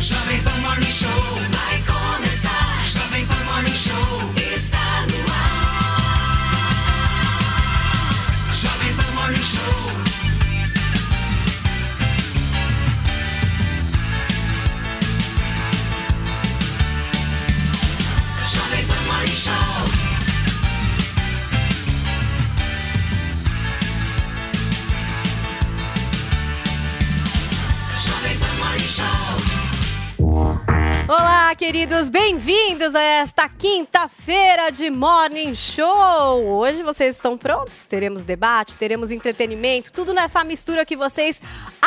Jovem Pan Morning Show Olá, queridos, bem-vindos a esta quinta-feira de Morning Show. Hoje vocês estão prontos? Teremos debate, teremos entretenimento, tudo nessa mistura que vocês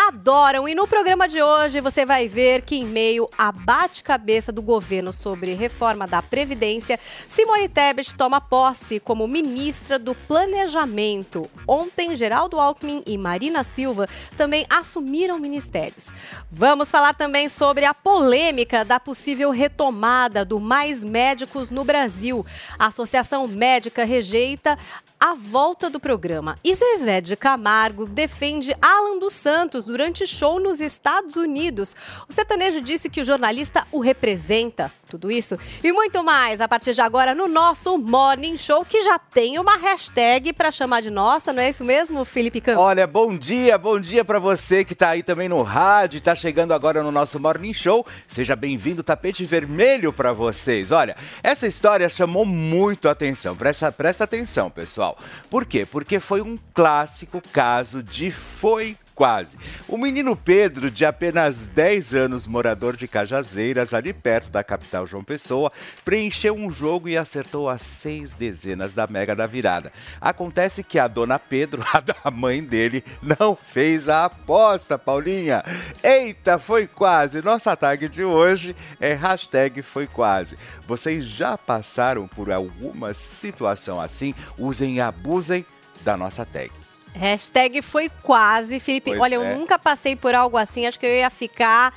adoram. E no programa de hoje você vai ver que, em meio a bate-cabeça do governo sobre reforma da Previdência, Simone Tebet toma posse como ministra do Planejamento. Ontem, Geraldo Alckmin e Marina Silva também assumiram ministérios. Vamos falar também sobre a polêmica da possível retomada do Mais Médicos no Brasil. A Associação Médica rejeita a volta do programa. E Zezé de Camargo defende Alan dos Santos durante show nos Estados Unidos. O sertanejo disse que o jornalista o representa. Tudo isso e muito mais a partir de agora no nosso Morning Show, que já tem uma hashtag para chamar de nossa, não é isso mesmo, Felipe Campos? Olha, bom dia, bom dia para você que tá aí também no rádio, tá chegando agora no nosso Morning Show. Seja bem-vindo, tapete vermelho para vocês. Olha, essa história chamou muito atenção. Presta, presta atenção, pessoal. Por quê? Porque foi um clássico caso de foi Quase. O menino Pedro, de apenas 10 anos, morador de Cajazeiras, ali perto da capital João Pessoa, preencheu um jogo e acertou as seis dezenas da Mega da Virada. Acontece que a dona Pedro, a mãe dele, não fez a aposta, Paulinha. Eita, foi quase. Nossa tag de hoje é hashtag foi quase. Vocês já passaram por alguma situação assim? Usem e abusem da nossa tag. Hashtag foi quase, Felipe. Pois Olha, é. eu nunca passei por algo assim. Acho que eu ia ficar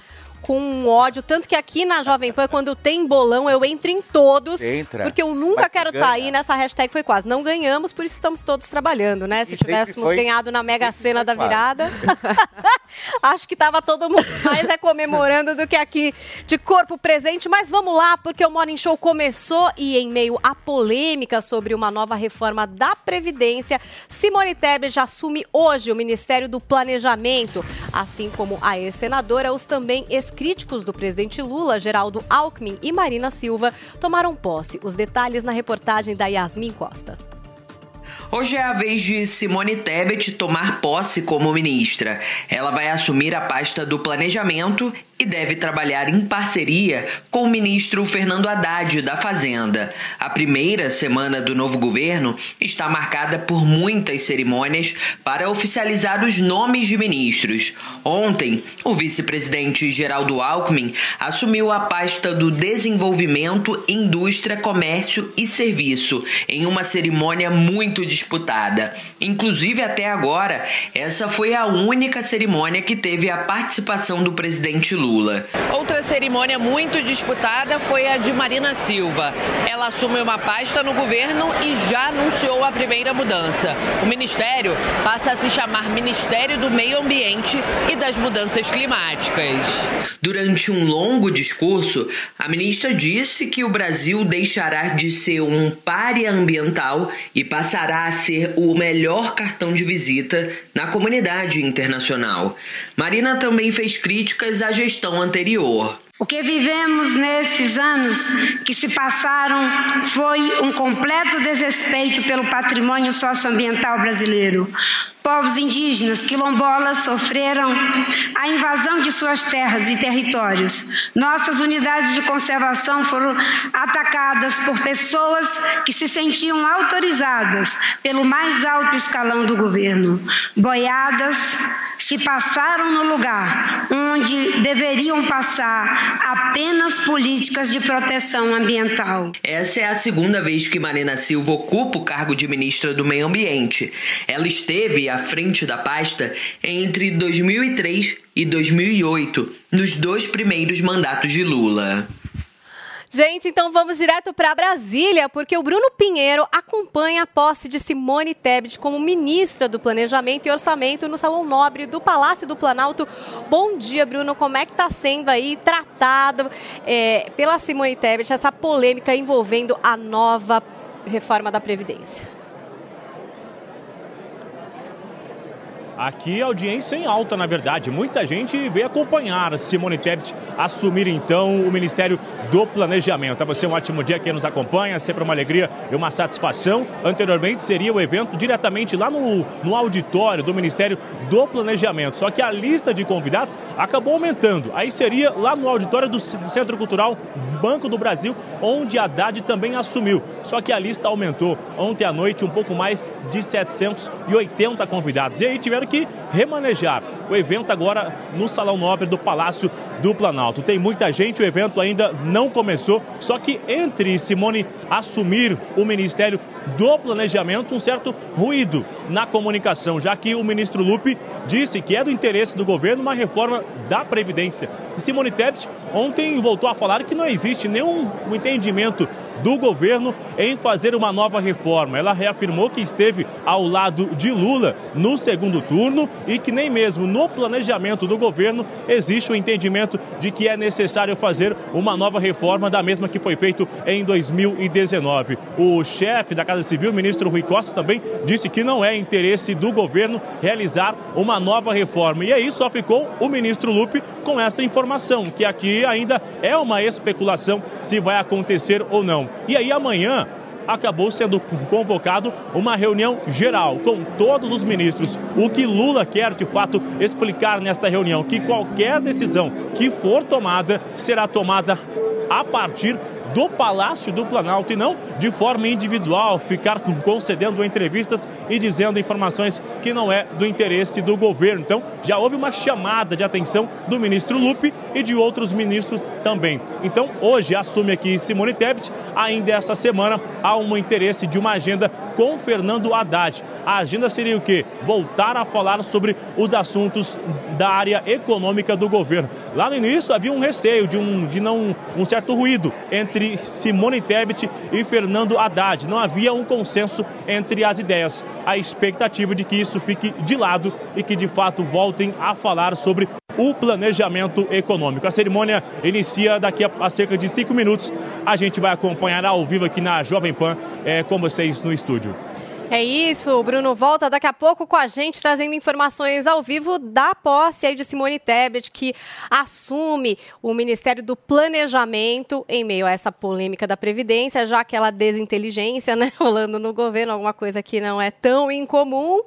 com um ódio. Tanto que aqui na Jovem Pan, quando tem bolão, eu entro em todos. Entra. Porque eu nunca quero estar ganha. aí nessa hashtag foi quase. Não ganhamos, por isso estamos todos trabalhando, né? Se E tivéssemos foi- ganhado na Mega Sena da virada, acho que tava todo mundo mais é comemorando do que aqui de corpo presente. Mas vamos lá, porque o Morning Show começou e em meio à polêmica sobre uma nova reforma da Previdência, Simone Tebet assume hoje o Ministério do Planejamento, assim como a ex-senadora, os também ex-críticos do presidente Lula, Geraldo Alckmin e Marina Silva, tomaram posse. Os detalhes na reportagem da Yasmin Costa. Hoje é a vez de Simone Tebet tomar posse como ministra. Ela vai assumir a pasta do planejamento e deve trabalhar em parceria com o ministro Fernando Haddad da Fazenda. A primeira semana do novo governo está marcada por muitas cerimônias para oficializar os nomes de ministros. Ontem, o vice-presidente Geraldo Alckmin assumiu a pasta do Desenvolvimento, Indústria, Comércio e Serviço em uma cerimônia muito disputada. Inclusive, até agora, essa foi a única cerimônia que teve a participação do presidente Lula. Outra cerimônia muito disputada foi a de Marina Silva. Ela assume uma pasta no governo e já anunciou a primeira mudança. O ministério passa a se chamar Ministério do Meio Ambiente e das Mudanças Climáticas. Durante um longo discurso, a ministra disse que o Brasil deixará de ser um pária ambiental e passará a ser o melhor cartão de visita na comunidade internacional. Marina também fez críticas à gestão anterior. O que vivemos nesses anos que se passaram foi um completo desrespeito pelo patrimônio socioambiental brasileiro. Povos indígenas, quilombolas, sofreram a invasão de suas terras e territórios. Nossas unidades de conservação foram atacadas por pessoas que se sentiam autorizadas pelo mais alto escalão do governo. Boiadas, se passaram no lugar onde deveriam passar apenas políticas de proteção ambiental. Essa é a segunda vez que Marina Silva ocupa o cargo de ministra do Meio Ambiente. Ela esteve à frente da pasta entre 2003 e 2008, nos dois primeiros mandatos de Lula. Gente, então vamos direto para Brasília, porque o Bruno Pinheiro acompanha a posse de Simone Tebet como ministra do Planejamento e Orçamento no Salão Nobre do Palácio do Planalto. Bom dia, Bruno. Como é que está sendo aí tratado é, pela Simone Tebet essa polêmica envolvendo a nova reforma da Previdência? Aqui audiência em alta, na verdade. Muita gente veio acompanhar Simone Tebet assumir então o Ministério do Planejamento. Vai ser um ótimo dia quem nos acompanha, sempre uma alegria e uma satisfação. Anteriormente seria o evento diretamente lá no, no auditório do Ministério do Planejamento. Só que a lista de convidados acabou aumentando. Aí seria lá no auditório do, do Centro Cultural Banco do Brasil, onde a Haddad também assumiu. Só que a lista aumentou. Ontem à noite, um pouco mais de 780 convidados. E aí tiveram que remanejar o evento agora no Salão Nobre do Palácio do Planalto. Tem muita gente, o evento ainda não começou, só que entre Simone assumir o Ministério do Planejamento, um certo ruído na comunicação, já que o ministro Lupe disse que é do interesse do governo uma reforma da Previdência. E Simone Tebet ontem voltou a falar que não existe nenhum entendimento do governo em fazer uma nova reforma. Ela reafirmou que esteve ao lado de Lula no segundo turno e que nem mesmo no planejamento do governo existe o entendimento de que é necessário fazer uma nova reforma da mesma que foi feito em 2019. O chefe da Casa Civil, ministro Rui Costa, também disse que não é interesse do governo realizar uma nova reforma. E aí só ficou o ministro Lupe com essa informação, que aqui ainda é uma especulação se vai acontecer ou não. E aí amanhã acabou sendo convocado uma reunião geral com todos os ministros. O que Lula quer de fato explicar nesta reunião que qualquer decisão que for tomada será tomada a partir do Palácio do Planalto e não de forma individual, ficar concedendo entrevistas e dizendo informações que não é do interesse do governo. Então, já houve uma chamada de atenção do ministro Lupe e de outros ministros também. Então, hoje assume aqui Simone Tebet, ainda essa semana há um interesse de uma agenda com Fernando Haddad. A agenda seria o quê? Voltar a falar sobre os assuntos da área econômica do governo. Lá no início havia um receio de um, de não, um certo ruído entre Simone Tebet e Fernando Haddad. Não havia um consenso entre as ideias. A expectativa de que isso fique de lado e que de fato voltem a falar sobre o planejamento econômico. A cerimônia inicia daqui a, cerca de cinco minutos. A gente vai acompanhar ao vivo aqui na Jovem Pan é, com vocês no estúdio. É isso, o Bruno volta daqui a pouco com a gente, trazendo informações ao vivo da posse aí de Simone Tebet, que assume o Ministério do Planejamento em meio a essa polêmica da Previdência, já aquela desinteligência né, rolando no governo, alguma coisa que não é tão incomum.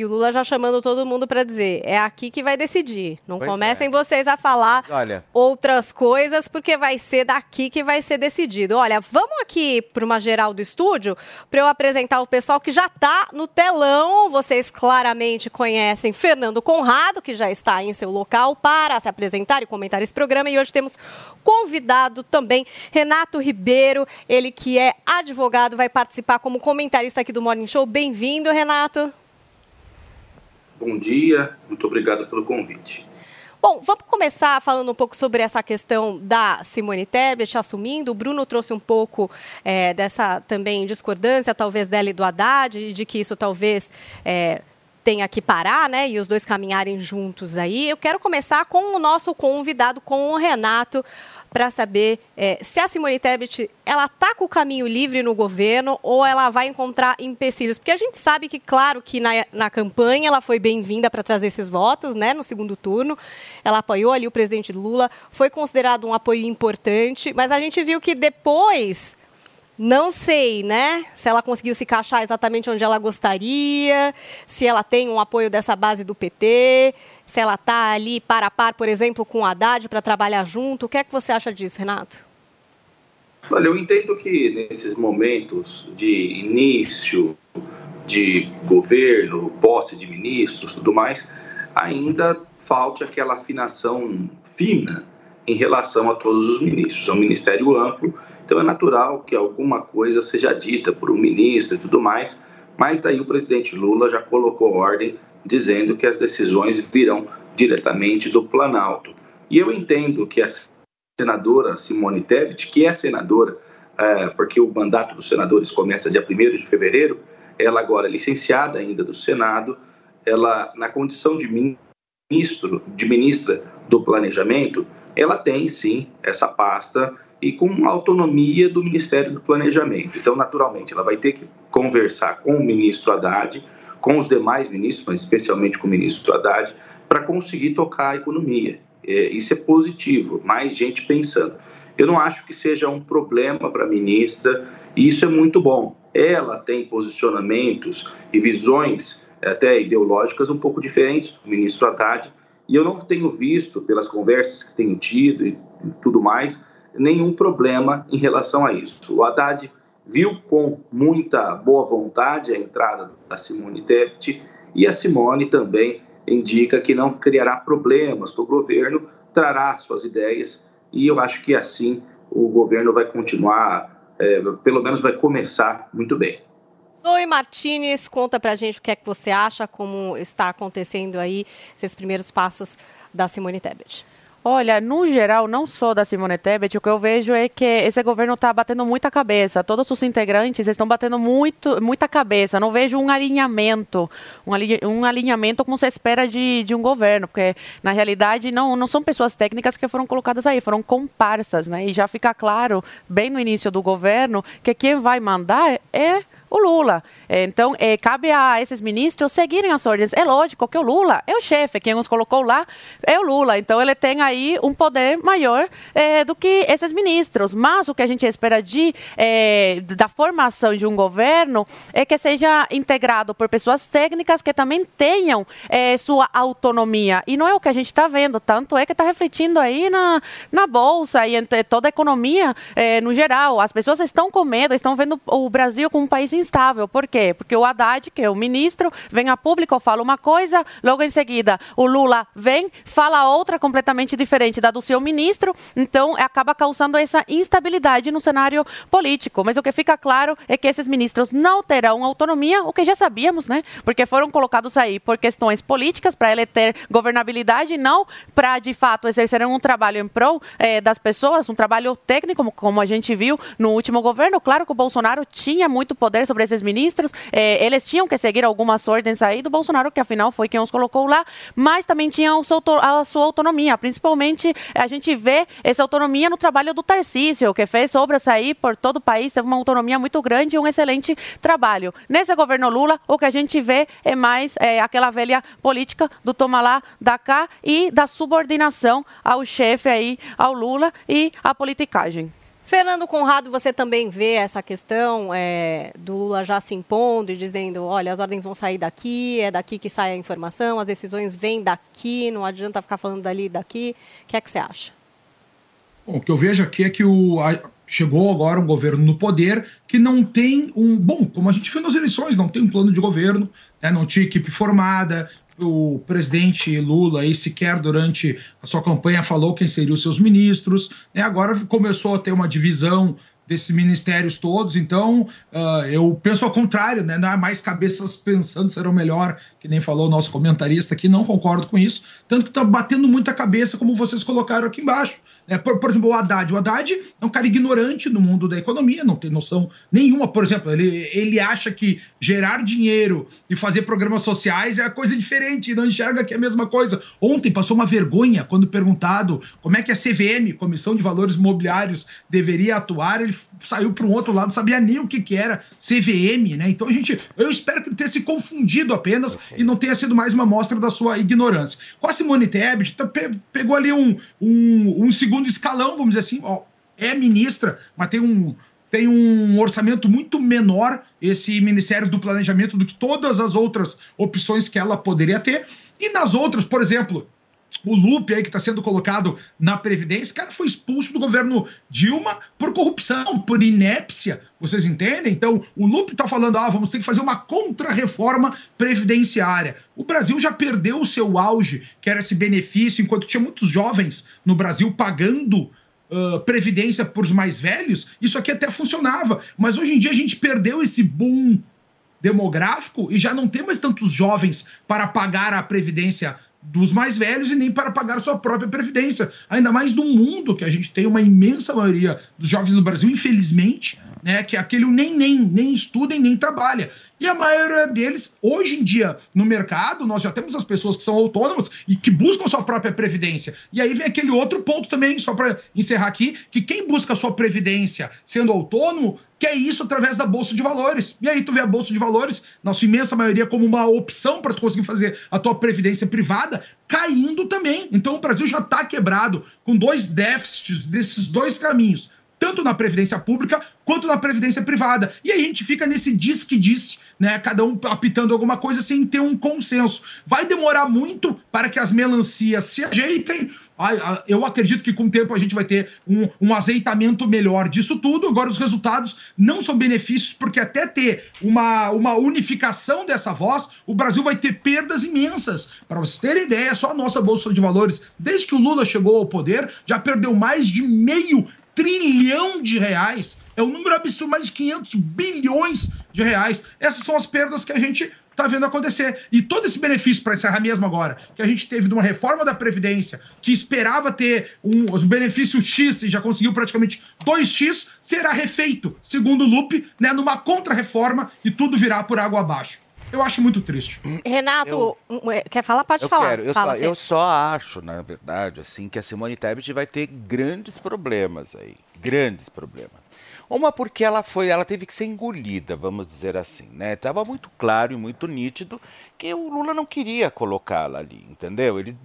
E o Lula já chamando todo mundo para dizer: é aqui que vai decidir. Não pois comecem é. vocês a falar Olha. outras coisas, porque vai ser daqui que vai ser decidido. Olha, vamos aqui para uma geral do estúdio para eu apresentar o pessoal que já está no telão. Vocês claramente conhecem Fernando Conrado, que já está em seu local para se apresentar e comentar esse programa. E hoje temos convidado também Renato Ribeiro, ele que é advogado, vai participar como comentarista aqui do Morning Show. Bem-vindo, Renato. Bom dia, muito obrigado pelo convite. Bom, vamos começar falando um pouco sobre essa questão da Simone Tebet assumindo. O Bruno trouxe um pouco é, dessa também discordância, talvez dela e do Haddad, de que isso talvez é, tenha que parar, né? E os dois caminharem juntos aí. Eu quero começar com o nosso convidado, com o Renato para saber é, se a Simone Tebet ela está com o caminho livre no governo ou ela vai encontrar empecilhos. Porque a gente sabe que, claro, que na, na campanha ela foi bem-vinda para trazer esses votos, né, no segundo turno. Ela apoiou ali o presidente Lula, foi considerado um apoio importante, mas a gente viu que depois não sei, né? Se ela conseguiu se encaixar exatamente onde ela gostaria, se ela tem um apoio dessa base do PT, se ela está ali par a par, por exemplo, com o Haddad para trabalhar junto. O que é que você acha disso, Renato? Olha, eu entendo que nesses momentos de início de governo, posse de ministros, tudo mais, ainda falte aquela afinação fina em relação a todos os ministros. É um ministério amplo, então é natural que alguma coisa seja dita por um ministro e tudo mais, mas daí o presidente Lula já colocou ordem dizendo que as decisões virão diretamente do Planalto. E eu entendo que a senadora Simone Tebet, que é senadora, é, porque o mandato dos senadores começa dia 1 de fevereiro, ela agora é licenciada ainda do Senado, ela, na condição de ministro, de ministra do Planejamento, ela tem sim essa pasta e com autonomia do Ministério do Planejamento. Então, naturalmente, ela vai ter que conversar com o ministro Haddad, com os demais ministros, mas especialmente com o ministro Haddad, para conseguir tocar a economia. É, isso é positivo, mais gente pensando. Eu não acho que seja um problema para a ministra, e isso é muito bom. Ela tem posicionamentos e visões até ideológicas um pouco diferentes do ministro Haddad, e eu não tenho visto, pelas conversas que tenho tido e tudo mais, nenhum problema em relação a isso. O Haddad viu com muita boa vontade a entrada da Simone Tebet e a Simone também indica que não criará problemas para o governo, trará suas ideias e eu acho que assim o governo vai continuar, é, pelo menos vai começar muito bem. Zoe Martinez, conta pra gente o que é que você acha, como está acontecendo aí esses primeiros passos da Simone Tebet. Olha, no geral, não só da Simone Tebet, o que eu vejo é que esse governo está batendo muita cabeça. Todos os integrantes estão batendo muito, muita cabeça. Não vejo um alinhamento, um, um alinhamento como se espera de, de um governo, porque na realidade não, não são pessoas técnicas que foram colocadas aí, foram comparsas, né? E já fica claro, bem no início do governo, que quem vai mandar é o Lula. Então, é, cabe a esses ministros seguirem as ordens. É lógico que o Lula é o chefe, quem os colocou lá é o Lula. Então, ele tem aí um poder maior é, do que esses ministros. Mas o que a gente espera de, é, da formação de um governo é que seja integrado por pessoas técnicas que também tenham sua autonomia. E não é o que a gente está vendo, tanto é que está refletindo aí na, na Bolsa e toda a economia no geral. As pessoas estão com medo, estão vendo o Brasil como um país instável. Por quê? Porque o Haddad, que é o ministro, vem a público, fala uma coisa, logo em seguida o Lula vem, fala outra completamente diferente da do seu ministro, então acaba causando essa instabilidade no cenário político. Mas o que fica claro é que esses ministros não terão autonomia, o que já sabíamos, né? Porque foram colocados aí por questões políticas, para ele ter governabilidade, não para, de fato, exercerem um trabalho em prol eh, das pessoas, um trabalho técnico, como a gente viu no último governo. Claro que o Bolsonaro tinha muito poder sobre esses ministros. É, eles tinham que seguir algumas ordens aí do Bolsonaro, que afinal foi quem os colocou lá, mas também tinham a sua autonomia. Principalmente, a gente vê essa autonomia no trabalho do Tarcísio, que fez obras aí por todo o país, teve uma autonomia muito grande e um excelente trabalho. Nesse governo Lula, o que a gente vê é mais é, aquela velha política do toma lá, da cá e da subordinação ao chefe aí, ao Lula e à politicagem. Fernando Conrado, você também vê essa questão é, do Lula já se impondo e dizendo: olha, as ordens vão sair daqui, é daqui que sai a informação, as decisões vêm daqui, não adianta ficar falando dali e daqui. O que é que você acha? Bom, o que eu vejo aqui é que o, a, chegou agora um governo no poder que não tem um. Bom, como a gente viu nas eleições, não tem um plano de governo, né, não tinha equipe formada, o presidente Lula aí sequer durante a sua campanha falou quem seriam os seus ministros. Né? Agora começou a ter uma divisão desses ministérios todos, então uh, eu penso ao contrário, né? Não há mais cabeças pensando serão melhor, que nem falou o nosso comentarista aqui, não concordo com isso, tanto que está batendo muita cabeça, como vocês colocaram aqui embaixo. É, por, por, exemplo, o Haddad. O Haddad é um cara ignorante no mundo da economia, não tem noção nenhuma. Por exemplo, ele, ele acha que gerar dinheiro e fazer programas sociais é a coisa diferente, não enxerga que é a mesma coisa. Ontem passou uma vergonha quando perguntado como é que a CVM, Comissão de Valores Imobiliários, deveria atuar. Ele saiu para um outro lado, não sabia nem o que, que era CVM, né? Então a gente, eu espero que ele tenha se confundido apenas e não tenha sido mais uma mostra da sua ignorância. Com a Simone Tebet, tá, pegou ali um, um, um segundo segundo escalão, vamos dizer assim, ó, é ministra, mas tem um, tem um orçamento muito menor esse Ministério do Planejamento do que todas as outras opções que ela poderia ter. E nas outras, por exemplo, o Lupe aí que está sendo colocado na Previdência, cara, foi expulso do governo Dilma por corrupção, por inépcia. Vocês entendem? Então, o Lupe está falando, ah, vamos ter que fazer uma contra-reforma previdenciária. O Brasil já perdeu o seu auge, que era esse benefício, enquanto tinha muitos jovens no Brasil pagando Uh, previdência para os mais velhos, isso aqui até funcionava. Mas hoje em dia a gente perdeu esse boom demográfico e já não tem mais tantos jovens para pagar a previdência dos mais velhos e nem para pagar sua própria previdência. Ainda mais num mundo que a gente tem uma imensa maioria dos jovens no Brasil, infelizmente, né, que é aquele nem nem nem estuda e nem trabalha. E a maioria deles, hoje em dia, no mercado, nós já temos as pessoas que são autônomas e que buscam sua própria previdência. E aí vem aquele outro ponto também, só para encerrar aqui, que quem busca sua previdência sendo autônomo quer isso através da bolsa de valores. E aí tu vê a bolsa de valores, na sua imensa maioria, como uma opção para tu conseguir fazer a tua previdência privada, caindo também. Então o Brasil já está quebrado com dois déficits desses dois caminhos tanto na previdência pública quanto na previdência privada. E aí a gente fica nesse diz que disse, né? Cada um apitando alguma coisa sem ter um consenso. Vai demorar muito para que as melancias se ajeitem. Eu acredito que com o tempo a gente vai ter um, um azeitamento melhor disso tudo. Agora, os resultados não são benefícios, porque até ter uma, uma unificação dessa voz, o Brasil vai ter perdas imensas. Para vocês terem ideia, só a nossa Bolsa de Valores, desde que o Lula chegou ao poder, já perdeu mais de meio trilhão de reais. É um número absurdo, mais de 500 bilhões de reais. Essas são as perdas que a gente está vendo acontecer. E todo esse benefício, para encerrar mesmo agora, que a gente teve de uma reforma da Previdência, que esperava ter um, os benefícios X e já conseguiu praticamente 2X, será refeito, segundo o Lupe, né, numa contra-reforma e tudo virá por água abaixo. Eu acho muito triste. Renato, Eu- é, quer falar? Pode eu falar. Quero, eu, Fala, só, eu só acho, na verdade, assim, que a Simone Tebet vai ter grandes problemas aí. Grandes problemas. Uma porque ela foi, ela teve que ser engolida, vamos dizer assim, né? Tava muito claro e muito nítido que o Lula não queria colocá-la ali, entendeu? Ele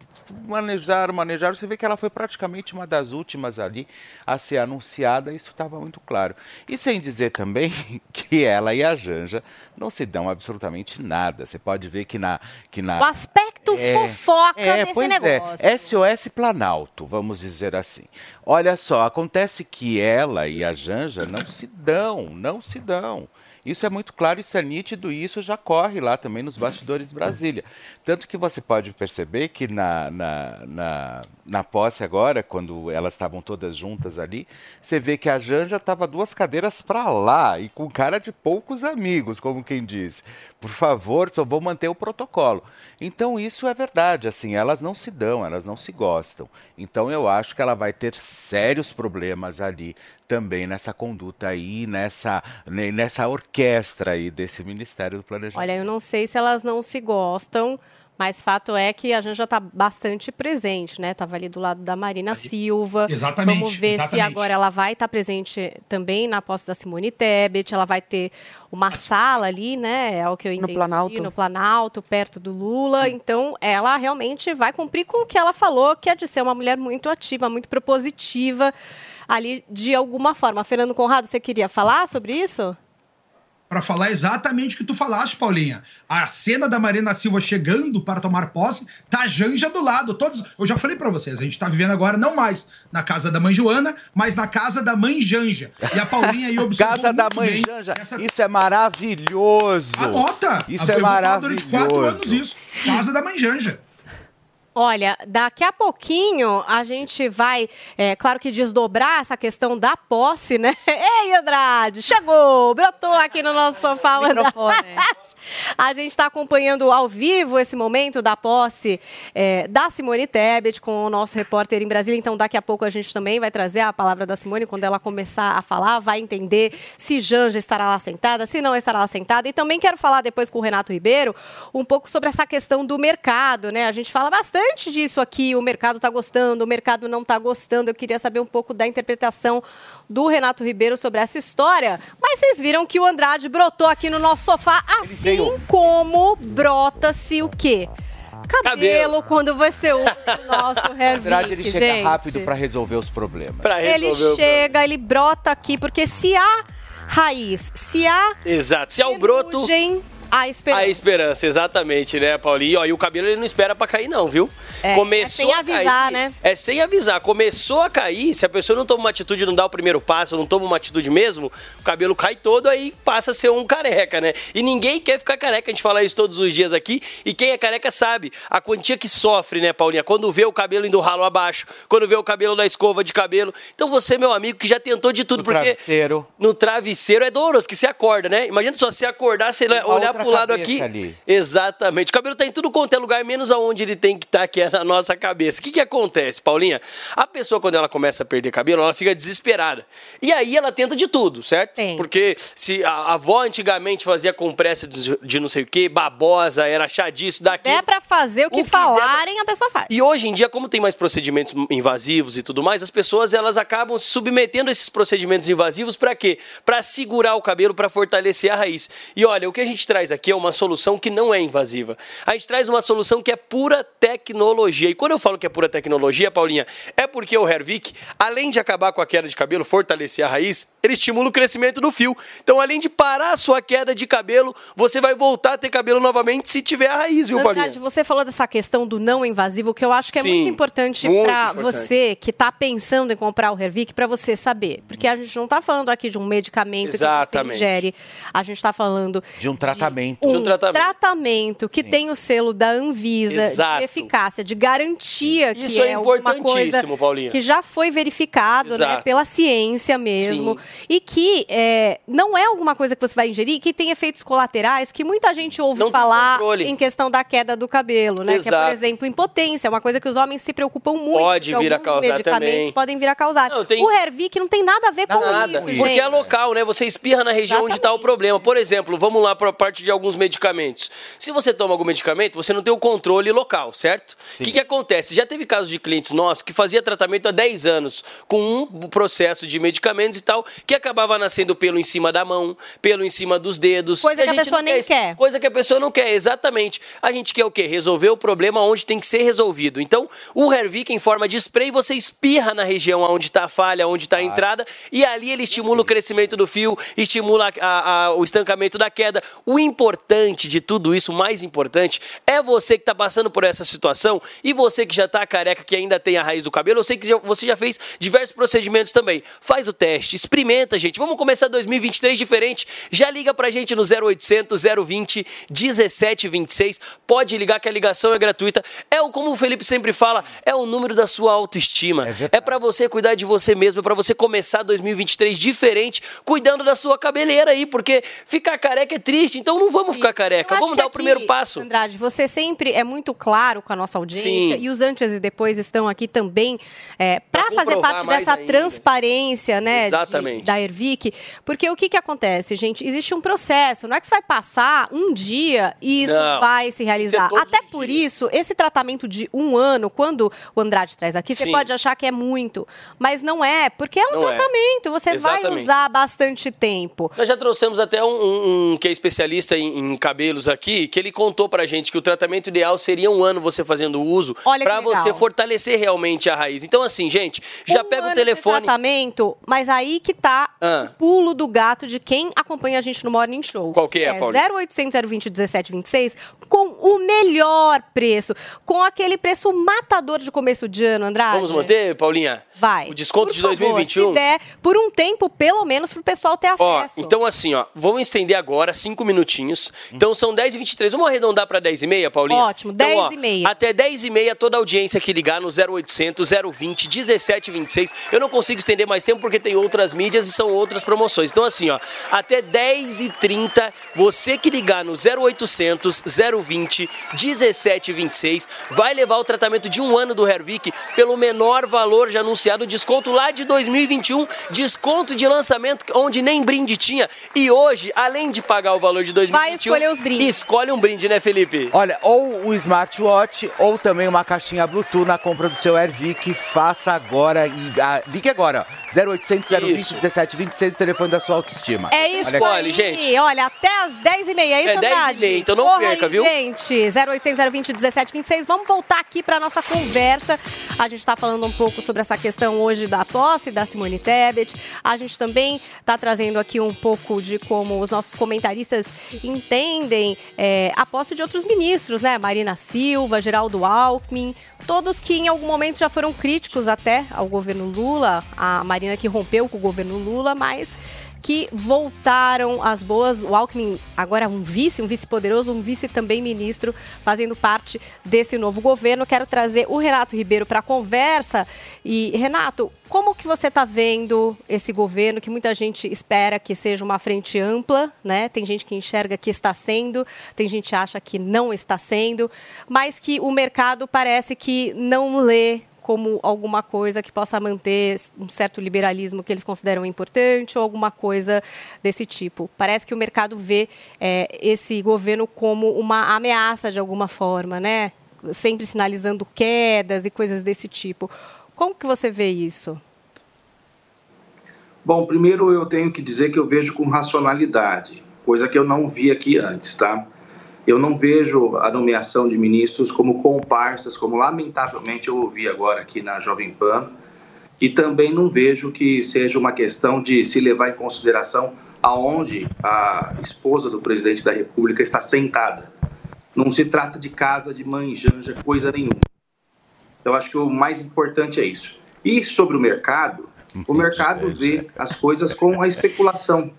manejaram, manejaram, você vê que ela foi praticamente uma das últimas ali a ser anunciada, isso estava muito claro. E sem dizer também que ela e a Janja não se dão absolutamente nada. Você pode ver que na que na O aspecto fofoca desse É, pois negócio. É. SOS Planalto, vamos dizer assim. Olha só, acontece que ela e a Janja não se dão, não se dão. Isso é muito claro, isso é nítido e isso já corre lá também nos bastidores de Brasília. Tanto que você pode perceber que na, na, na, na posse agora, quando elas estavam todas juntas ali, você vê que a Janja estava duas cadeiras para lá e com cara de poucos amigos, como quem diz. Por favor, só vou manter o protocolo. Então isso é verdade, assim, elas não se dão, elas não se gostam. Então eu acho que ela vai ter sérios problemas ali também nessa conduta aí, nessa, ne- nessa orquestra aí desse Ministério do Planejamento. Olha, eu não sei se elas não se gostam, mas fato é que a Janja está bastante presente, né? Tava ali do lado da Marina Silva. Exatamente, Vamos ver se exatamente. agora ela vai estar presente também na posse da Simone Tebet. Ela vai ter uma sala ali, né? É o que eu entendi. Planalto. No Planalto, perto do Lula. Então, ela realmente vai cumprir com o que ela falou, que é de ser uma mulher muito ativa, muito propositiva ali de alguma forma. Fernando Conrado, você queria falar sobre isso? Para falar exatamente o que tu falaste, Paulinha. A cena da Marina Silva chegando para tomar posse, tá a Janja do lado. Todos, eu já falei para vocês, a gente tá vivendo agora não mais na casa da mãe Joana, mas na casa da mãe Janja. E a Paulinha aí observou Casa da Mãe Janja, essa- isso é maravilhoso. Anota! Isso Eu é falar durante quatro anos maravilhoso. isso. Casa da mãe Janja. Olha, daqui a pouquinho a gente vai, é, claro que desdobrar essa questão da posse, né? Ei, Andrade, chegou, brotou aqui no nosso sofá o Andrade. A gente está acompanhando ao vivo esse momento da posse é, da Simone Tebet com o nosso repórter em Brasília. Então, daqui a pouco a gente também vai trazer a palavra da Simone. Quando ela começar a falar, vai entender se Janja estará lá sentada, se não estará lá sentada. E também quero falar depois com o Renato Ribeiro um pouco sobre essa questão do mercado, né? A gente fala bastante disso aqui. O mercado está gostando, o mercado não está gostando. Eu queria saber um pouco da interpretação do Renato Ribeiro sobre essa história. Mas vocês viram que o Andrade brotou aqui no nosso sofá, assim como brota-se o quê? Cabelo, Cabelo. quando você usa o nosso hair Andrade, ele chega gente. rápido para resolver os problemas. Pra Ele resolver o chega, ele brota aqui, porque se há raiz, se há Exato. Se é o broto, A esperança. A esperança, exatamente, né, Paulinho? E, ó, e o cabelo ele não espera pra cair, não, viu? É, Começou é sem a avisar, cair, né? É sem avisar. Começou a cair, se a pessoa não toma uma atitude, não dá o primeiro passo, não toma uma atitude mesmo, o cabelo cai todo, aí passa a ser um careca, né? E ninguém quer ficar careca, a gente fala isso todos os dias aqui, e quem é careca sabe a quantia que sofre, né, Paulinha? Quando vê o cabelo indo ralo abaixo, quando vê o cabelo na escova de cabelo. Então você, meu amigo, que já tentou de tudo, No porque travesseiro. no travesseiro é doloroso, porque você acorda, né? Imagina só você acordar, você olhar outra pro lado cabeça aqui. ali. Exatamente. O cabelo tá em tudo quanto é lugar, menos aonde ele tem que estar, que é na nossa cabeça. O que que acontece, Paulinha? A pessoa, quando ela começa a perder cabelo, ela fica desesperada. E aí ela tenta de tudo, certo? Tem. Porque se a a avó antigamente fazia compressa de, de não sei o quê, babosa, era chá disso, daquilo. É pra fazer o que, O que falarem, a pessoa faz. E hoje em dia, como tem mais procedimentos invasivos e tudo mais, as pessoas elas acabam se submetendo a esses procedimentos invasivos para quê? Para segurar o cabelo, para fortalecer a raiz. E olha, o que a gente traz aqui é uma solução que não é invasiva. A gente traz uma solução que é pura tecnologia. E quando eu falo que é pura tecnologia, Paulinha, é porque o Hervik, além de acabar com a queda de cabelo, fortalecer a raiz, ele estimula o crescimento do fio. Então, além de parar a sua queda de cabelo, você vai voltar a ter cabelo novamente se tiver a raiz, viu, Paulinha? Andrade, você falou dessa questão do não invasivo, que eu acho que é Sim, muito importante para você que tá pensando em comprar o Hervik, para você saber. Porque a gente não tá falando aqui de um medicamento que Exatamente. você ingere. A gente tá falando De um tratamento. Um tratamento, que tem o selo da Anvisa Exato. de eficácia, de garantia que Isso é é uma coisa importantíssimo, Paulinha. que já foi verificado né, Exato. pela ciência mesmo e que é, não é alguma coisa que você vai ingerir que tem efeitos colaterais que muita gente ouve Não falar em questão da queda do cabelo, né? Que é, por Exato. exemplo, impotência, é uma coisa que os homens se preocupam muito. Pode vir a causar medicamentos também. podem vir a causar. Não, tem- O Hervik não tem nada a ver com Nada, isso, gente. porque é local, né? Você espirra na região onde está o problema. Por exemplo, vamos lá para a parte de alguns medicamentos. Se você toma algum medicamento, você não tem o controle local, certo? O que, que acontece? Já teve casos de clientes nossos que fazia tratamento há 10 anos com um processo de medicamentos e tal, que acabava nascendo pelo em cima da mão, pelo em cima dos dedos. Coisa E que a pessoa não nem isso. quer. Coisa que a pessoa não quer, exatamente. A gente quer o quê? Resolver o problema onde tem que ser resolvido. Então, o Hervik em forma de spray, você espirra na região onde está a falha, onde está a entrada, e ali ele estimula o crescimento do fio, estimula a- a- o estancamento da queda. O importante de tudo isso, o mais importante, é você que está passando por essa situação e você que já está careca, que ainda tem a raiz do cabelo. Eu sei que já- você já fez diversos procedimentos também. Faz o teste, experimenta, gente. Vamos começar 2023 diferente. Já liga pra gente no 0800 020 1726. Pode ligar que a ligação é gratuita. É o como o Felipe sempre fala, é o número da sua autoestima. É, pra você cuidar de você mesmo, é pra você começar 2023 diferente, cuidando da sua cabeleira aí, porque ficar careca é triste, então não vamos ficar careca, vamos dar o primeiro passo. Andrade, você sempre é muito claro com a nossa audiência Sim. e os antes e depois estão aqui também é, para fazer parte dessa ainda. transparência, né, de- Exatamente. da Ervic, porque o que que acontece, gente? Existe um processo, não é que você vai passar um dia e isso Não. vai se realizar. É Até por isso, esse tratamento de um ano, quando o Andrade traz aqui, você Sim. pode achar que é muito, mas não é, porque é um Não é. tratamento, você vai Exatamente. usar bastante tempo. Nós já trouxemos até um, um- um que é especialista em, em cabelos aqui, que ele contou pra gente que o tratamento ideal seria um ano você fazendo uso legal. você fortalecer realmente a raiz. Então, assim, gente, já Um pega o de telefone. tratamento, mas aí que tá Ah. o pulo do gato de quem acompanha a gente no Morning Show. Qual que é, Paulinho? 0800 020 1726 com o melhor preço, com aquele preço matador de começo de ano, Andrade. Vamos manter, Paulinha? Vai. O desconto Por de favor, 2021? Se der, por um tempo, pelo menos, pro pessoal ter Ó, acesso. então assim, ó, vamos estender agora, cinco minutinhos. Então são 10 e 23 Vamos arredondar pra 10 e meia, Paulinha? Ótimo, Então, 10 ó, e meia. Até 10 e meia, toda a audiência que ligar no 0800 020 1726. Eu não consigo estender mais tempo porque tem outras mídias e são outras promoções. Então assim, ó, até 10 e 30 você que ligar no 0800 020 1726 vai levar o tratamento de um ano do Hervik pelo menor valor já anunciado, desconto lá de 2021, desconto de lançamento onde nem brinde tinha. E hoje, além de pagar o valor de 2021, escolher os brindes. Escolhe um brinde, né, Felipe? Olha, ou o smartwatch ou também uma caixinha Bluetooth na compra do seu Airvic. Faça agora e ah, ligue agora. ó. 0800 020 Isso. 1726, o telefone da sua autoestima. É isso Olha aí. Gente. Olha, até as 10h30, é isso, É 10 Andrade? então não Corra perca, aí, viu? gente, 0800 020 1726. Vamos voltar aqui para nossa conversa. A gente está falando um pouco sobre essa questão hoje da posse da Simone Tebet. A gente também está trazendo aqui um pouco de como os nossos comentaristas entendem é, a posse de outros ministros, né? Marina Silva, Geraldo Alckmin, todos que em algum momento já foram críticos até ao governo Lula, a Marina que rompeu com o governo Lula, mas que voltaram às boas. O Alckmin agora um vice, um vice poderoso, um vice também ministro, fazendo parte desse novo governo. Quero trazer o Renato Ribeiro para a conversa. E, Renato, como que você está vendo esse governo que muita gente espera que seja uma frente ampla, né? Tem gente que enxerga que está sendo, tem gente que acha que não está sendo, mas que o mercado parece que não lê como alguma coisa que possa manter um certo liberalismo que eles consideram importante ou alguma coisa desse tipo. Parece que o mercado vê é, esse governo como uma ameaça de alguma forma, né? Sempre sinalizando quedas e coisas desse tipo. Como que você vê isso? Bom, primeiro eu tenho que dizer que eu vejo com racionalidade, coisa que eu não vi aqui antes, tá? Eu não vejo a nomeação de ministros como comparsas, como lamentavelmente eu ouvi agora aqui na Jovem Pan, e também não vejo que seja uma questão de se levar em consideração aonde a esposa do presidente da República está sentada. Não se trata de casa de mãe janja, coisa nenhuma. Então, acho que o mais importante é isso. E sobre o mercado, o mercado vê as coisas com a especulação.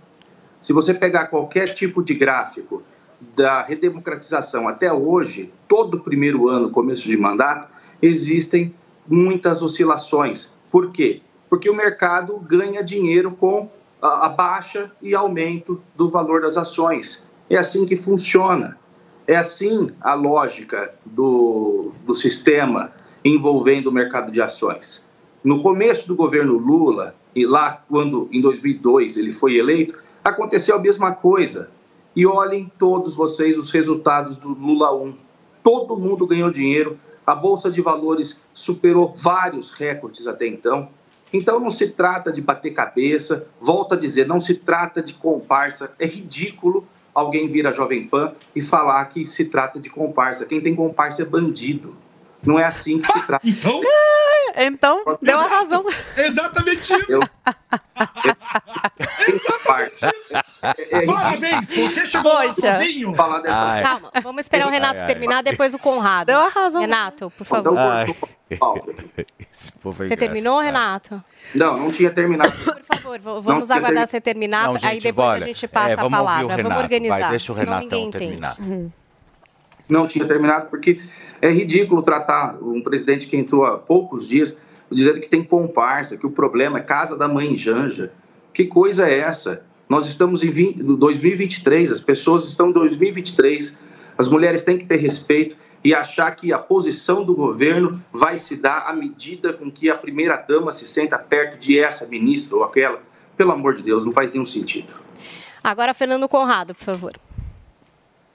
Se você pegar qualquer tipo de gráfico da redemocratização até hoje, todo primeiro ano, começo de mandato, existem muitas oscilações. Por quê? Porque o mercado ganha dinheiro com a, baixa e aumento do valor das ações. É assim que funciona. É assim a lógica do, do sistema envolvendo o mercado de ações. No começo do governo Lula, e lá quando em 2002 ele foi eleito, aconteceu a mesma coisa. E olhem todos vocês os resultados do Lula 1. Todo mundo ganhou dinheiro, a bolsa de valores superou vários recordes até então. Então não se trata de bater cabeça, volto a dizer, não se trata de comparsa. É ridículo alguém vir à Jovem Pan e falar que se trata de comparsa. Quem tem comparsa é bandido. Não é assim que se trata. Então, Então, deu a razão. exatamente isso. Eu, Parabéns, você chegou lá Poxa. sozinho. falar dessa Ai. Calma, vamos esperar o Renato Ai, ai. terminar, depois o Conrado. Deu a razão. Renato, por Então, favor. Ai. Esse povo é Você terminou. Renato? Não, não tinha terminado. Por favor, vamos Não, aguardar você terminar, Não, aí gente, depois bora. a gente passa É, a palavra. Renato. Vamos organizar, Vai, deixa o senão Renatão ninguém entende. terminar. não tinha terminado, porque é ridículo tratar um presidente que entrou há poucos dias dizendo que tem comparsa, que o problema é casa da mãe Janja. Que coisa é essa? Nós estamos em 20 2023, as pessoas estão em 2023, as mulheres têm que ter respeito e achar que a posição do governo vai se dar à medida com que a primeira-dama se senta perto de essa ministra ou aquela. Pelo amor de Deus, não faz nenhum sentido. Agora, Fernando Conrado, por favor.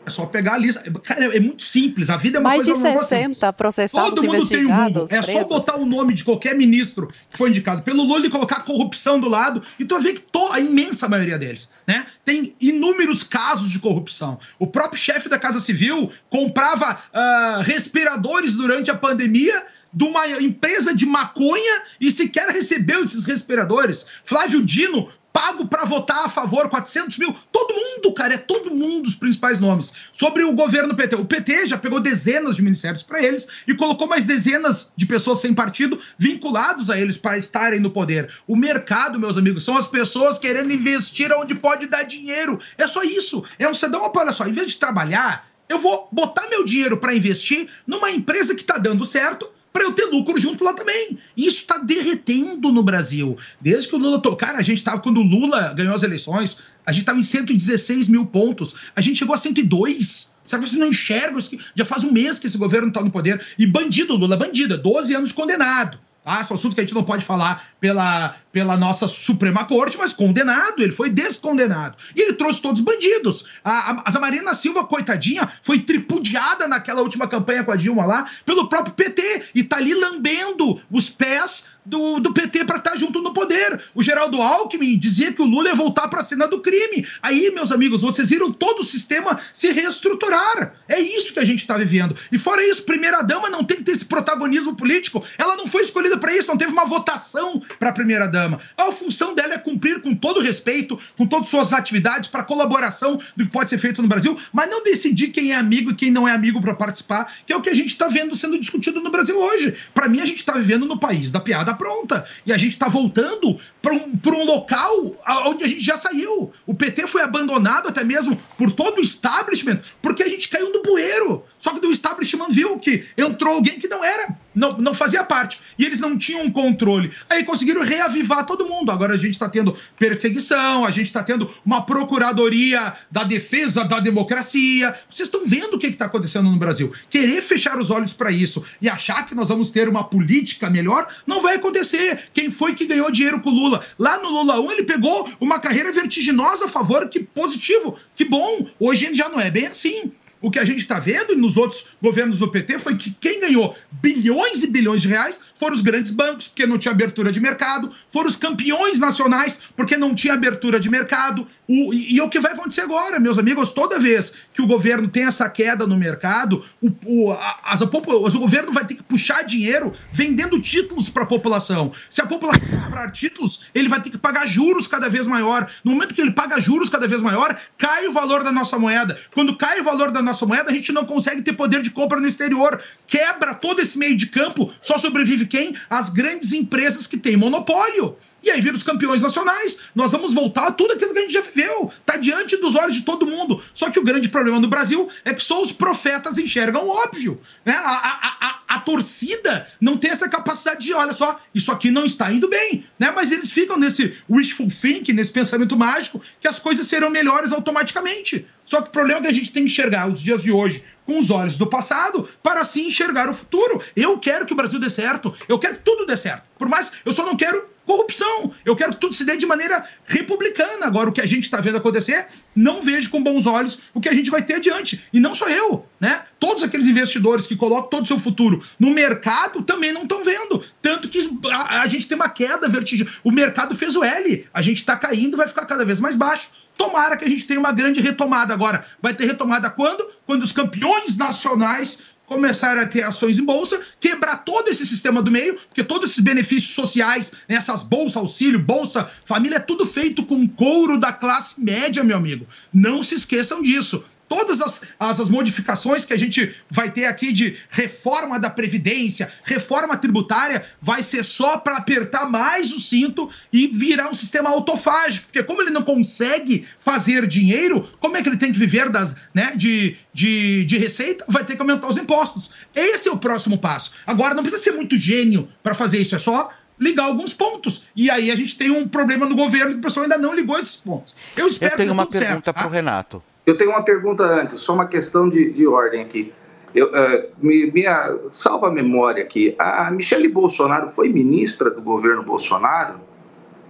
É só pegar a lista. Cara, é muito simples. A vida é uma Mais coisa de um negócio 60 processados Todo mundo tem o. Google. É só botar o nome de qualquer ministro que foi indicado pelo Lula e colocar corrupção do lado, e tu vai ver que to- a imensa maioria deles, né? Tem inúmeros casos de corrupção. O próprio chefe da Casa Civil comprava ah, respiradores durante a pandemia de uma empresa de maconha e sequer recebeu esses respiradores. Flávio Dino pago pra votar a favor, 400 mil. Todo mundo, cara, é todo mundo os principais nomes. Sobre o governo PT. O PT já pegou dezenas de ministérios para eles e colocou mais dezenas de pessoas sem partido vinculados a eles para estarem no poder. O mercado, meus amigos, são as pessoas querendo investir onde pode dar dinheiro. É só isso. É um cedão, olha só, em vez de trabalhar, eu vou botar meu dinheiro para investir numa empresa que tá dando certo para eu ter lucro junto lá também. Isso está derretendo no Brasil. Desde que o Lula. To... Cara, a gente tava. Quando o Lula ganhou as eleições, a gente tava em 116 mil pontos. A gente chegou a 102. Será que vocês não enxergam? Já faz um mês que esse governo tá no poder. E bandido, Lula, bandido. 12 anos condenado. Tá? Esse é um assunto que a gente não pode falar pela, pela nossa Suprema Corte, mas condenado, ele foi descondenado. E ele trouxe todos os bandidos. A, a, a Marina Silva, coitadinha, foi tripudiada naquela última campanha com a Dilma lá pelo próprio PT e tá ali lambendo os pés do, do PT para estar junto no poder. O Geraldo Alckmin dizia que o Lula ia voltar para a cena do crime. Aí, meus amigos, vocês viram todo o sistema se reestruturar. É isso que a gente está vivendo. E fora isso, primeira-dama não tem que ter esse protagonismo político. Ela não foi escolhida para isso, não teve uma votação para primeira-dama. A função dela é cumprir com todo respeito, com todas suas atividades, para colaboração do que pode ser feito no Brasil, mas não decidir quem é amigo e quem não é amigo para participar, que é o que a gente está vendo sendo discutido no Brasil hoje. Para mim, a gente está vivendo no país da piada pronta. E a gente está voltando para um, um local onde a gente já saiu. O PT foi abandonado até mesmo por todo o establishment, porque a gente caiu no bueiro. Só que o establishment viu que entrou alguém que não era, não, não fazia parte. E eles não tinham controle. Aí conseguiram reavivar todo mundo. Agora a gente está tendo perseguição, a gente está tendo uma procuradoria da defesa da democracia. Vocês estão vendo o que está acontecendo no Brasil. Querer fechar os olhos para isso e achar que nós vamos ter uma política melhor, não vai acontecer. Quem foi que ganhou dinheiro com o Lula? Lá no Lula 1, ele pegou uma carreira vertiginosa a favor, que positivo, que bom. Hoje ele já não é bem assim. O que a gente está vendo nos outros governos do PT foi que quem ganhou bilhões e bilhões de reais foram os grandes bancos, porque não tinha abertura de mercado, foram os campeões nacionais, porque não tinha abertura de mercado. O- e, e é o que vai acontecer agora, meus amigos, toda vez que o governo tem essa queda no mercado, o, o, as, a o governo vai ter que puxar dinheiro vendendo títulos para a população. Se a população comprar títulos, ele vai ter que pagar juros cada vez maior. No momento que ele paga juros cada vez maior, cai o valor da nossa moeda. Quando cai o valor da nossa moeda, a gente não consegue ter poder de compra no exterior. Quebra todo esse meio de campo, só sobrevive quem? As grandes empresas que têm monopólio. E aí vira os campeões nacionais. Nós vamos voltar a tudo aquilo que a gente já viveu. Tá diante dos olhos de todo mundo. Só que o grande problema no Brasil é que só os profetas enxergam o óbvio. Né? A, a, a, a torcida não tem essa capacidade de, olha só, isso aqui não está indo bem. Né? Mas eles ficam nesse wishful thinking, nesse pensamento mágico, que as coisas serão melhores automaticamente. Só que o problema é que a gente tem que enxergar os dias de hoje com os olhos do passado para assim enxergar o futuro. Eu quero que o Brasil dê certo. Eu quero que tudo dê certo. Por mais, eu só não quero corrupção. Eu quero que tudo se dê de maneira republicana. Agora, o que a gente está vendo acontecer, não vejo com bons olhos o que a gente vai ter adiante. E não só eu, né? Todos aqueles investidores que colocam todo o seu futuro no mercado também não estão vendo. Tanto que a, a gente tem uma queda vertiginosa. O mercado fez o L. A gente está caindo, vai ficar cada vez mais baixo. Tomara que a gente tenha uma grande retomada agora. Vai ter retomada quando? Quando os campeões nacionais começarem a ter ações em bolsa, quebrar todo esse sistema do meio, porque todos esses benefícios sociais, né, essas bolsa auxílio, bolsa família, é tudo feito com couro da classe média, meu amigo. Não se esqueçam disso. Todas as, as, as modificações que a gente vai ter aqui de reforma da Previdência, reforma tributária, vai ser só para apertar mais o cinto e virar um sistema autofágico. Porque como ele não consegue fazer dinheiro, como é que ele tem que viver das, né, de, de, de receita? Vai ter que aumentar os impostos. Esse é o próximo passo. Agora, não precisa ser muito gênio para fazer isso, é só ligar alguns pontos. E aí a gente tem um problema no governo que o pessoal ainda não ligou esses pontos. Eu espero Eu tenho que uma tudo certo, pergunta tá? Renato. Eu tenho uma pergunta antes, só uma questão de, de ordem aqui. Eu, eh, me, minha, salva a memória aqui. A Michele Bolsonaro foi ministra do governo Bolsonaro?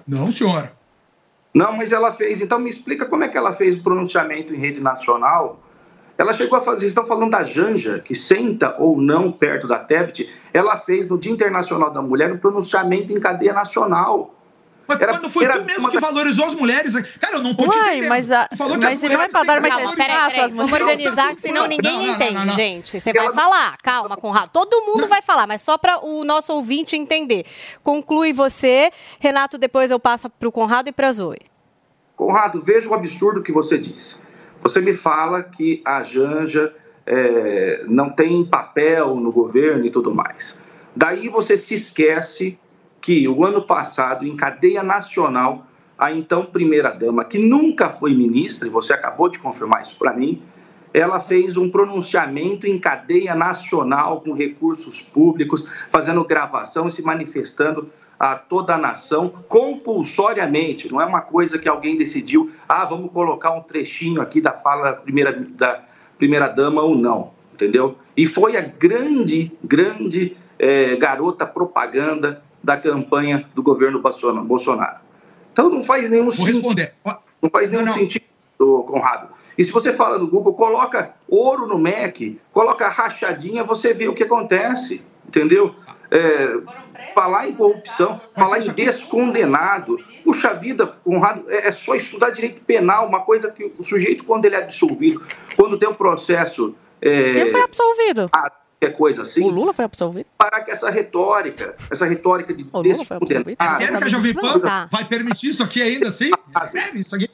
Não, senhora. Não, mas ela fez. Então me explica como é que ela fez o pronunciamento em rede nacional. Ela chegou a fazer. Vocês estão falando da Janja, que senta ou não perto da Tebet. Ela fez no Dia Internacional da Mulher um pronunciamento em cadeia nacional. Mas quando foi tu mesmo que valorizou as mulheres. Cara, eu não tô te Uai, entendendo. mas a- falou que mas as se não é pra dar que mais espaço peraí, peraí. às Vamos mulheres. organizar, que senão ninguém Não, não, entende, não, não. gente. Você vai falar. Calma, Conrado. Todo mundo vai falar, mas só para o nosso ouvinte entender. Conclui você. Renato, depois eu passo para o Conrado e para a Zoe. Conrado, veja o absurdo que você disse. Você me fala que a Janja é, não tem papel no governo e tudo mais. Daí você se esquece que o ano passado, em cadeia nacional, a então primeira-dama, que nunca foi ministra, e você acabou de confirmar isso para mim, ela fez um pronunciamento em cadeia nacional com recursos públicos, fazendo gravação e se manifestando a toda a nação compulsoriamente. Não é uma coisa que alguém decidiu, ah, vamos colocar um trechinho aqui da fala da primeira, da primeira dama ou não, entendeu? E foi a grande, grande eh, garota propaganda da campanha do governo Bolsona- Bolsonaro. Então não faz nenhum Vou sentido. responder. Não faz nenhum Não, não. sentido, Conrado. E se você fala no Google, coloca ouro no MEC, coloca rachadinha, você vê o que acontece, entendeu? É, falar em corrupção, falar em descondenado. Puxa vida, Conrado, é é só estudar direito penal, uma coisa que o sujeito, quando ele é absolvido, quando tem o processo. é, Quem foi absolvido? a- qualquer coisa assim. O Lula foi absolvido? Parar com essa retórica, essa retórica de despoderar. É sério que a Jovem Pan Tá. vai permitir isso aqui ainda assim? É sério isso aqui?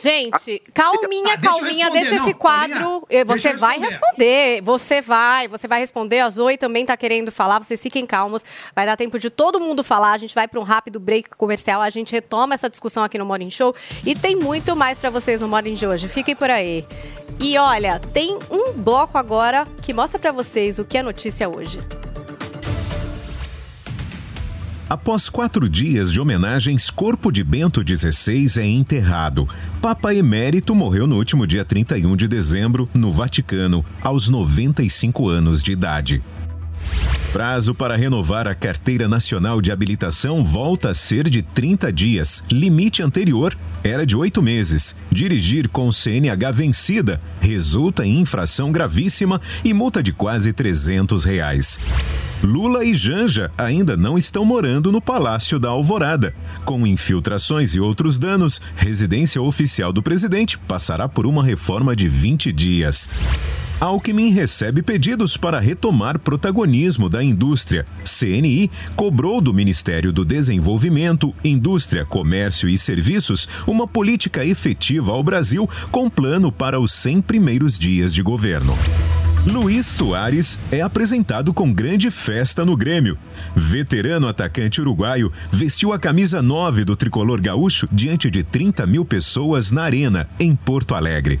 Gente, calminha, Tá, deixa eu calminha, deixa não, esse quadro. calminha. eh, Você vai responder. Você vai, você vai responder. A Zoe também tá querendo falar. Vocês fiquem calmos. Vai dar tempo de todo mundo falar. A gente vai para um rápido break comercial. A gente retoma essa discussão aqui no Morning Show. E tem muito mais para vocês no Morning de hoje. Fiquem por aí. E olha, tem um bloco agora que mostra para vocês o que é notícia hoje. Após quatro dias de homenagens, corpo de Bento XVI é enterrado. Papa Emérito morreu no último dia 31 de dezembro, no Vaticano, aos 95 anos de idade. Prazo para renovar a Carteira Nacional de Habilitação volta a ser de 30 dias. Limite anterior era de oito meses. Dirigir com CNH vencida resulta em infração gravíssima e multa de quase 300 reais. Lula e Janja ainda não estão morando no Palácio da Alvorada. Com infiltrações e outros danos, residência oficial do presidente passará por uma reforma de 20 dias. Alckmin recebe pedidos para retomar protagonismo da indústria. CNI cobrou do Ministério do Desenvolvimento, Indústria, Comércio e Serviços uma política efetiva ao Brasil com plano para os 100 primeiros dias de governo. Luiz Soares é apresentado com grande festa no Grêmio. Veterano atacante uruguaio vestiu a camisa 9 do tricolor gaúcho diante de 30 mil pessoas na Arena, em Porto Alegre.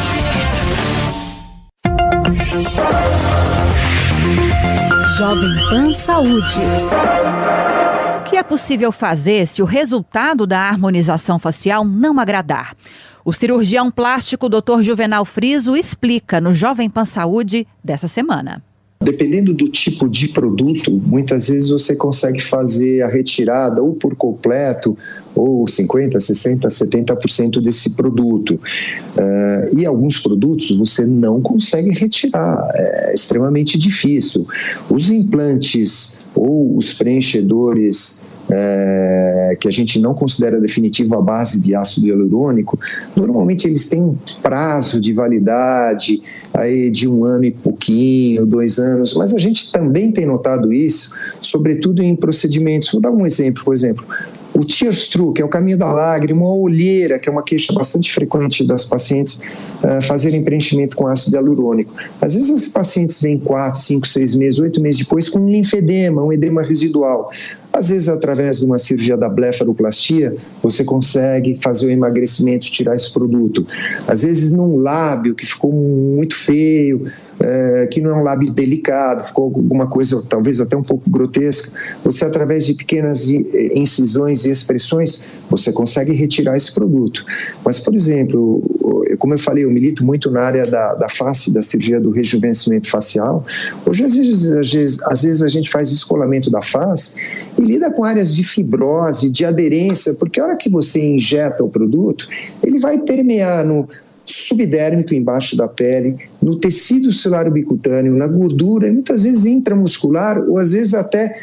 Jovem Pan Saúde. O que é possível fazer se o resultado da harmonização facial não agradar? O cirurgião plástico Dr. Juvenal Friso explica no Jovem Pan Saúde dessa semana. Dependendo do tipo de produto, muitas vezes você consegue fazer a retirada ou por completo, ou 50%, 60%, 70% desse produto. Uh, e alguns produtos você não consegue retirar, é extremamente difícil. Os implantes ou os preenchedores é, que a gente não considera definitivo a base de ácido hialurônico, normalmente eles têm um prazo de validade aí de um ano e pouquinho, dois anos, mas a gente também tem notado isso, sobretudo em procedimentos. Vou dar um exemplo, por exemplo, o tears through, que é o caminho da lágrima, a olheira, que é uma queixa bastante frequente das pacientes uh, fazerem preenchimento com ácido hialurônico. Às vezes os pacientes vêm 4, 5, 6 meses, 8 meses depois com um linfedema, um edema residual. Às vezes, através de uma cirurgia da blefaroplastia, você consegue fazer o emagrecimento, tirar esse produto. Às vezes, num lábio que ficou muito feio, é, que não é um lábio delicado, ficou alguma coisa talvez até um pouco grotesca, você, através de pequenas incisões e expressões, você consegue retirar esse produto. Mas, por exemplo, como eu falei, eu milito muito na área da, da face, da cirurgia do rejuvenescimento facial. Hoje, às vezes, às vezes, às vezes a gente faz descolamento da face e lida com áreas de fibrose, de aderência, porque a hora que você injeta o produto, ele vai permear no subdérmico embaixo da pele, no tecido celular bicutâneo, na gordura, muitas vezes intramuscular ou às vezes até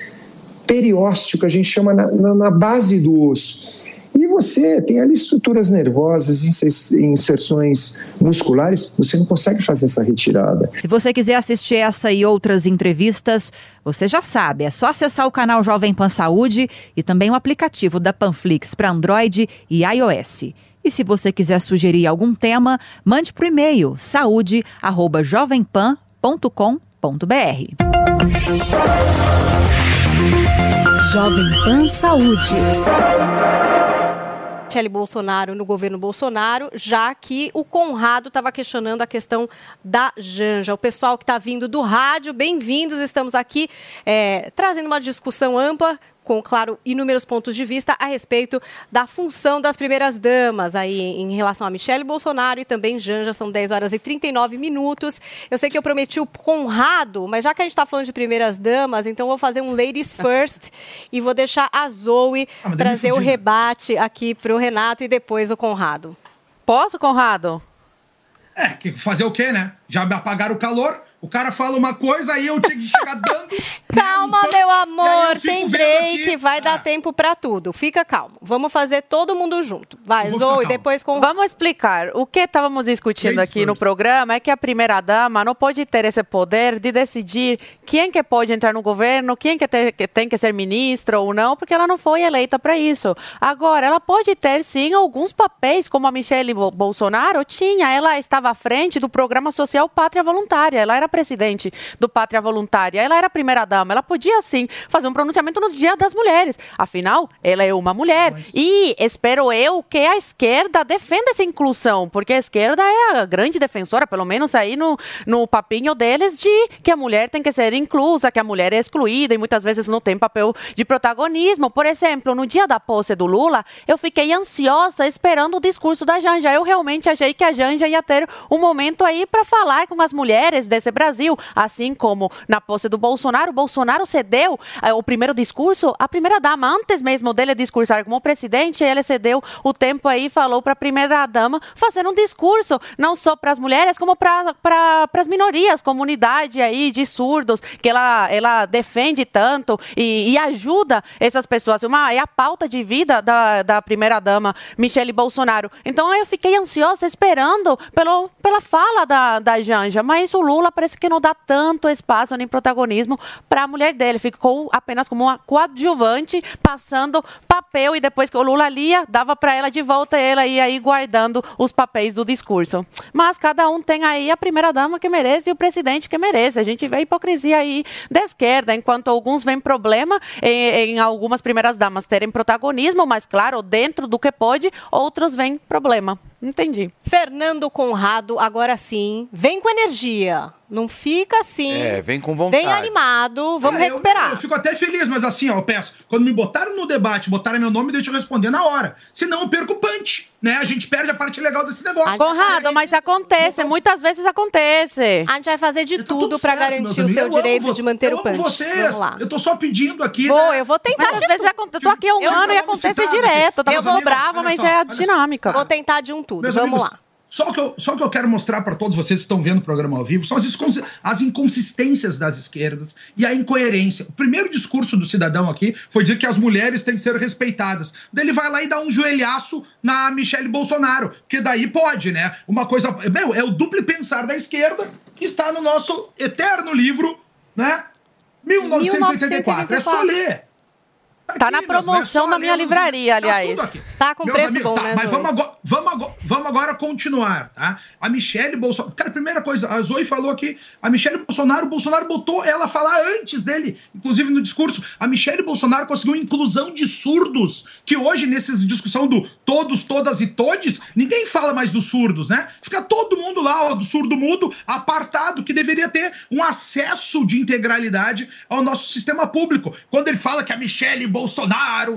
periósteo, que a gente chama na, na, na base do osso. E você tem ali estruturas nervosas, inser- inserções musculares, você não consegue fazer essa retirada. Se você quiser assistir essa e outras entrevistas, você já sabe, é só acessar o canal Jovem Pan Saúde e também o aplicativo da Panflix para Android e iOS. E se você quiser sugerir algum tema, mande por e-mail saúde@jovempan.com.br. Jovem Pan Saúde. Michele Bolsonaro no governo Bolsonaro, já que o Conrado estava questionando a questão da Janja. O pessoal que está vindo do rádio, bem-vindos. Estamos aqui é, trazendo uma discussão ampla com, claro, inúmeros pontos de vista a respeito da função das primeiras damas aí em relação a Michele Bolsonaro e também Janja. São 10 horas e 39 minutos. Eu sei que eu prometi o Conrado, mas já que a gente está falando de primeiras damas, então eu vou fazer um ladies first e vou deixar a Zoe Ah, trazer o rebate aqui para o Renato e depois o Conrado. Posso, Conrado? É, que- fazer o quê, né? Já me apagaram o calor, o cara fala uma coisa, aí eu tenho que chegar dando. Calma, meu amor, tem break, aqui. vai dar tempo para tudo. Fica calmo. Vamos fazer todo mundo junto. Vai, Zoe, depois com Vamos explicar. O que estávamos discutindo aqui no programa é que a primeira-dama não pode ter esse poder de decidir quem que pode entrar no governo, quem que, ter- que tem que ser ministro ou não, porque ela não foi eleita para isso. Agora, ela pode ter, sim, alguns papéis, como a Michelle Bo- Bolsonaro tinha. Ela estava à frente do programa social Pátria Voluntária. Ela era presidente do Pátria Voluntária. Ela era primeira-dama. Ela podia, sim, fazer um pronunciamento no Dia das Mulheres. Afinal, ela é uma mulher. E espero eu que a esquerda defenda essa inclusão, porque a esquerda é a grande defensora, pelo menos aí no, no papinho deles, de que a mulher tem que ser inclusa, que a mulher é excluída e muitas vezes não tem papel de protagonismo. Por exemplo, no dia da posse do Lula, eu fiquei ansiosa esperando o discurso da Janja. Eu realmente achei que a Janja ia ter um momento aí para falar com as mulheres desse Brasil, assim como na posse do Bolsonaro. Bolsonaro cedeu eh, o primeiro discurso, a primeira dama, antes mesmo dele discursar como presidente, ele cedeu o tempo aí e falou para a primeira dama fazer um discurso, não só para as mulheres, como para as minorias, comunidade aí de surdos, que ela, ela defende tanto e, e ajuda essas pessoas. Uma, é a pauta de vida da, da primeira dama, Michele Bolsonaro. Então eu fiquei ansiosa esperando pelo, pela fala da, da Janja, mas o Lula parece que não dá tanto espaço nem protagonismo para a mulher dele. Ficou apenas como uma coadjuvante, passando papel e depois que o Lula lia, dava para ela de volta ela ia aí guardando os papéis do discurso. Mas cada um tem aí a primeira dama que merece e o presidente que merece. A gente vê a hipocrisia aí da esquerda, enquanto alguns veem problema em, em algumas primeiras damas terem protagonismo, mas claro, dentro do que pode, outros veem problema. Entendi. Fernando Conrado, agora sim, vem com energia. Não fica assim. É, vem com vontade. Vem animado, vamos Ah, eu- recuperar. Eu, fico até feliz, mas assim, ó, eu peço, quando me botaram no debate, botaram meu nome, deixa eu responder na hora. Senão eu perco o punch, né? A gente perde a parte legal desse negócio. Conrado, mas acontece, muitas vezes acontece. A gente vai fazer de tudo para certo, garantir o seu Eu direito de manter eu o punch. vocês. Vamos lá. Eu tô só pedindo aqui. Vou, né? eu vou tentar. Mas às vezes acontece. Eu tô aqui há um Eu ano e vou acontece citar direto. Meus sou amigos, brava, mas só, é a dinâmica. Vou tentar de um tudo. Meus Vamos amigos, lá. Só que, eu, só que eu quero mostrar para todos vocês que estão vendo o programa ao vivo são as, as inconsistências das esquerdas e a incoerência. O primeiro discurso do cidadão aqui foi dizer que as mulheres têm que ser respeitadas. Daí ele vai lá e dá um joelhaço na Michelle Bolsonaro, porque daí pode, né? Uma coisa. Meu, é o duplo pensar da esquerda que está no nosso eterno livro, né? 1984. É só ler. Tá na Aqui, promoção da minha livraria, tá aliás. aqui. Tá com Meus preço amigos, bom, tá, né, Mas vamos agora, vamos, agora, vamos agora continuar, tá? A Michelle Bolsonaro. Cara, primeira coisa, a Zoe falou aqui, a Michelle Bolsonaro, o Bolsonaro botou ela a falar antes dele, inclusive no discurso. A Michelle Bolsonaro conseguiu inclusão de surdos, que hoje, nessa discussão do todos, todas e todes, ninguém fala mais dos surdos, né? Fica todo mundo lá, ó, do surdo mudo, apartado, que deveria ter um acesso de integralidade ao nosso sistema público. Quando ele fala que a Michelle Bolsonaro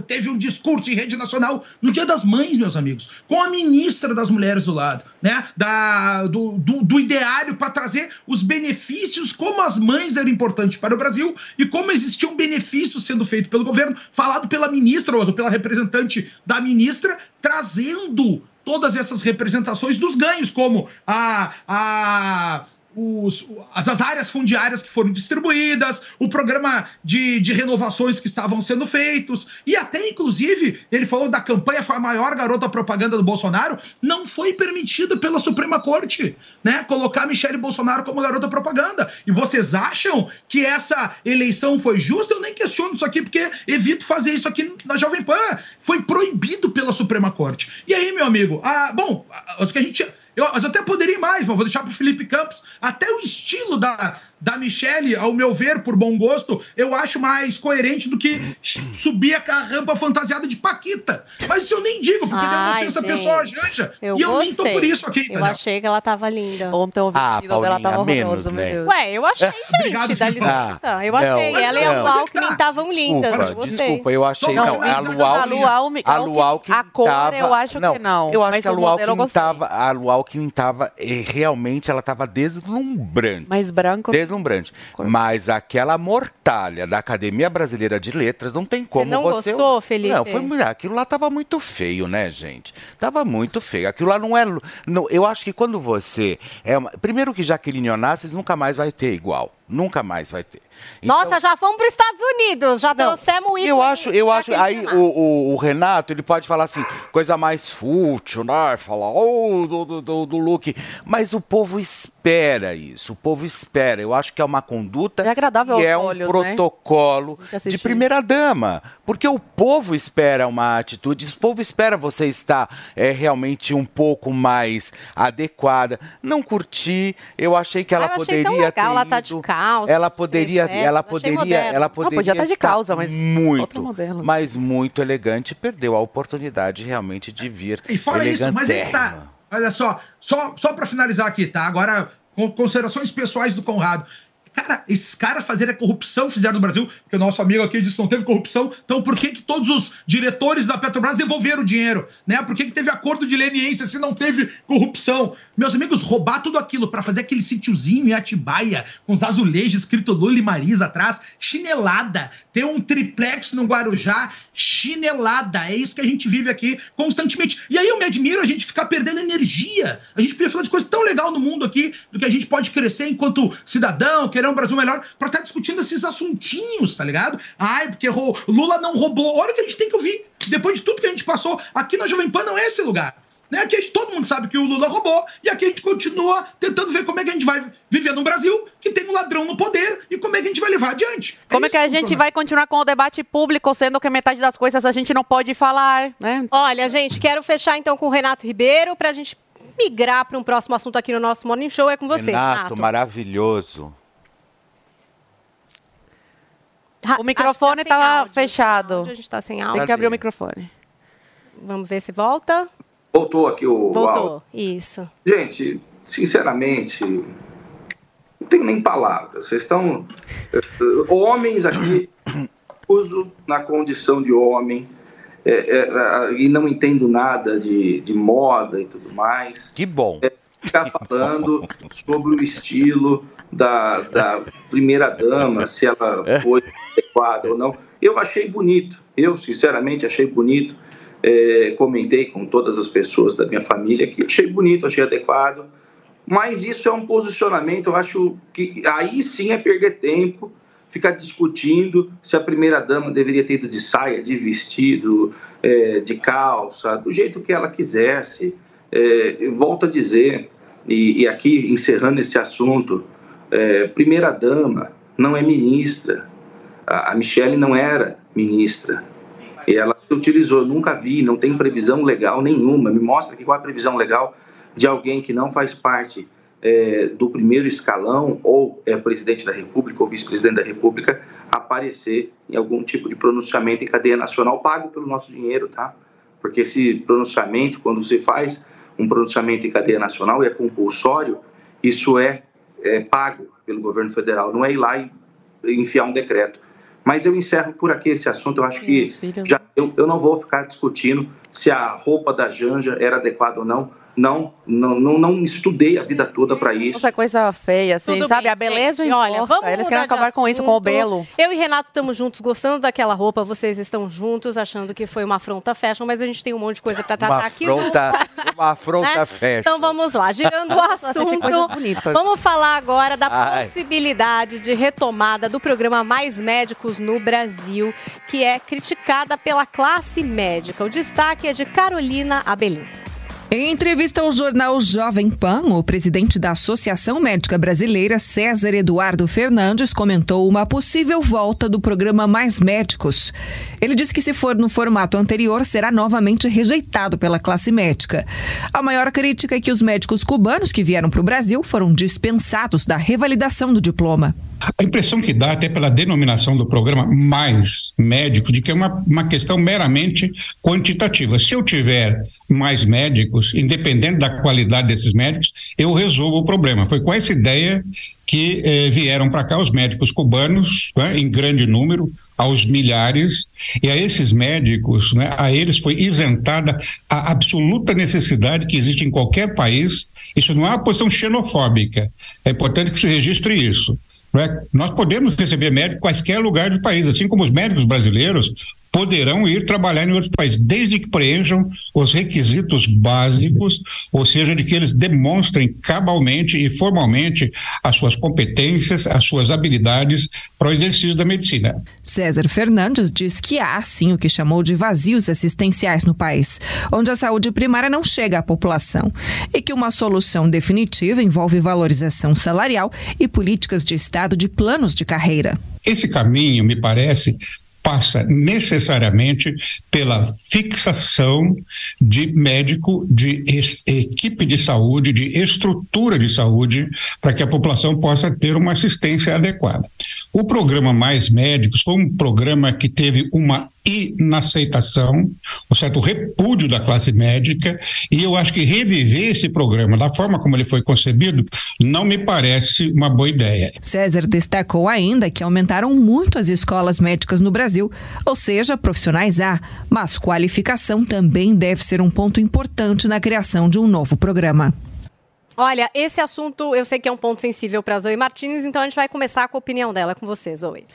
teve um discurso em rede nacional no Dia das Mães, meus amigos, com a ministra das Mulheres do lado, né? Da, do, do, do ideário para trazer os benefícios, como as mães eram importantes para o Brasil e como existiam benefícios sendo feitos pelo governo, falado pela ministra, ou pela representante da ministra, trazendo todas essas representações dos ganhos, como a, a os, as, as áreas fundiárias que foram distribuídas, o programa de, de renovações que estavam sendo feitos, e até, inclusive, ele falou da campanha, foi a maior garota propaganda do Bolsonaro, não foi permitido pela Suprema Corte, né, colocar Michele Bolsonaro como garota propaganda. E vocês acham que essa eleição foi justa? Eu nem questiono isso aqui, porque evito fazer isso aqui na Jovem Pan. Foi proibido pela Suprema Corte. E aí, meu amigo, ah, bom, acho que a gente eu, mas eu até poderia ir mais, mas vou deixar pro Felipe Campos. Até o estilo da, da Michelle, ao meu ver, por bom gosto, eu acho mais coerente do que subir a rampa fantasiada de Paquita. Mas isso eu nem digo, porque Ai, denuncia essa gente. pessoa janja. Eu e eu nem gostei. tô por isso aqui, Eu achei que ela tava linda. Ontem o Ah, vestido dela tava menos, meu né? Deus. Ué, eu achei, gente, Obrigado, dá licença. Eu Ah, achei. não, ela e não. o Alckmin estavam lindas. Desculpa, eu gostei. desculpa, eu achei. Não, Não, mas a a Lu A Alckmin. Lu Alckmin, A a cor tava- eu acho que não. Eu acho mas que a o Lu modelo eu Alckmin gostei. tava. A Lu Alckmin tava. eh, Realmente, ela tava deslumbrante. Mais branco. Deslumbrante. Mas aquela mortalha da Academia Brasileira de Letras não tem como não você. gostou, Felipe? Não, foi, aquilo lá tava muito feio, né, gente? Tava muito feio. Aquilo lá não é. não- eu acho que quando você. É uma- primeiro que Jaqueline Onassis nunca mais vai ter igual. Nunca mais vai ter. Nossa, já fomos para os Estados Unidos, já trouxemos o ídolo. Eu acho, eu acho. Aí o, o- o Renato, ele pode falar assim, coisa mais fútil, né? Falar, oh, do, do, do, do look. Mas o povo espera isso. O povo espera. Eu acho que é uma conduta. É agradável e é um olhos, né? protocolo que de assistir. primeira-dama. Porque o povo espera uma atitude, o povo espera você estar é, realmente um pouco mais adequada. Não curti, eu achei que ela Ah, eu achei tão poderia legal, ter ela tá de ido- calça, ela poderia, fez ela achei poderia, ela Não, poderia podia estar de calça, mas muito, outro modelo. mas muito elegante, perdeu a oportunidade realmente de vir E fora isso, mas aí que tá. Olha só, só, só para finalizar aqui, tá? Agora, com considerações pessoais do Conrado. Cara, esses caras fazerem a corrupção fizeram no Brasil, porque o nosso amigo aqui disse que não teve corrupção, então por que, que todos os diretores da Petrobras devolveram o dinheiro? Né? Por que, que teve acordo de leniência se não teve corrupção? Meus amigos, roubar tudo aquilo para fazer aquele sítiozinho em Atibaia, com os azulejos escrito Lula e Marisa atrás, chinelada. Ter um triplex no Guarujá, chinelada. É isso que a gente vive aqui constantemente. E aí eu me admiro a gente ficar perdendo energia. A gente podia falar de coisa tão legal no mundo aqui, do que a gente pode crescer enquanto cidadão, querer um Brasil melhor, pra estar discutindo esses assuntinhos, tá ligado? Ai, porque Lula não roubou. Olha o que a gente tem que ouvir. Depois de tudo que a gente passou, aqui na Jovem Pan não é esse lugar. Né? Aqui a gente- todo mundo sabe que o Lula roubou, e aqui a gente continua tentando ver como é que a gente vai viver num Brasil que tem um ladrão no poder e como é que a gente vai levar adiante. Como é que a gente vai continuar com o debate público, sendo que metade das coisas a gente não pode falar, né? Olha, gente, quero fechar então com o Renato Ribeiro pra gente migrar para um próximo assunto aqui no nosso Morning Show. É com você, Renato, Renato. maravilhoso. Ra- O microfone que tá fechado. áudio, A gente tá sem Tem áudio. que abrir o microfone. Vamos ver se volta. Voltou aqui o. Voltou. Isso. Gente, sinceramente, não tenho nem palavras. Vocês estão. eh, Homens aqui, uso na condição de homem, é, é, e não entendo nada de, de moda e tudo mais. Que bom. Ficar falando sobre o estilo da, da primeira-dama, se ela foi adequada ou não. Eu achei bonito. Eu, sinceramente, achei bonito. É, comentei com todas as pessoas da minha família que achei bonito, achei adequado. Mas isso é um posicionamento, eu acho que aí sim é perder tempo, ficar discutindo se a primeira-dama deveria ter ido de saia, de vestido, é, de calça, do jeito que ela quisesse. É, volto a dizer, e, e aqui encerrando esse assunto, é, primeira-dama não é ministra. A, a Michelle não era ministra. Ela se utilizou, nunca vi, não tem previsão legal nenhuma. Me mostra aqui qual é a previsão legal de alguém que não faz parte é, do primeiro escalão, ou é presidente da República, ou vice-presidente da República, aparecer em algum tipo de pronunciamento em cadeia nacional pago pelo nosso dinheiro, tá? Porque esse pronunciamento, quando você faz um pronunciamento em cadeia nacional e é compulsório, isso é, é pago pelo governo federal, não é ir lá e enfiar um decreto. Mas eu encerro por aqui esse assunto. Eu acho que já, eu, eu não vou ficar discutindo se a roupa da Janja era adequada ou não. Não, não, não, não estudei a vida toda para isso. Nossa, coisa feia, assim, Tudo sabe? bem, a beleza gente, olha, vamos Eles querem acabar com isso, com o belo. Eu e Renato estamos juntos, gostando daquela roupa. Vocês estão juntos, achando que foi uma afronta fashion, mas a gente tem um monte de coisa para tratar Uma aqui. afronta, uma afronta Né? fashion. Então vamos lá, girando o assunto. Vamos falar agora da Ai. possibilidade de retomada do programa Mais Médicos no Brasil, que é criticada pela classe médica. O destaque é de Carolina Abelim. Em entrevista ao jornal Jovem Pan, o presidente da Associação Médica Brasileira, César Eduardo Fernandes, comentou uma possível volta do programa Mais Médicos. Ele disse que, se for no formato anterior, será novamente rejeitado pela classe médica. A maior crítica é que os médicos cubanos que vieram para o Brasil foram dispensados da revalidação do diploma. A impressão que dá, até pela denominação do programa mais médico, de que é uma, uma questão meramente quantitativa. Se eu tiver mais médicos, independente da qualidade desses médicos, eu resolvo o problema. Foi com essa ideia que eh, vieram para cá os médicos cubanos, né, em grande número, aos milhares, e a esses médicos, né, a eles foi isentada a absoluta necessidade que existe em qualquer país. Isso não é uma posição xenofóbica. É importante que se registre isso. Não é? Nós podemos receber médicos em quaisquer lugar do país, assim como os médicos brasileiros poderão ir trabalhar em outros países, desde que preencham os requisitos básicos, ou seja, de que eles demonstrem cabalmente e formalmente as suas competências, as suas habilidades para o exercício da medicina. César Fernandes diz que há, sim, o que chamou de vazios assistenciais no país, onde a saúde primária não chega à população, e que uma solução definitiva envolve valorização salarial e políticas de Estado de planos de carreira. Esse caminho, me parece, passa necessariamente pela fixação de médico, de equipe de saúde, de estrutura de saúde, para que a população possa ter uma assistência adequada. O programa Mais Médicos foi um programa que teve uma inaceitação, um certo repúdio da classe médica, e eu acho que reviver esse programa da forma como ele foi concebido não me parece uma boa ideia. César destacou ainda que aumentaram muito as escolas médicas no Brasil, ou seja, profissionais há, mas qualificação também deve ser um ponto importante na criação de um novo programa. Olha, esse assunto eu sei que é um ponto sensível para Zoe Martins, então a gente vai começar com a opinião dela com você, Zoe.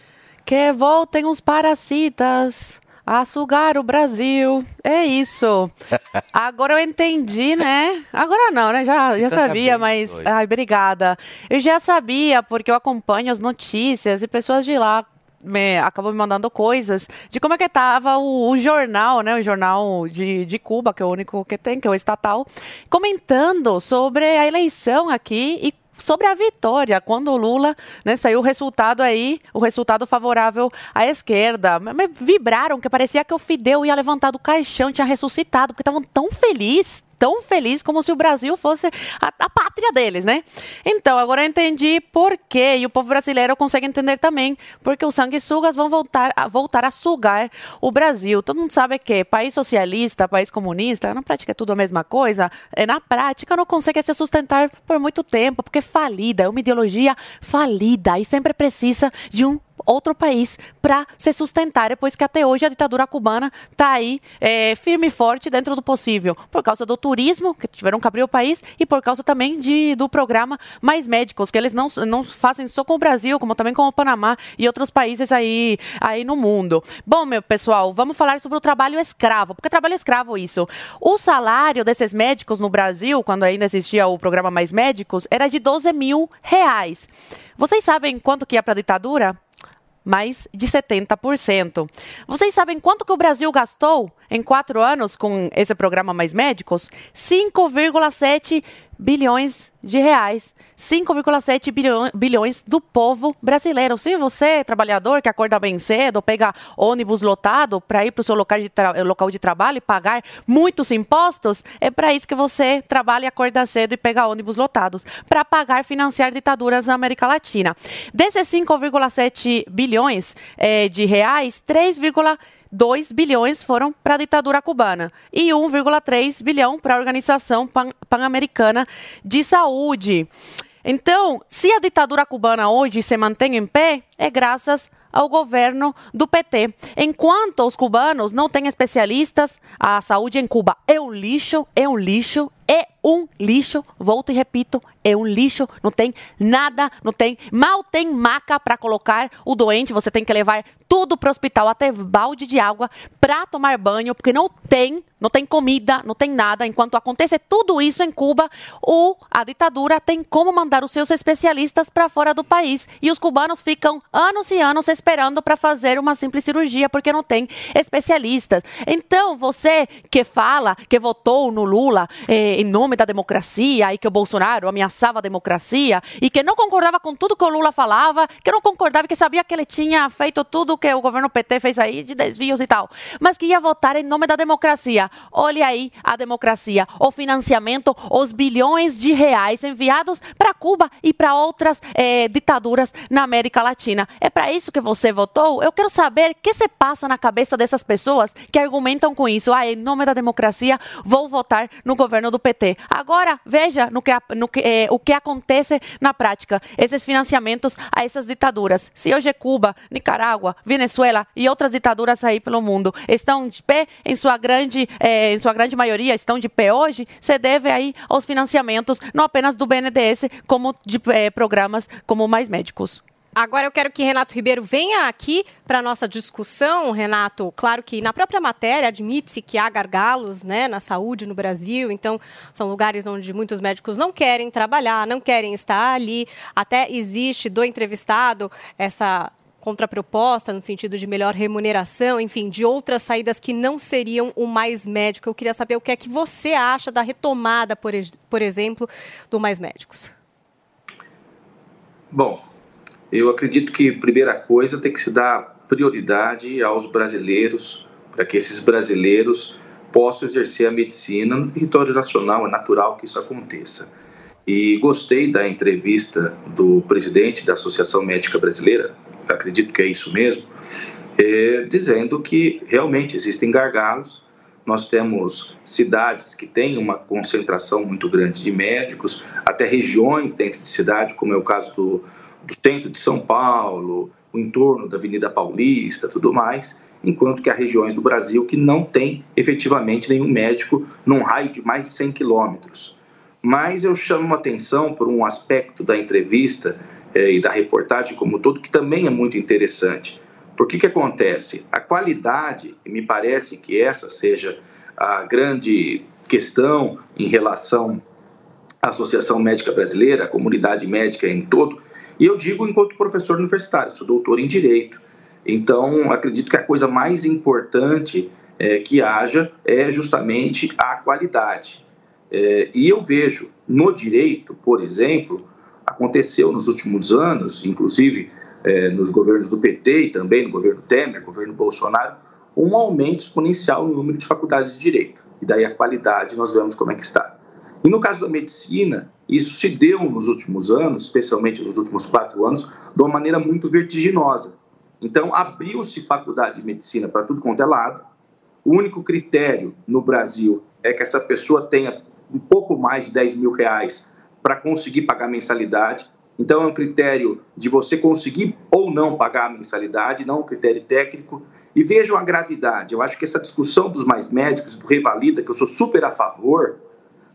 Que voltem os parasitas a sugar o Brasil. É isso. Agora eu entendi, né? Agora não, né? Já, já sabia, mas. Ai, obrigada. Eu já sabia, porque eu acompanho as notícias e pessoas de lá. Me, acabou me mandando coisas de como é que tava o, o jornal, né? O jornal de, de Cuba, que é o único que tem, que é o estatal, comentando sobre a eleição aqui e sobre a vitória, quando o Lula, né, saiu o resultado aí, o resultado favorável à esquerda. Vibraram, que parecia que o Fidel ia levantar do caixão, tinha ressuscitado, porque estavam tão felizes, tão felizes, como se o Brasil fosse a, a pátria deles, né? Então, agora eu entendi por quê, e o povo brasileiro consegue entender também, porque os sanguessugas vão voltar a, voltar a sugar o Brasil. Todo mundo sabe que país socialista, país comunista, na prática é tudo a mesma coisa, é, na prática não consegue se sustentar por muito tempo, porque é falida, é uma ideologia falida e sempre precisa de um outro país para se sustentar, depois que até hoje a ditadura cubana está aí é, firme e forte dentro do possível, por causa do turismo, que tiveram que abrir o país, e por causa também de, do programa Mais Médicos, que eles não, não fazem só com o Brasil, como também com o Panamá e outros países aí, aí no mundo. Bom, meu pessoal, vamos falar sobre o trabalho escravo, porque é trabalho escravo isso. O salário desses médicos no Brasil, quando ainda existia o programa Mais Médicos, era de 12 mil reais. Vocês sabem quanto que é para a ditadura? Mais de 70%. Vocês sabem quanto que o Brasil gastou em quatro anos com esse programa Mais Médicos? 5,7 bilhões de reais. 5,7 bilhões, do povo brasileiro. Se você é trabalhador que acorda bem cedo, pega ônibus lotado para ir para o seu local de, local de trabalho e pagar muitos impostos, é para isso que você trabalha acorda cedo e pega ônibus lotados. Para pagar, financiar ditaduras na América Latina. Desses 5,7 bilhões eh, de reais, 3,2 bilhões foram para a ditadura cubana e 1,3 bilhão para a Organização Pan- Pan-Americana de Saúde. Então, se a ditadura cubana hoje se mantém em pé, é graças ao governo do PT. Enquanto os cubanos não têm especialistas, a saúde em Cuba é um lixo, é um lixo, é um lixo, volto e repito, é um lixo, não tem nada, não tem, mal tem maca para colocar o doente, você tem que levar tudo para o hospital, até balde de água para tomar banho, porque não tem, não tem comida, não tem nada. Enquanto acontece tudo isso em Cuba, o, a ditadura tem como mandar os seus especialistas para fora do país. E os cubanos ficam anos e anos esperando para fazer uma simples cirurgia, porque não tem especialistas. Então, você que fala que votou no Lula eh, em nome da democracia e que o Bolsonaro ameaçava a democracia e que não concordava com tudo que o Lula falava, que não concordava, que sabia que ele tinha feito tudo que o governo PT fez aí de desvios e tal, mas que ia votar em nome da democracia. Olha aí a democracia, o financiamento, os bilhões de reais enviados para Cuba e para outras eh, ditaduras na América Latina. É para isso que você votou? Eu quero saber o que se passa na cabeça dessas pessoas que argumentam com isso. Ah, em nome da democracia, vou votar no governo do PT. Agora, veja no que, no que, eh, o que acontece na prática. Esses financiamentos a essas ditaduras. Se hoje é Cuba, Nicarágua, Venezuela e outras ditaduras aí pelo mundo estão de pé, em sua grande, eh, em sua grande maioria estão de pé hoje, se deve aí aos financiamentos, não apenas do BNDES, como de eh, programas como Mais Médicos. Agora eu quero que Renato Ribeiro venha aqui para a nossa discussão. Renato, claro que na própria matéria admite-se que há gargalos né, na saúde no Brasil, então são lugares onde muitos médicos não querem trabalhar, não querem estar ali. Até existe do entrevistado essa contraproposta no sentido de melhor remuneração, enfim, de outras saídas que não seriam o mais médico. Eu queria saber o que é que você acha da retomada, por, por exemplo, do mais médicos. Bom, eu acredito que primeira coisa tem que se dar prioridade aos brasileiros, para que esses brasileiros possam exercer a medicina no território nacional, é natural que isso aconteça. E gostei da entrevista do presidente da Associação Médica Brasileira, acredito que é isso mesmo, é, dizendo que realmente existem gargalos. Nós temos cidades que têm uma concentração muito grande de médicos, até regiões dentro de cidade, como é o caso do, do centro de São Paulo, o entorno da Avenida Paulista, tudo mais, enquanto que há regiões do Brasil que não tem efetivamente nenhum médico num raio de mais de 100 quilômetros. Mas eu chamo atenção por um aspecto da entrevista eh, e da reportagem como todo que também é muito interessante. Por que que acontece? A qualidade, e me parece que essa seja a grande questão em relação à Associação Médica Brasileira, a comunidade médica em todo, e eu digo enquanto professor universitário, sou doutor em Direito. Então, acredito que a coisa mais importante é, que haja é justamente a qualidade. É, e eu vejo no direito, por exemplo, aconteceu nos últimos anos, inclusive é, nos governos do PT e também no governo Temer, governo Bolsonaro, um aumento exponencial no número de faculdades de direito. E daí a qualidade nós vemos como é que está. E no caso da medicina, isso se deu nos últimos anos, especialmente nos últimos quatro anos, de uma maneira muito vertiginosa. Então, abriu-se faculdade de medicina para tudo quanto é lado. O único critério no Brasil é que essa pessoa tenha um pouco mais de 10 mil reais para conseguir pagar mensalidade. Então, é um critério de você conseguir ou não pagar a mensalidade, não um critério técnico. E vejam a gravidade. Eu acho que essa discussão dos mais médicos, do Revalida, que eu sou super a favor,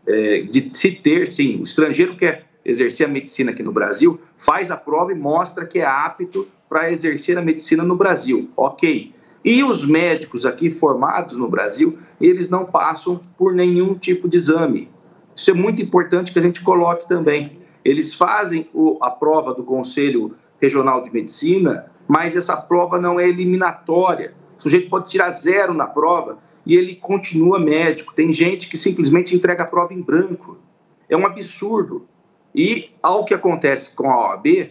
é, de se ter, sim, o estrangeiro quer exercer a medicina aqui no Brasil, faz a prova e mostra que é apto para exercer a medicina no Brasil. Ok. E os médicos aqui formados no Brasil, eles não passam por nenhum tipo de exame. Isso é muito importante que a gente coloque também. Eles fazem o, a prova do Conselho Regional de Medicina, mas essa prova não é eliminatória. O sujeito pode tirar zero na prova e ele continua médico. Tem gente que simplesmente entrega a prova em branco. É um absurdo. E ao que acontece com a OAB,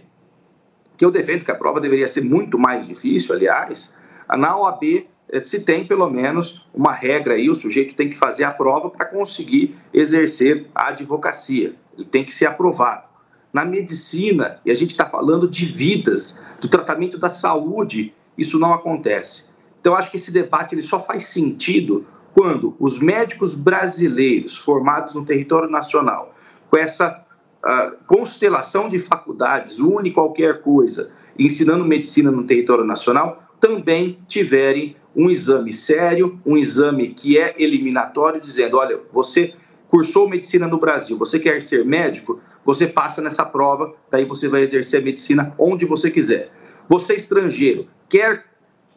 que eu defendo que a prova deveria ser muito mais difícil, aliás, na OAB eh, se tem pelo menos uma regra aí, o sujeito tem que fazer a prova para conseguir exercer a advocacia. Ele tem que ser aprovado. Na medicina, e a gente está falando de vidas, do tratamento da saúde, isso não acontece. Então, acho que esse debate ele só faz sentido quando os médicos brasileiros formados no território nacional, com essa uh, constelação de faculdades, une qualquer coisa, ensinando medicina no território nacional, também tiverem um exame sério, um exame que é eliminatório, dizendo: olha, você cursou medicina no Brasil, você quer ser médico, você passa nessa prova, daí você vai exercer a medicina onde você quiser. Você estrangeiro, quer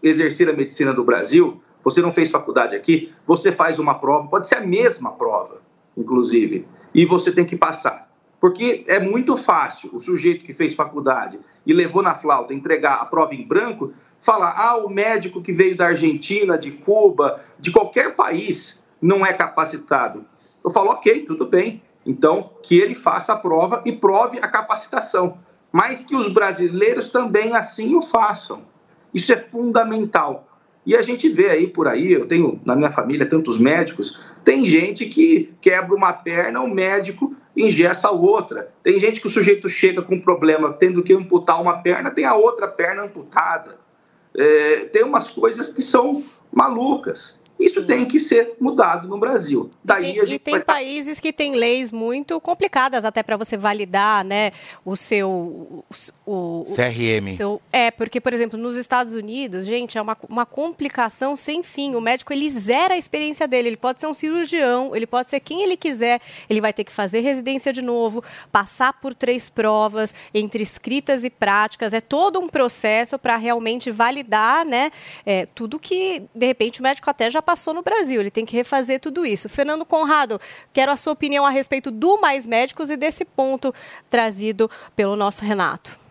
exercer a medicina do Brasil, você não fez faculdade aqui, você faz uma prova, pode ser a mesma prova, inclusive, e você tem que passar. Porque é muito fácil o sujeito que fez faculdade e levou na flauta entregar a prova em branco, falar: ah, o médico que veio da Argentina, de Cuba, de qualquer país, não é capacitado. Eu falo: ok, tudo bem. Então, que ele faça a prova e prove a capacitação. Mas que os brasileiros também assim o façam. Isso é fundamental. E a gente vê aí por aí, eu tenho na minha família tantos médicos, tem gente que quebra uma perna, o médico ingessa a outra. Tem gente que o sujeito chega com um problema tendo que amputar uma perna, tem a outra perna amputada. É, tem umas coisas que são malucas. Isso tem que ser mudado no Brasil. Daí e tem, a gente e tem vai... países que têm leis muito complicadas até para você validar, né, o seu o, o- CRM. o seu- é, porque por exemplo, nos Estados Unidos, gente, é uma, uma complicação sem fim. O médico ele zera a experiência dele, ele pode ser um cirurgião, ele pode ser quem ele quiser, ele vai ter que fazer residência de novo, passar por três provas entre escritas e práticas, é todo um processo para realmente validar, né, é, tudo que de repente o médico até já passou no Brasil, ele tem que refazer tudo isso. Fernando Conrado, quero a sua opinião a respeito do Mais Médicos e desse ponto trazido pelo nosso Renato.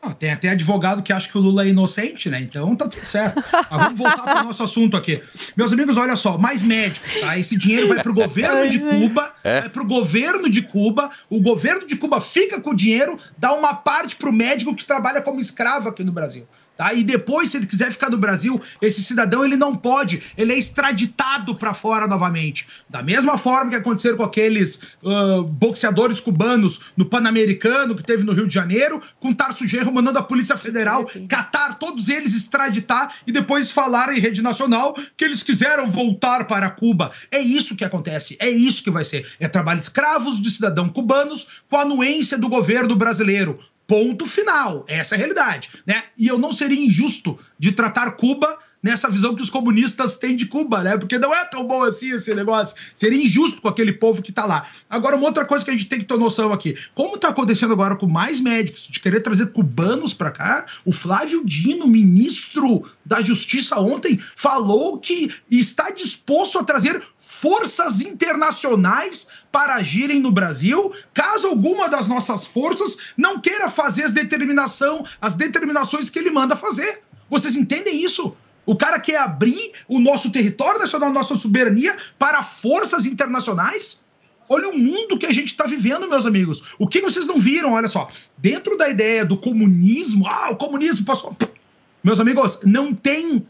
Ah, tem até advogado que acha que o Lula é inocente, né? Então tá tudo certo. Mas vamos voltar para o nosso assunto aqui. Meus amigos, olha só, mais médicos, tá? Esse dinheiro vai para o governo de Cuba, É. vai para o governo de Cuba, o governo de Cuba fica com o dinheiro, dá uma parte para o médico que trabalha como escravo aqui no Brasil. Tá? E depois, se ele quiser ficar no Brasil, esse cidadão ele não pode, ele é extraditado para fora novamente. Da mesma forma que aconteceram com aqueles ah, boxeadores cubanos no Pan-Americano que teve no Rio de Janeiro, com Tarso Genro mandando a Polícia Federal catar todos eles, extraditar e depois falar em rede nacional que eles quiseram voltar para Cuba. É isso que acontece, é isso que vai ser. É trabalho escravos de cidadãos cubanos com a anuência do governo brasileiro. Ponto final. Essa é a realidade, né? E eu não seria injusto de tratar Cuba nessa visão que os comunistas têm de Cuba, né? Porque não é tão bom assim esse negócio. Seria injusto com aquele povo que tá lá. Agora, uma outra coisa que a gente tem que ter noção aqui. Como tá acontecendo agora com mais médicos, de querer trazer cubanos para cá, o Flávio Dino, ministro da Justiça ontem, falou que está disposto a trazer forças internacionais para agirem no Brasil, caso alguma das nossas forças não queira fazer as determinação, as determinações que ele manda fazer. Vocês entendem isso? O cara quer abrir o nosso território nacional, nossa soberania para forças internacionais? Olha o mundo que a gente está vivendo, meus amigos. O que vocês não viram? Olha só. Dentro da ideia do comunismo, ah, o comunismo passou. Meus amigos, não tem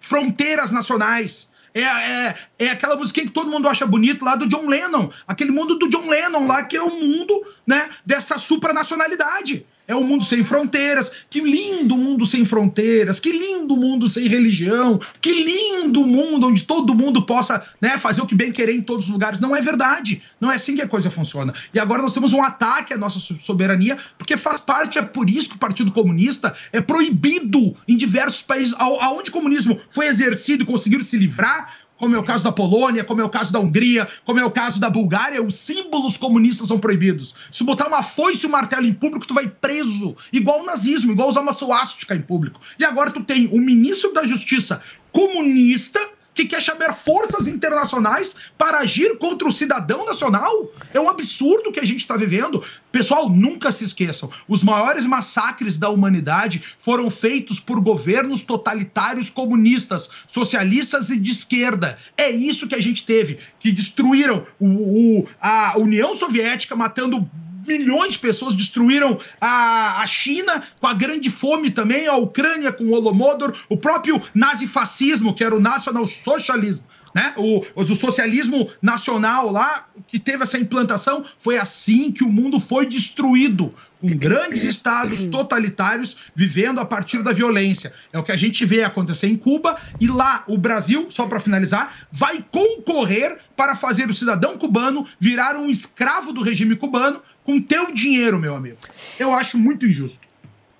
fronteiras nacionais. É, é, é aquela musiquinha que todo mundo acha bonito lá do John Lennon. Aquele mundo do John Lennon lá, que é o mundo né, dessa supranacionalidade. É um mundo sem fronteiras. Que lindo mundo sem fronteiras. Que lindo mundo sem religião. Que lindo mundo onde todo mundo possa né, fazer o que bem querer em todos os lugares. Não é verdade. Não é assim que a coisa funciona. E agora nós temos um ataque à nossa so- soberania, porque faz parte, é por isso que o Partido Comunista é proibido em diversos países. Aonde o comunismo foi exercido e conseguiram se livrar, como é o caso da Polônia, como é o caso da Hungria, como é o caso da Bulgária, os símbolos comunistas são proibidos. Se botar uma foice e um martelo em público, tu vai preso. Igual o nazismo, igual usar uma suástica em público. E agora tu tem um ministro da Justiça comunista que quer chamar forças internacionais para agir contra o cidadão nacional? É um absurdo que a gente está vivendo. Pessoal, nunca se esqueçam: os maiores massacres da humanidade foram feitos por governos totalitários comunistas, socialistas e de esquerda. É isso que a gente teve, que destruíram o- o- a União Soviética, matando milhões de pessoas destruíram a, a China com a grande fome também, a Ucrânia com o Holodomor, o próprio nazifascismo, que era o nacional socialismo, né? O, o socialismo nacional lá, que teve essa implantação, foi assim que o mundo foi destruído. Com grandes estados totalitários vivendo a partir da violência. É o que a gente vê acontecer em Cuba e lá o Brasil, só para finalizar, vai concorrer para fazer o cidadão cubano virar um escravo do regime cubano com teu dinheiro, meu amigo. Eu acho muito injusto.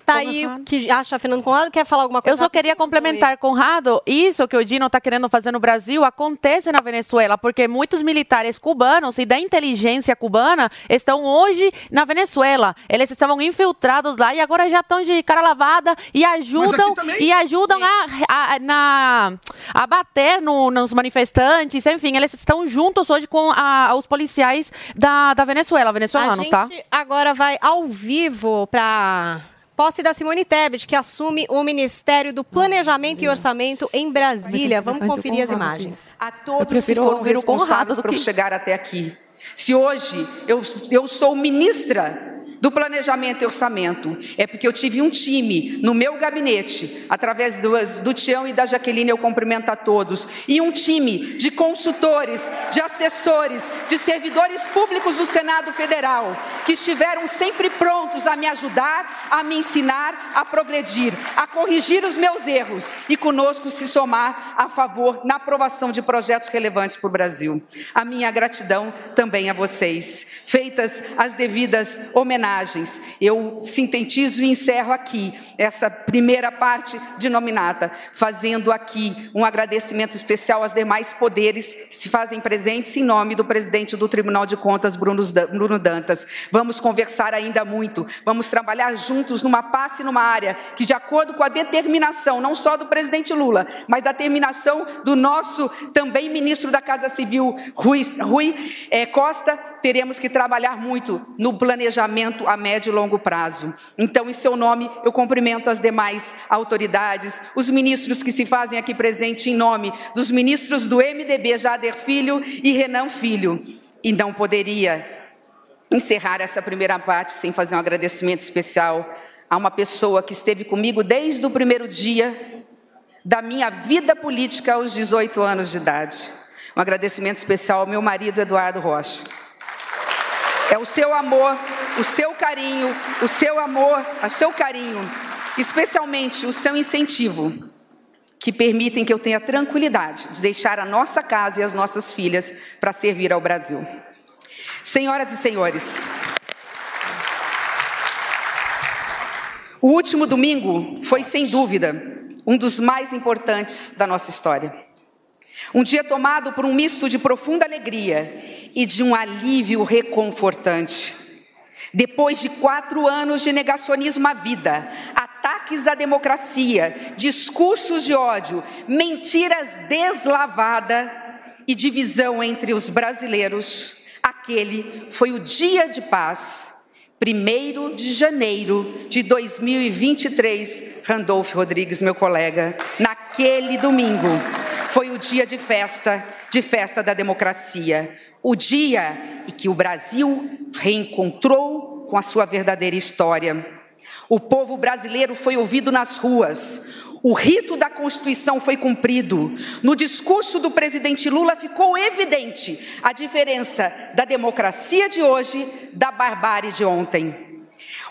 Tá aí o que acha Fernando Conrado. Quer falar alguma coisa? Eu só queria complementar, Conrado, isso que o Dino está querendo fazer no Brasil acontece na Venezuela, porque muitos militares cubanos e da inteligência cubana estão hoje na Venezuela. Eles estavam infiltrados lá e agora já estão de cara lavada e ajudam e ajudam a, a, na, a bater no, nos manifestantes. Enfim, eles estão juntos hoje com a, os policiais da, da Venezuela, venezuelanos, a gente tá? agora vai ao vivo para posse da Simone Tebet, que assume o Ministério do Planejamento e Orçamento em Brasília. Vamos conferir as imagens. A todos que foram responsáveis por chegar até aqui. Se hoje eu, eu sou ministra do planejamento e orçamento. É porque eu tive um time no meu gabinete, através do, do Tião e da Jaqueline, eu cumprimento a todos, e um time de consultores, de assessores, de servidores públicos do Senado Federal, que estiveram sempre prontos a me ajudar, a me ensinar, a progredir, a corrigir os meus erros e conosco se somar a favor na aprovação de projetos relevantes para o Brasil. A minha gratidão também a vocês. Feitas as devidas homenagens Eu sintetizo e encerro aqui essa primeira parte de nominata, fazendo aqui um agradecimento especial aos demais poderes que se fazem presentes em nome do presidente do Tribunal de Contas, Bruno Dantas. Vamos conversar ainda muito, vamos trabalhar juntos numa passe e numa área que, de acordo com a determinação, não só do presidente Lula, mas da determinação do nosso também ministro da Casa Civil, Rui, Rui é, Costa, teremos que trabalhar muito no planejamento a médio e longo prazo. Então, em seu nome, eu cumprimento as demais autoridades, os ministros que se fazem aqui presente em nome dos ministros do MDB, Jader Filho e Renan Filho. E não poderia encerrar essa primeira parte sem fazer um agradecimento especial a uma pessoa que esteve comigo desde o primeiro dia da minha vida política aos 18 anos de idade. Um agradecimento especial ao meu marido Eduardo Rocha. É o seu amor, o seu carinho, o seu amor, o seu carinho, especialmente o seu incentivo, que permitem que eu tenha tranquilidade de deixar a nossa casa e as nossas filhas para servir ao Brasil. Senhoras e senhores, o último domingo foi, sem dúvida, um dos mais importantes da nossa história. Um dia tomado por um misto de profunda alegria e de um alívio reconfortante. Depois de quatro anos de negacionismo à vida, ataques à democracia, discursos de ódio, mentiras deslavadas e divisão entre os brasileiros, aquele foi o dia de paz 1 de janeiro de 2023, Randolph Rodrigues, meu colega, naquele domingo, foi o dia de festa, de festa da democracia, o dia em que o Brasil reencontrou com a sua verdadeira história. O povo brasileiro foi ouvido nas ruas, o rito da Constituição foi cumprido. No discurso do presidente Lula ficou evidente a diferença da democracia de hoje da barbárie de ontem.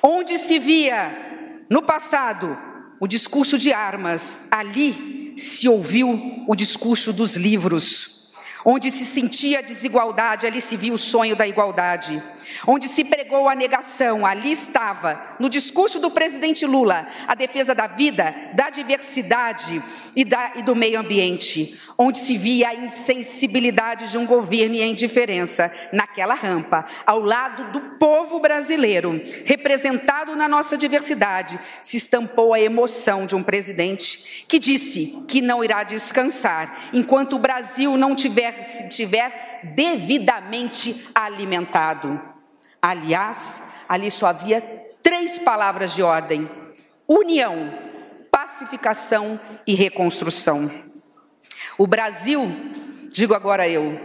Onde se via no passado o discurso de armas, ali se ouviu o discurso dos livros. Onde se sentia a desigualdade, ali se viu o sonho da igualdade. Onde se pregou a negação, ali estava, no discurso do presidente Lula, a defesa da vida, da diversidade e, da, e do meio ambiente. Onde se via a insensibilidade de um governo e a indiferença, naquela rampa, ao lado do povo brasileiro, representado na nossa diversidade, se estampou a emoção de um presidente que disse que não irá descansar enquanto o Brasil não tiver se tiver devidamente alimentado. Aliás, ali só havia três palavras de ordem: união, pacificação e reconstrução. O Brasil, digo agora eu,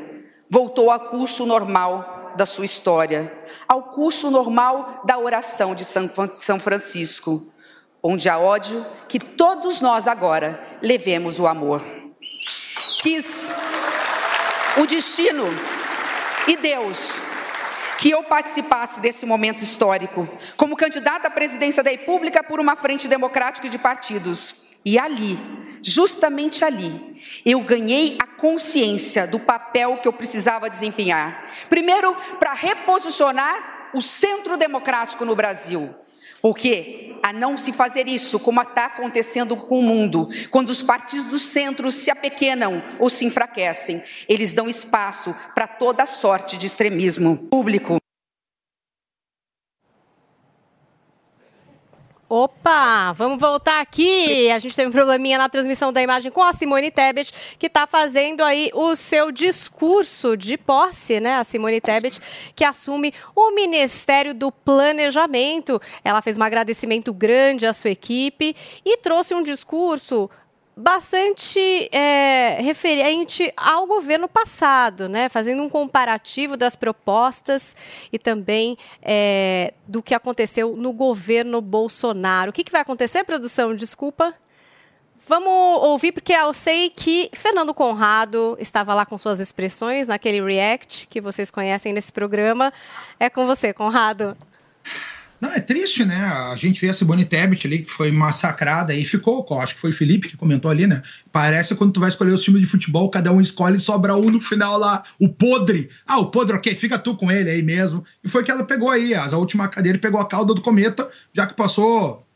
voltou ao curso normal da sua história, ao curso normal da oração de São Francisco, onde há ódio, que todos nós agora levemos o amor. Quis o destino e Deus que eu participasse desse momento histórico como candidata à presidência da República por uma frente democrática de partidos. E ali, justamente ali, eu ganhei a consciência do papel que eu precisava desempenhar. Primeiro, para reposicionar o centro democrático no Brasil. Porque a não se fazer isso, como está acontecendo com o mundo, quando os partidos do centro se apequenam ou se enfraquecem, eles dão espaço para toda sorte de extremismo público. Opa, vamos voltar aqui. A gente teve um probleminha na transmissão da imagem com a Simone Tebet, que está fazendo aí o seu discurso de posse, né? A Simone Tebet, que assume o Ministério do Planejamento. Ela fez um agradecimento grande à sua equipe e trouxe um discurso bastante é, referente ao governo passado, né? fazendo um comparativo das propostas e também é, do que aconteceu no governo Bolsonaro. O que, que vai acontecer, produção? Desculpa. Vamos ouvir, porque eu sei que Fernando Conrado estava lá com suas expressões naquele react que vocês conhecem nesse programa. É com você, Conrado. Não, é triste, né? A gente vê a Simone Tebet ali que foi massacrada e ficou, acho que foi o Felipe que comentou ali, né? Parece quando tu vai escolher os times de futebol, cada um escolhe e sobra um no final lá, o podre. Ah, o podre, ok, fica tu com ele aí mesmo. E foi que ela pegou aí, a última cadeira pegou a cauda do cometa, já que passou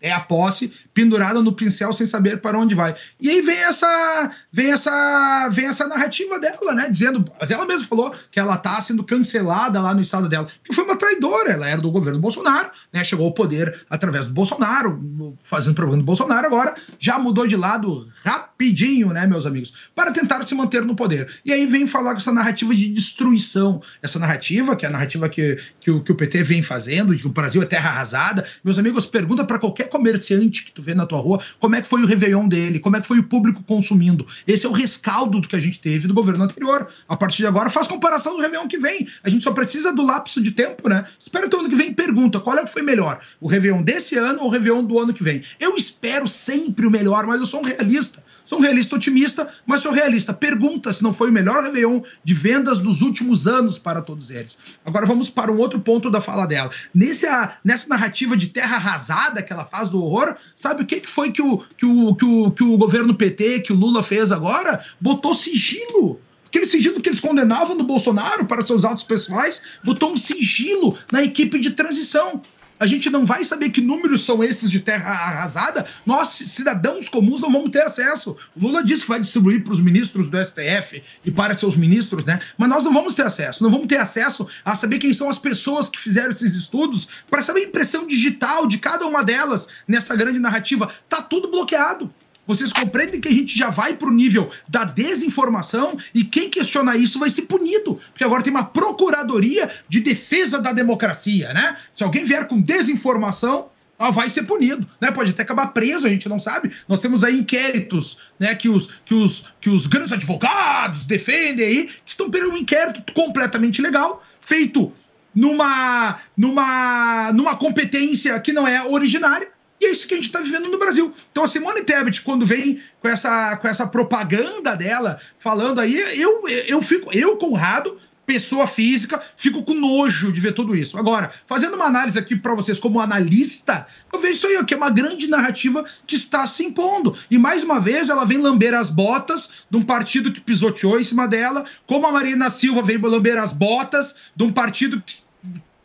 é a posse pendurada no pincel sem saber para onde vai. E aí vem essa vem essa vem essa narrativa dela, né, dizendo, mas ela mesma falou que ela tá sendo cancelada lá no estado dela, que foi uma traidora, ela era do governo Bolsonaro, né, chegou ao poder através do Bolsonaro, fazendo propaganda do Bolsonaro agora, já mudou de lado rapidinho, né, meus amigos, para tentar se manter no poder. E aí vem falar com essa narrativa de destruição, essa narrativa que é a narrativa que, que, o, que o PT vem fazendo, de que o Brasil é terra arrasada. Meus amigos, pergunta para qualquer comerciante que tu vê na tua rua como é que foi o Réveillon dele, como é que foi o público consumindo. Esse é o rescaldo do que a gente teve do governo anterior. A partir de agora, faz comparação do Réveillon que vem. A gente só precisa do lapso de tempo, né? Espera o ano que vem e pergunta qual é que foi melhor, o Réveillon desse ano ou o Réveillon do ano que vem. Eu espero sempre o melhor, mas eu sou um realista. Sou um realista otimista, mas sou realista. Pergunta se não foi o melhor Réveillon de vendas dos últimos anos para todos eles. Agora vamos para um outro ponto da fala dela. Nesse, nessa narrativa de terra arrasada que ela faz do horror, sabe o que, que foi que o, que, o, que, o, que o governo PT, que o Lula fez agora? Botou sigilo aquele sigilo que eles condenavam no Bolsonaro para seus atos pessoais, botou um sigilo na equipe de transição. A gente não vai saber que números são esses de terra arrasada. Nós, cidadãos comuns, não vamos ter acesso. O Lula disse que vai distribuir para os ministros do STF e para seus ministros, né? Mas nós não vamos ter acesso. Não vamos ter acesso a saber quem são as pessoas que fizeram esses estudos, para saber a impressão digital de cada uma delas nessa grande narrativa. Tá tudo bloqueado. Vocês compreendem que a gente já vai para o nível da desinformação e quem questionar isso vai ser punido. Porque agora tem uma procuradoria de defesa da democracia, né? Se alguém vier com desinformação, vai ser punido, né? Pode até acabar preso, a gente não sabe. Nós temos aí inquéritos, né? Que os, que os, que os grandes advogados defendem aí, que estão pelo um inquérito completamente legal, feito numa, numa, numa competência que não é originária e é isso que a gente está vivendo no Brasil. Então a Simone Tebet, quando vem com essa, com essa propaganda dela, falando aí, eu, eu fico, eu, Conrado, pessoa física, fico com nojo de ver tudo isso. Agora, fazendo uma análise aqui para vocês como analista, eu vejo isso aí, que é uma grande narrativa que está se impondo. E mais uma vez ela vem lamber as botas de um partido que pisoteou em cima dela, como a Marina Silva vem lamber as botas de um partido que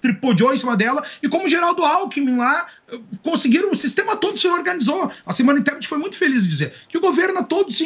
tripodiou em cima dela, e como o Geraldo Alckmin lá conseguiram, o sistema todo se organizou. A Simone Tebet foi muito feliz de dizer que o governo todo se,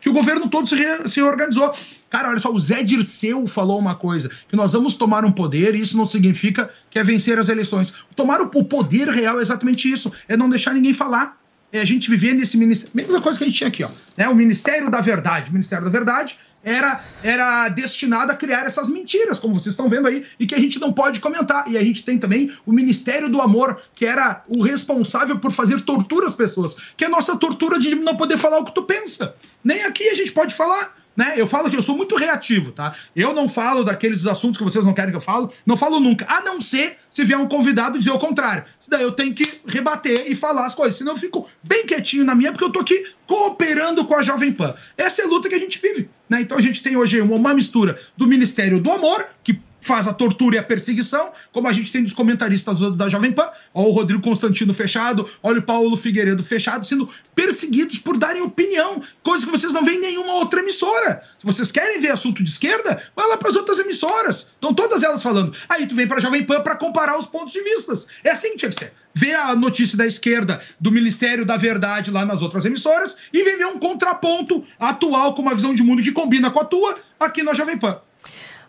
que o governo todo se, re, se organizou. Cara, olha só, o Zé Dirceu falou uma coisa, que nós vamos tomar um poder e isso não significa que é vencer as eleições. Tomar o poder real é exatamente isso, é não deixar ninguém falar. É a gente viver nesse ministério. Mesma coisa que a gente tinha aqui, ó. Né? O Ministério da Verdade. O Ministério da Verdade era, era destinado a criar essas mentiras, como vocês estão vendo aí, e que a gente não pode comentar. E a gente tem também o Ministério do Amor, que era o responsável por fazer tortura às pessoas, que é a nossa tortura de não poder falar o que tu pensa. Nem aqui a gente pode falar. Né? Eu falo que eu sou muito reativo, tá? Eu não falo daqueles assuntos que vocês não querem que eu falo, não falo nunca, a não ser se vier um convidado dizer o contrário. Daí eu tenho que rebater e falar as coisas, senão eu fico bem quietinho na minha, porque eu tô aqui cooperando com a Jovem Pan. Essa é a luta que a gente vive, né? Então a gente tem hoje uma mistura do Ministério do Amor, que faz a tortura e a perseguição, como a gente tem dos comentaristas da Jovem Pan, olha o Rodrigo Constantino fechado, olha o Paulo Figueiredo fechado, sendo perseguidos por darem opinião, coisa que vocês não veem em nenhuma outra emissora. Se vocês querem ver assunto de esquerda, vai lá para as outras emissoras. Estão todas elas falando. Aí tu vem para a Jovem Pan para comparar os pontos de vistas. É assim que tinha que ser. Vê a notícia da esquerda do Ministério da Verdade lá nas outras emissoras e vem ver um contraponto atual com uma visão de mundo que combina com a tua aqui na Jovem Pan.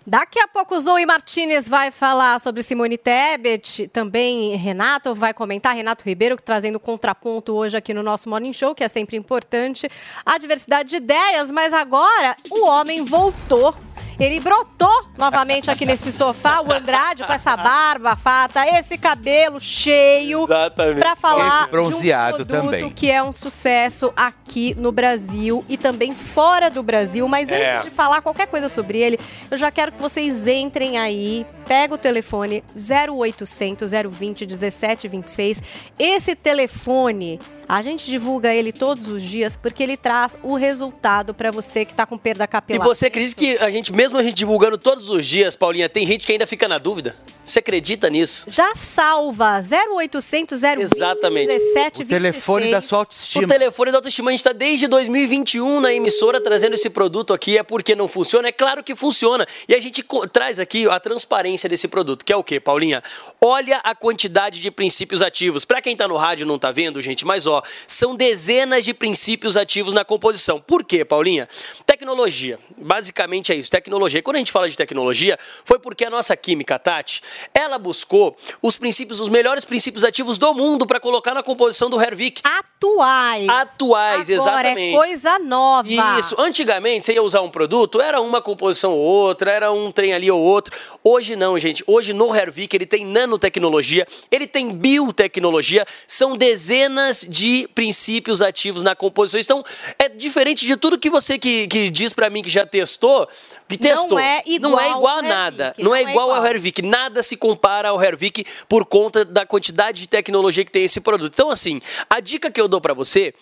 Daqui a pouco Zoe Martinez vai falar sobre Simone Tebet, também Renato vai comentar, Renato Ribeiro trazendo contraponto hoje aqui no nosso Morning Show, que é sempre importante, a diversidade de ideias, mas agora o homem voltou. Ele brotou novamente aqui nesse sofá, o Andrade, com essa barba fata, esse cabelo cheio, Exatamente. para falar Esse bronzeado de um produto também. que é um sucesso aqui no Brasil e também fora do Brasil. Mas É. antes de falar qualquer coisa sobre ele, eu já quero que vocês entrem aí, pega o telefone 0800 020 1726. Esse telefone, a gente divulga ele todos os dias porque ele traz o resultado para você que tá com perda E capilar. você acredita que a gente, mesmo a gente divulgando todos os dias, Paulinha, tem gente que ainda fica na dúvida? Você acredita nisso? Já salva 0800 020 Exatamente. 1726. O telefone da sua O autoestima. telefone da autoestima, a gente está desde 2021 na emissora trazendo esse produto aqui. É porque não funciona? É claro que funciona. E a gente traz aqui a transparência desse produto, que é o quê, Paulinha? Olha a quantidade de princípios ativos. Para quem está no rádio e não está vendo, gente, mas ó, são dezenas de princípios ativos na composição. Por quê, Paulinha? Tecnologia. Basicamente é isso, tecnologia. E quando a gente fala de tecnologia, foi porque a nossa química, Tati, ela buscou os princípios, os melhores princípios ativos do mundo para colocar na composição do Hervik. Atuais. Atuais, Agora exatamente. é coisa nova. Isso. Antigamente, você ia usar um produto, era uma composição ou outra, era um trem ali ou outro. Hoje não, gente. Hoje no Hervik ele tem nanotecnologia, ele tem biotecnologia, são dezenas de princípios ativos na composição. Então, é diferente de tudo que você que, que diz pra mim que já testou, que Não testou. é igual Não é igual a nada. Hervik, Não, não é é igual ao igual. Hervik. Nada se compara ao Hervik por conta da quantidade de tecnologia que tem esse produto. Então, assim, a dica que eu dou pra você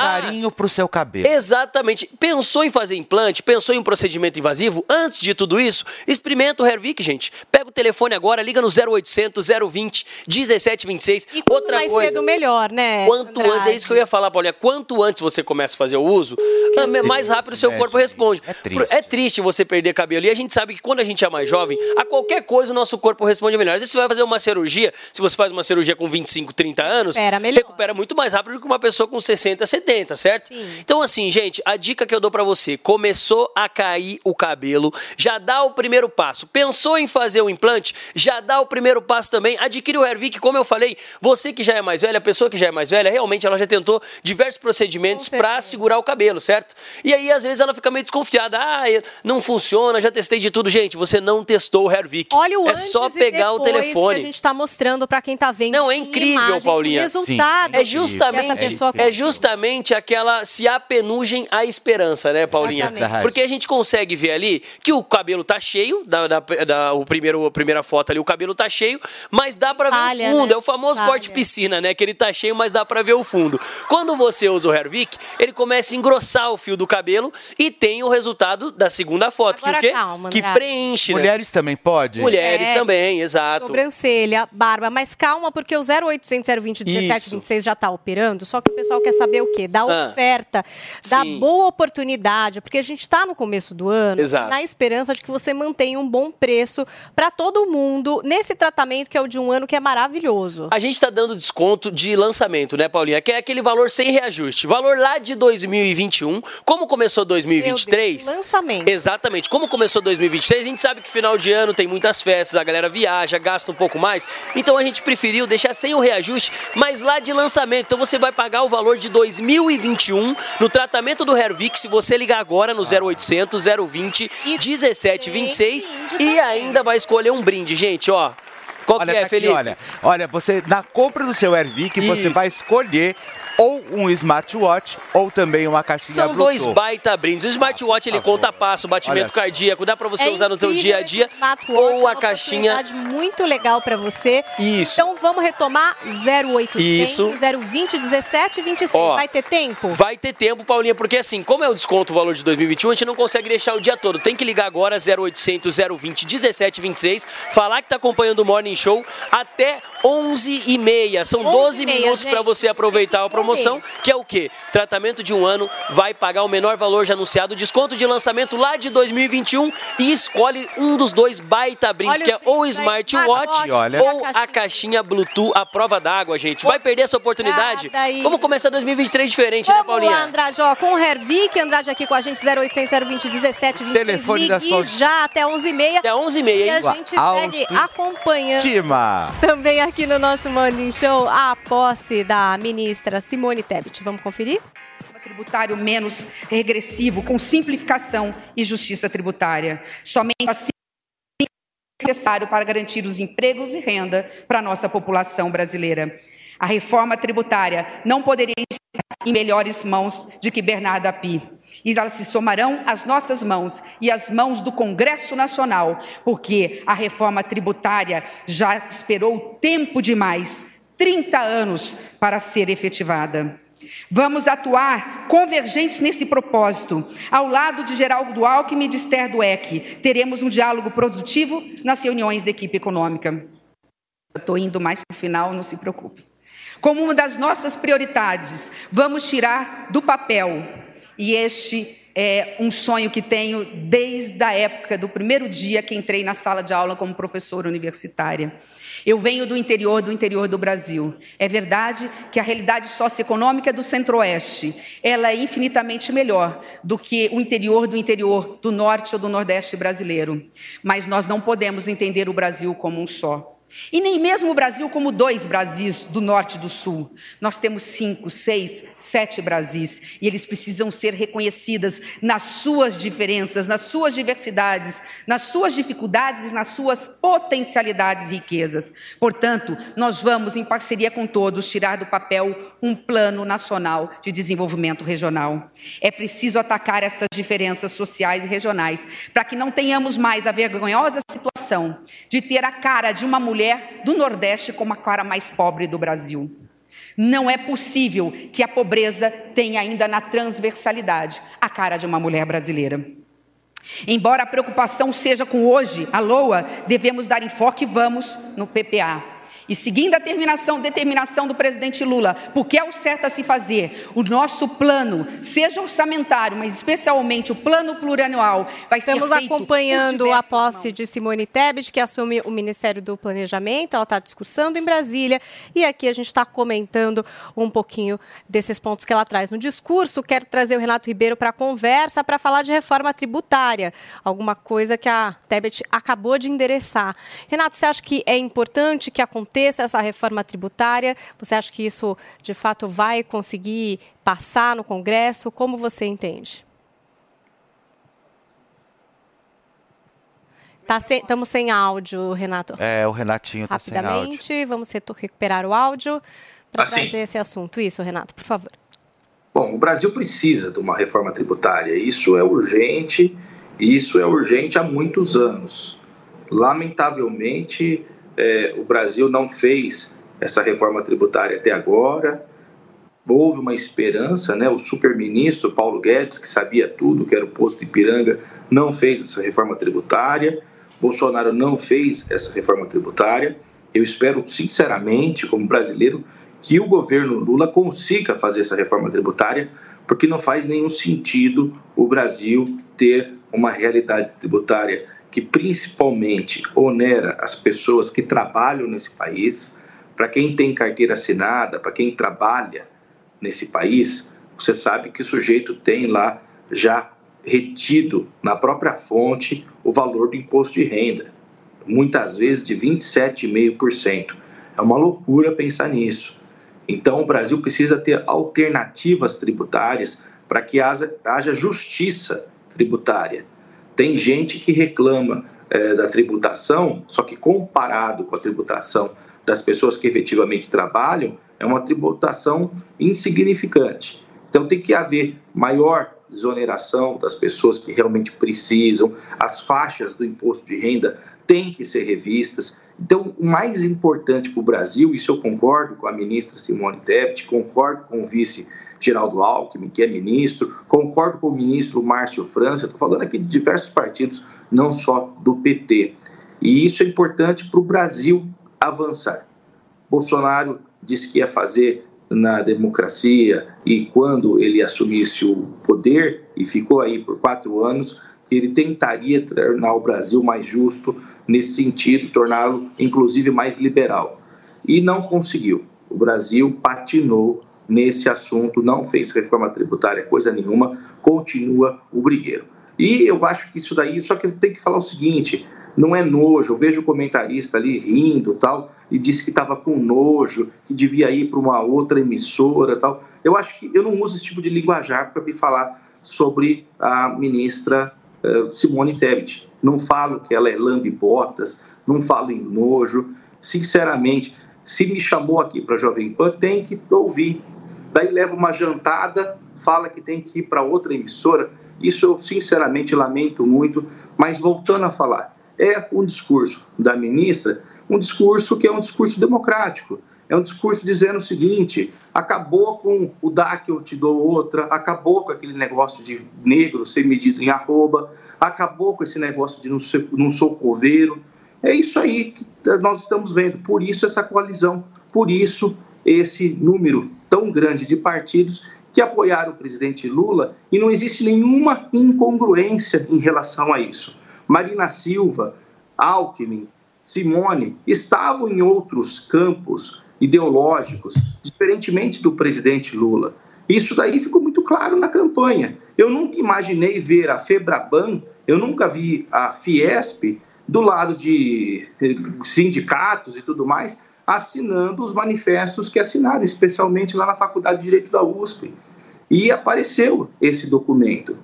é a Carinho pro seu cabelo. Exatamente. Pensou em fazer implante? Pensou em um procedimento invasivo? Antes de tudo isso, experimenta o Hervik, gente. Pega o telefone agora, liga no 0800 020 1726. E quanto Outra mais coisa. cedo, melhor, né? Quanto Andrade? antes, é isso que eu ia falar, Paulinha. Quanto antes você começa a fazer o uso, ah, mais rápido o seu É, corpo gente, responde. é triste. É triste você perder cabelo. E a gente sabe que quando a gente é mais jovem, a qualquer coisa o nosso corpo responde melhor. Às vezes você vai fazer uma cirurgia, se você faz uma cirurgia com 25, 30 anos, Recupera melhor. recupera muito mais rápido do que uma pessoa com 60, 70, certo? Então, assim, gente, a dica que eu dou pra você: começou a cair o cabelo, já dá o primeiro passo. Pensou em fazer o implante? Já dá o primeiro passo também. Adquire o Hervik, como eu falei, você que já é mais velha, a pessoa que já é mais velha, realmente ela já tentou diversos procedimentos certeza. segurar o cabelo, certo? E aí, às vezes, ela fica meio desconfiada. Ah, não funciona, já testei de tudo. Gente, você não testou o Hervik. Olha o É antes só e pegar o telefone. que a gente tá mostrando pra quem tá vendo. Não, é incrível, Paulinha. O resultado É justamente, é justamente aquela se apenugem à esperança, né, Paulinha? Exatamente. Porque a gente consegue ver ali que o cabelo tá cheio, da, da, da- o primeiro, a primeira foto ali, o cabelo tá cheio, mas dá pra ver o fundo. né? É o famoso Falha. corte piscina, né? Que ele tá cheio, mas dá pra ver o fundo. Quando você usa o Hervik, ele começa a engrossar o fio do cabelo e tem o resultado da segunda foto. Agora que o quê? calma, que preenche, né? Mulheres também pode? Mulheres É, também, exato. Sobrancelha, barba, mas calma, porque o 0800 020 1726 já tá operando, só que o pessoal quer saber o quê? Da Ah, oferta, da sim. boa oportunidade, porque a gente tá no começo do ano, Exato. na esperança de que você mantenha um bom preço pra todo mundo nesse tratamento que é o de um ano que é maravilhoso. A gente está dando desconto de lançamento, né, Paulinha? Que é aquele valor sem reajuste. Valor lá de 2021. Como começou 2023? Meu Deus, lançamento. Exatamente. Como começou 2023, a gente sabe que final de ano tem muitas festas, a galera viaja, gasta um pouco mais. Então a gente preferiu deixar sem o reajuste, mas lá de lançamento. Então você vai pagar o valor de 2021 no tratamento do Hervik se você ligar agora no 0800 020 1726 e ainda vai escolher um brinde, gente, ó. Qual Olha, que é, tá aqui, Felipe? olha, olha, você na compra do seu Hervik, você vai escolher ou um smartwatch ou também uma caixinha São dois Bluetooth. baita brindes. O smartwatch ele conta passo, batimento cardíaco, dá pra você É usar no seu dia a dia smartwatch, ou é a uma caixinha oportunidade muito legal pra você. Isso. Então vamos retomar 0800 Isso. 020 17 26. Ó, Vai ter tempo? Vai ter tempo, Paulinha, porque assim, como é o desconto o valor de 2021, a gente não consegue deixar o dia todo. Tem que ligar agora 0800 020 1726, falar que tá acompanhando o Morning Show até 11h30. São 12 11h30, minutos gente. para você aproveitar a promoção, que é o quê? Tratamento de um ano, vai pagar o menor valor já anunciado, desconto de lançamento lá de 2021 e escolhe um dos dois baita brindes, Olha que é ou o smartwatch olha. ou a caixinha Bluetooth à prova d'água, gente. Vai perder essa oportunidade? Vamos começar 2023 diferente, né, Vamos Paulinha? lá, Andrade, ó, com o Hervik, Andrade aqui com a gente, 0800 020 17 26. Telefone da sua- já até 11h30. Até 11h30, E hein? a gente segue acompanhando. Também aqui no nosso Morning Show, a posse da ministra Simone Tebet. Vamos conferir? tributário menos regressivo, com simplificação e justiça tributária. Somente assim é necessário para garantir os empregos e renda para a nossa população brasileira. A reforma tributária não poderia estar em melhores mãos de que Bernardo Api. E elas se somarão às nossas mãos e às mãos do Congresso Nacional, porque a reforma tributária já esperou tempo demais 30 anos para ser efetivada. Vamos atuar convergentes nesse propósito. Ao lado de Geraldo Alckmin e de Esther Dweck, teremos um diálogo produtivo nas reuniões da equipe econômica. Estou indo mais para o final, não se preocupe. Como uma das nossas prioridades, vamos tirar do papel, e este é um sonho que tenho desde a época do primeiro dia que entrei na sala de aula como professora universitária. Eu venho do interior do interior do Brasil. É verdade que a realidade socioeconômica do Centro-Oeste, ela é infinitamente melhor do que o interior do interior do Norte ou do Nordeste brasileiro. Mas nós não podemos entender o Brasil como um só. E nem mesmo o Brasil como dois Brasis do norte e do sul. Nós temos cinco, seis, sete Brasis e eles precisam ser reconhecidas nas suas diferenças, nas suas diversidades, nas suas dificuldades e nas suas potencialidades e riquezas. Portanto, nós vamos, em parceria com todos, tirar do papel um plano nacional de desenvolvimento regional. É preciso atacar essas diferenças sociais e regionais para que não tenhamos mais a vergonhosa situação de ter a cara de uma mulher do Nordeste como a cara mais pobre do Brasil. Não é possível que a pobreza tenha ainda na transversalidade a cara de uma mulher brasileira. Embora a preocupação seja com hoje, a LOA, devemos dar enfoque, vamos, no PPA. E seguindo a determinação, determinação do presidente Lula, porque é o certo a se fazer, o nosso plano, seja orçamentário, mas especialmente o plano plurianual, vai Estamos ser feito acompanhando por a posse de Simone Tebet, que assume o Ministério do Planejamento. Ela está discursando em Brasília e aqui a gente está comentando um pouquinho desses pontos que ela traz no discurso. Quero trazer o Renato Ribeiro para a conversa para falar de reforma tributária, alguma coisa que a Tebet acabou de endereçar. Renato, você acha que é importante que aconteça essa reforma tributária? Você acha que isso de fato vai conseguir passar no Congresso? Como você entende? Estamos sem áudio, Renato. É, o Renatinho tá sem áudio. Rapidamente, vamos recuperar o áudio para Assim. trazer esse assunto. Isso, Renato, por favor. Bom, o Brasil precisa de uma reforma tributária. Isso é urgente, isso é urgente há muitos anos. Lamentavelmente, eh, o Brasil não fez essa reforma tributária até agora. Houve uma esperança, né? O superministro Paulo Guedes, que sabia tudo, que era o posto Ipiranga, não fez essa reforma tributária. Bolsonaro não fez essa reforma tributária. Eu espero, sinceramente, como brasileiro, que o governo Lula consiga fazer essa reforma tributária, porque não faz nenhum sentido o Brasil ter uma realidade tributária que principalmente onera as pessoas que trabalham nesse país. Para quem tem carteira assinada, para quem trabalha nesse país, você sabe que o sujeito tem lá já retido na própria fonte o valor do imposto de renda, muitas vezes de 27,5%. É uma loucura pensar nisso. Então, o Brasil precisa ter alternativas tributárias para que haja, justiça tributária. Tem gente que reclama eh, da tributação, só que comparado com a tributação das pessoas que efetivamente trabalham, é uma tributação insignificante. Então tem que haver maior desoneração das pessoas que realmente precisam, as faixas do imposto de renda têm que ser revistas. Então, o mais importante para o Brasil, isso eu concordo com a ministra Simone Tebet, concordo com o vice Geraldo Alckmin, que é ministro, concordo com o ministro Márcio França, estou falando aqui de diversos partidos, não só do PT. E isso é importante para o Brasil avançar. Bolsonaro disse que ia fazer na democracia e quando ele assumisse o poder e ficou aí por quatro anos, que ele tentaria tornar o Brasil mais justo nesse sentido, torná-lo inclusive mais liberal. E não conseguiu. O Brasil patinou nesse assunto, não fez reforma tributária, coisa nenhuma, continua o brigueiro. E eu acho que isso daí, só que tenho que falar o seguinte, não é nojo. Eu vejo o comentarista ali rindo tal, e disse que estava com nojo, que devia ir para uma outra emissora tal. Eu acho que eu não uso esse tipo de linguajar para me falar sobre a ministra uh, Simone Tebet. Não falo que ela é lambe-botas, não falo em nojo. Sinceramente, se me chamou aqui para Jovem Pan, tem que ouvir. Daí leva uma jantada, fala que tem que ir para outra emissora. Isso eu sinceramente lamento muito, mas voltando a falar, é um discurso da ministra, um discurso que é um discurso democrático. É um discurso dizendo o seguinte: acabou com o DAC, eu te dou outra, acabou com aquele negócio de negro ser medido em arroba, acabou com esse negócio de não, não sou coveiro. É isso aí que nós estamos vendo. Por isso essa coalizão, por isso esse número tão grande de partidos que apoiaram o presidente Lula e não existe nenhuma incongruência em relação a isso. Marina Silva, Alckmin, Simone estavam em outros campos ideológicos, diferentemente do presidente Lula. Isso daí ficou muito claro na campanha. Eu nunca imaginei ver a Febraban, eu nunca vi a Fiesp do lado de sindicatos e tudo mais, assinando os manifestos que assinaram, especialmente lá na Faculdade de Direito da USP. E apareceu esse documento.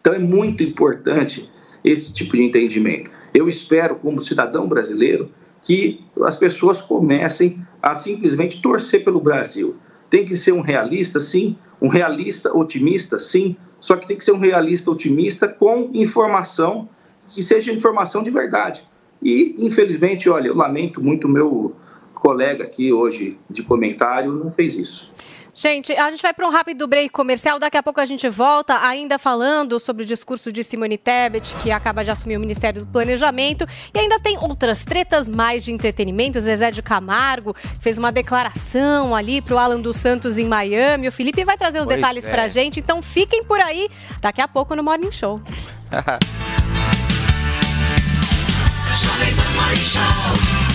Então é muito importante esse tipo de entendimento. Eu espero, como cidadão brasileiro, que as pessoas comecem a simplesmente torcer pelo Brasil. Tem que ser um realista, sim, um realista otimista, sim, só que tem que ser um realista otimista com informação que seja informação de verdade. E, infelizmente, olha, eu lamento muito meu colega aqui hoje de comentário não fez isso. Gente, a gente vai para um rápido break comercial. Daqui a pouco a gente volta, ainda falando sobre o discurso de Simone Tebet, que acaba de assumir o Ministério do Planejamento. E ainda tem outras tretas mais de entretenimento. Zezé de Camargo fez uma declaração ali para o Alan dos Santos em Miami. O Felipe vai trazer os Pois detalhes é. para a gente. Então fiquem por aí. Daqui a pouco no Morning Show. Jovem Pan Morning Show.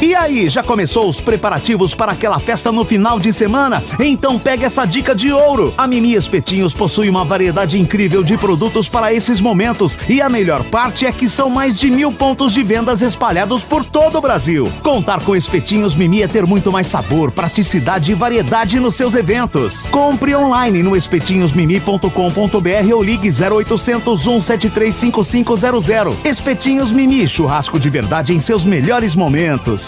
E aí, já começou os preparativos para aquela festa no final de semana? Então pega essa dica de ouro. A Mimi Espetinhos possui uma variedade incrível de produtos para esses momentos. E a melhor parte é que são mais de mil pontos de vendas espalhados por todo o Brasil. Contar com Espetinhos Mimi é ter muito mais sabor, praticidade e variedade nos seus eventos. Compre online no espetinhosmimi.com.br ou ligue 0800 173 5500. Espetinhos Mimi, churrasco de verdade em seus melhores momentos.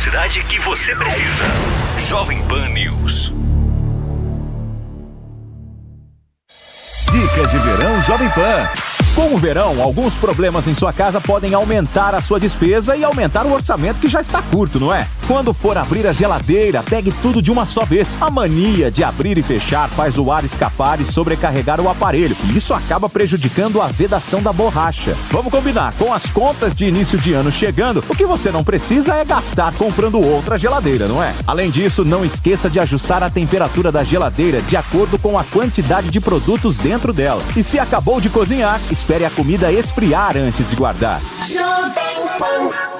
Velocidade que você precisa. Jovem Pan News. Dicas de verão Jovem Pan. Com o verão, alguns problemas em sua casa podem aumentar a sua despesa e aumentar o orçamento que já está curto, não é? Quando for abrir a geladeira, pegue tudo de uma só vez. A mania de abrir e fechar faz o ar escapar e sobrecarregar o aparelho, e isso acaba prejudicando a vedação da borracha. Vamos combinar, com as contas de início de ano chegando, o que você não precisa é gastar comprando outra geladeira, não é? Além disso, não esqueça de ajustar a temperatura da geladeira de acordo com a quantidade de produtos dentro dela. E se acabou de cozinhar, espere a comida esfriar antes de guardar. Jovem Pan.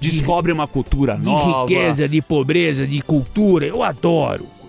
Descobre uma cultura de nova. riqueza, de pobreza, de cultura. Eu adoro.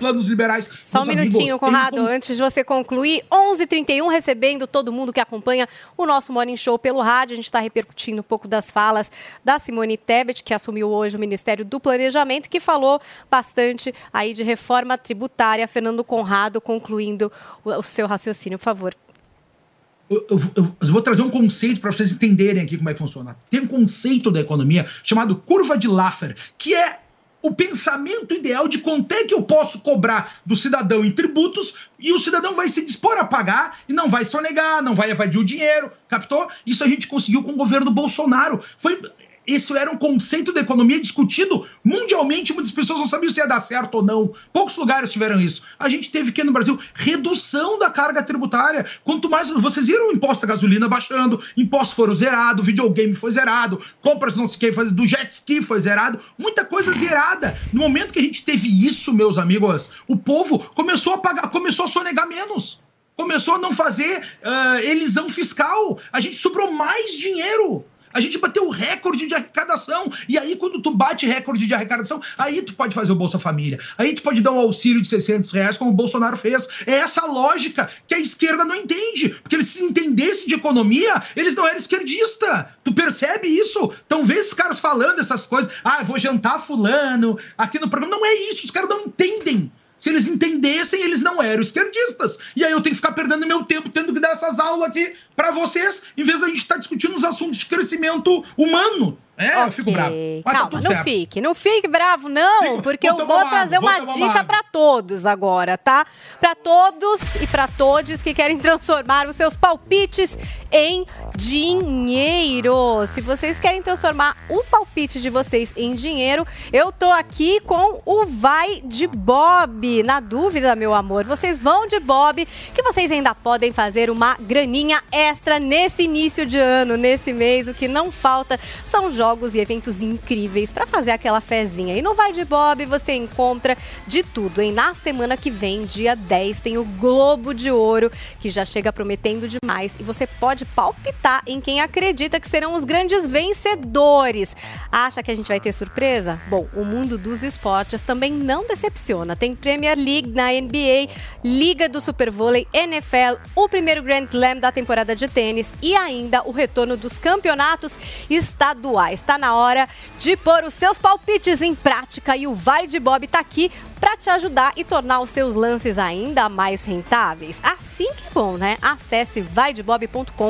Planos liberais. Só um minutinho, Conrado, tem antes de você concluir. 11h31, recebendo todo mundo que acompanha o nosso Morning Show pelo rádio. A gente está repercutindo um pouco das falas da Simone Tebet, que assumiu hoje o Ministério do Planejamento, que falou bastante aí de reforma tributária. Fernando Conrado, concluindo o, seu raciocínio, por favor. eu- eu- eu vou trazer um conceito para vocês entenderem aqui como é que funciona. Tem um conceito da economia chamado curva de Laffer, que é o pensamento ideal de quanto é que eu posso cobrar do cidadão em tributos e o cidadão vai se dispor a pagar e não vai sonegar, não vai evadir o dinheiro, captou? Isso a gente conseguiu com o governo Bolsonaro. Foi isso era um conceito da economia discutido mundialmente, muitas pessoas não sabiam se ia dar certo ou não. Poucos lugares tiveram isso. A gente teve que no Brasil redução da carga tributária. Quanto mais vocês viram o imposto da gasolina baixando, impostos foram zerados, videogame foi zerado, compras não sei foi do jet ski foi zerado, muita coisa zerada. No momento que a gente teve isso, meus amigos, o povo começou a pagar, começou a sonegar menos. Começou a não fazer ah, elisão fiscal. A gente sobrou mais dinheiro. A gente bateu o recorde de arrecadação. E aí, quando tu bate recorde de arrecadação, aí tu pode fazer o Bolsa Família. Aí tu pode dar um auxílio de 600 reais, como o Bolsonaro fez. É essa lógica que a esquerda não entende. Porque eles se entendessem de economia, eles não eram esquerdista. Tu percebe isso? Então vê esses caras falando essas coisas. Ah, eu vou jantar fulano aqui no programa. Não é isso. Os caras não entendem. Se eles entendessem, eles não eram esquerdistas. E aí eu tenho que ficar perdendo meu tempo tendo que dar essas aulas aqui pra vocês, em vez da gente estar discutindo os assuntos de crescimento humano. É, eu fico bravo. Mas tá Calma, tudo não certo. fique, não fique bravo, não, porque eu vou vou tomar uma trazer água, uma vou dica pra todos agora, tá? Pra todos e pra todos que querem transformar os seus palpites em dinheiro. Se vocês querem transformar o palpite de vocês em dinheiro, eu tô aqui com o Vai de Bob. Na dúvida, meu amor, vocês vão de Bob, que vocês ainda podem fazer uma graninha extra nesse início de ano, nesse mês. O que não falta são jogos e eventos incríveis pra fazer aquela fezinha. E no Vai de Bob você encontra de tudo, hein? Na semana que vem, dia 10, tem o Globo de Ouro, que já chega prometendo demais. E você pode palpitar em quem acredita que serão os grandes vencedores. Acha que a gente vai ter surpresa? Bom, o mundo dos esportes também não decepciona. Tem Premier League na NBA, Liga do Supervôlei, NFL, o primeiro Grand Slam da temporada de tênis e ainda o retorno dos campeonatos estaduais. Está na hora de pôr os seus palpites em prática e o Vai de Bob está aqui para te ajudar e tornar os seus lances ainda mais rentáveis. Assim que é bom, né? Acesse vaidebob.com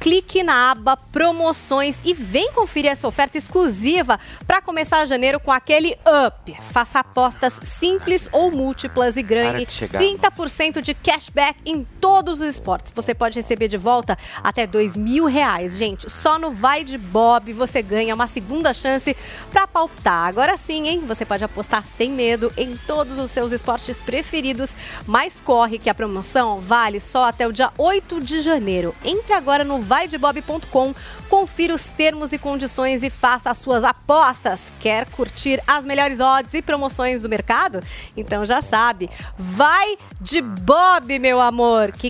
clique na aba promoções e vem conferir essa oferta exclusiva para começar janeiro com aquele up. Faça apostas simples ou múltiplas e ganhe de chegar. 30% de cashback em todos os esportes. Você pode receber de volta até dois mil reais, gente. Só no Vai de Bob você ganha uma segunda chance para pautar. Agora sim, hein? Você pode apostar sem medo em todos os seus esportes preferidos, mas corre que a promoção vale só até o dia 8 de janeiro. Entre agora no vaidebob.com, confira os termos e condições e faça as suas apostas. Quer curtir as melhores odds e promoções do mercado? Então já sabe, vai de Bob, meu amor, que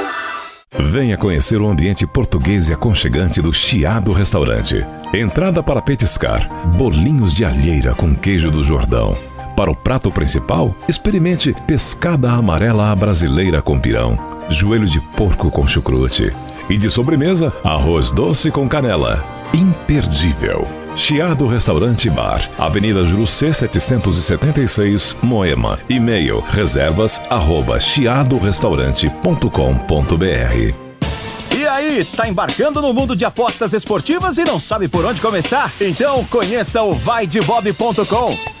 Venha conhecer o ambiente português e aconchegante do Chiado Restaurante. Entrada para petiscar, bolinhos de alheira com queijo do Jordão. Para o prato principal, experimente pescada amarela à brasileira com pirão, joelho de porco com chucrute. E de sobremesa, arroz doce com canela. Imperdível. Chiado Restaurante Bar, Avenida Jurucê 776, Moema. E-mail reservas arroba chiadorestaurante.com.br E aí, tá embarcando no mundo de apostas esportivas e não sabe por onde começar? Então conheça o vaidebob.com.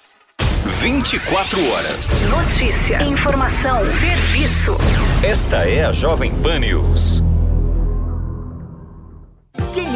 24 horas. Notícia, informação, serviço. Esta é a Jovem Pan News. Quem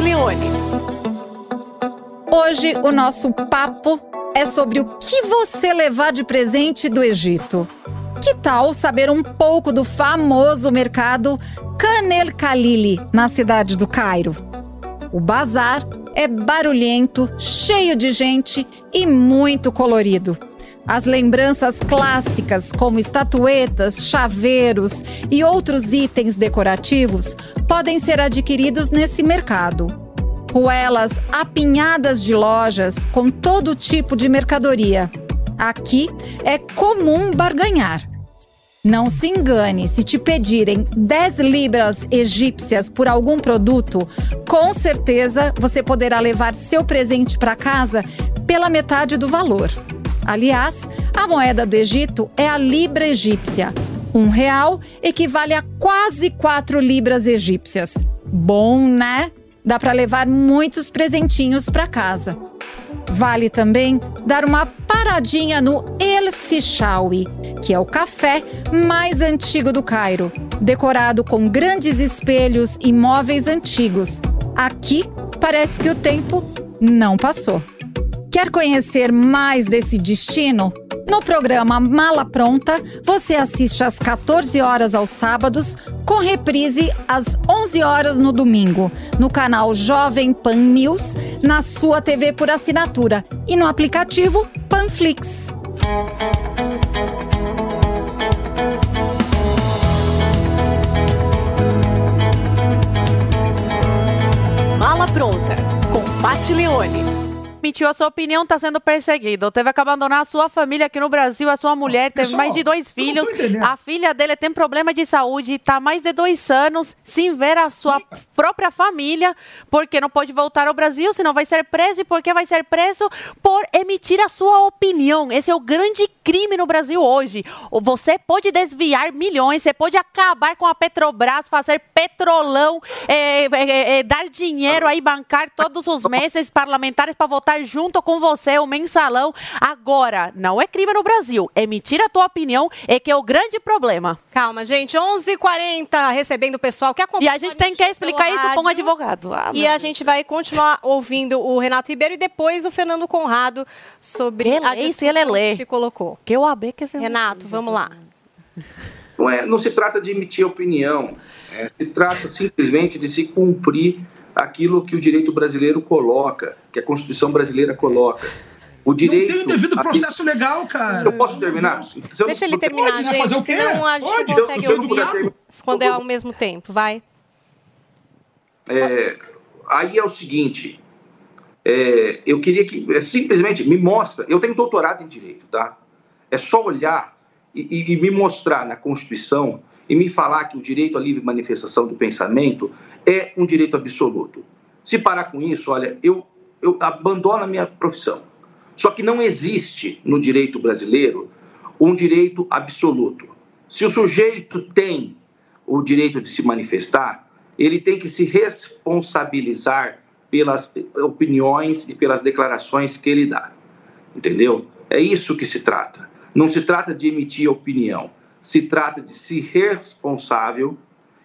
Leone. Hoje o nosso papo é sobre o que você levar de presente do Egito. Que tal saber um pouco do famoso mercado Canel Khalili, na cidade do Cairo? O bazar é barulhento, cheio de gente e muito colorido. As lembranças clássicas, como estatuetas, chaveiros e outros itens decorativos, podem ser adquiridos nesse mercado. Ruelas apinhadas de lojas com todo tipo de mercadoria. Aqui é comum barganhar. Não se engane, se te pedirem 10 libras egípcias por algum produto, com certeza você poderá levar seu presente para casa pela metade do valor. Aliás, a moeda do Egito é a libra egípcia. Um real equivale a quase 4 libras egípcias. Bom, né? Dá para levar muitos presentinhos para casa. Vale também dar uma paradinha no El Fishawi, que é o café mais antigo do Cairo, decorado com grandes espelhos e móveis antigos. Aqui parece que o tempo não passou. Quer conhecer mais desse destino? No programa Mala Pronta, você assiste às 14 horas aos sábados, com reprise às 11 horas no domingo, no canal Jovem Pan News, na sua TV por assinatura e no aplicativo Panflix. Mala pronta com Pat Leone. Mentiu, a sua opinião está sendo perseguido. Teve que abandonar a sua família aqui no Brasil. A sua mulher teve Pessoal, mais de dois filhos. A filha dele tem problema de saúde. Está mais de dois anos sem ver a sua própria família, porque não pode voltar ao Brasil, senão vai ser preso. E por que vai ser preso? Por emitir a sua opinião. Esse é o grande crime no Brasil hoje. Você pode desviar milhões, você pode acabar com a Petrobras, fazer petrolão, é, é, é, dar dinheiro aí, bancar todos os meses parlamentares para votar junto com você, o mensalão. Agora, não é crime no Brasil. Emitir a tua opinião é que é o grande problema. Calma, gente. 11h40, recebendo o pessoal que acompanha. E a gente tem que explicar isso para um advogado. Ah, e a gente vai continuar ouvindo o Renato Ribeiro e depois o Fernando Conrado sobre Ele a discussão que se colocou. Que o AB que você... Renato, vamos lá. Não, é, não se trata de emitir opinião, é, se trata simplesmente de se cumprir aquilo que o direito brasileiro coloca, que a Constituição brasileira coloca. O direito. Tem o devido processo legal, cara. Eu posso terminar? Se eu- Deixa ele terminar, Pode, gente, Fazer o quê? senão a gente Pode. não consegue Se eu não puder ouvir terminar- quando é ao mesmo tempo. Vai. É, aí é o seguinte, é, eu queria que é, simplesmente me mostra. Eu tenho doutorado em direito, tá? É só olhar e, e- e me mostrar na Constituição e me falar que o direito à livre manifestação do pensamento é um direito absoluto. Se parar com isso, olha, eu, eu abandono a minha profissão. Só que não existe no direito brasileiro um direito absoluto. Se o sujeito tem o direito de se manifestar, ele tem que se responsabilizar pelas opiniões e pelas declarações que ele dá. Entendeu? É isso que se trata. Não se trata de emitir opinião, se trata de ser responsável.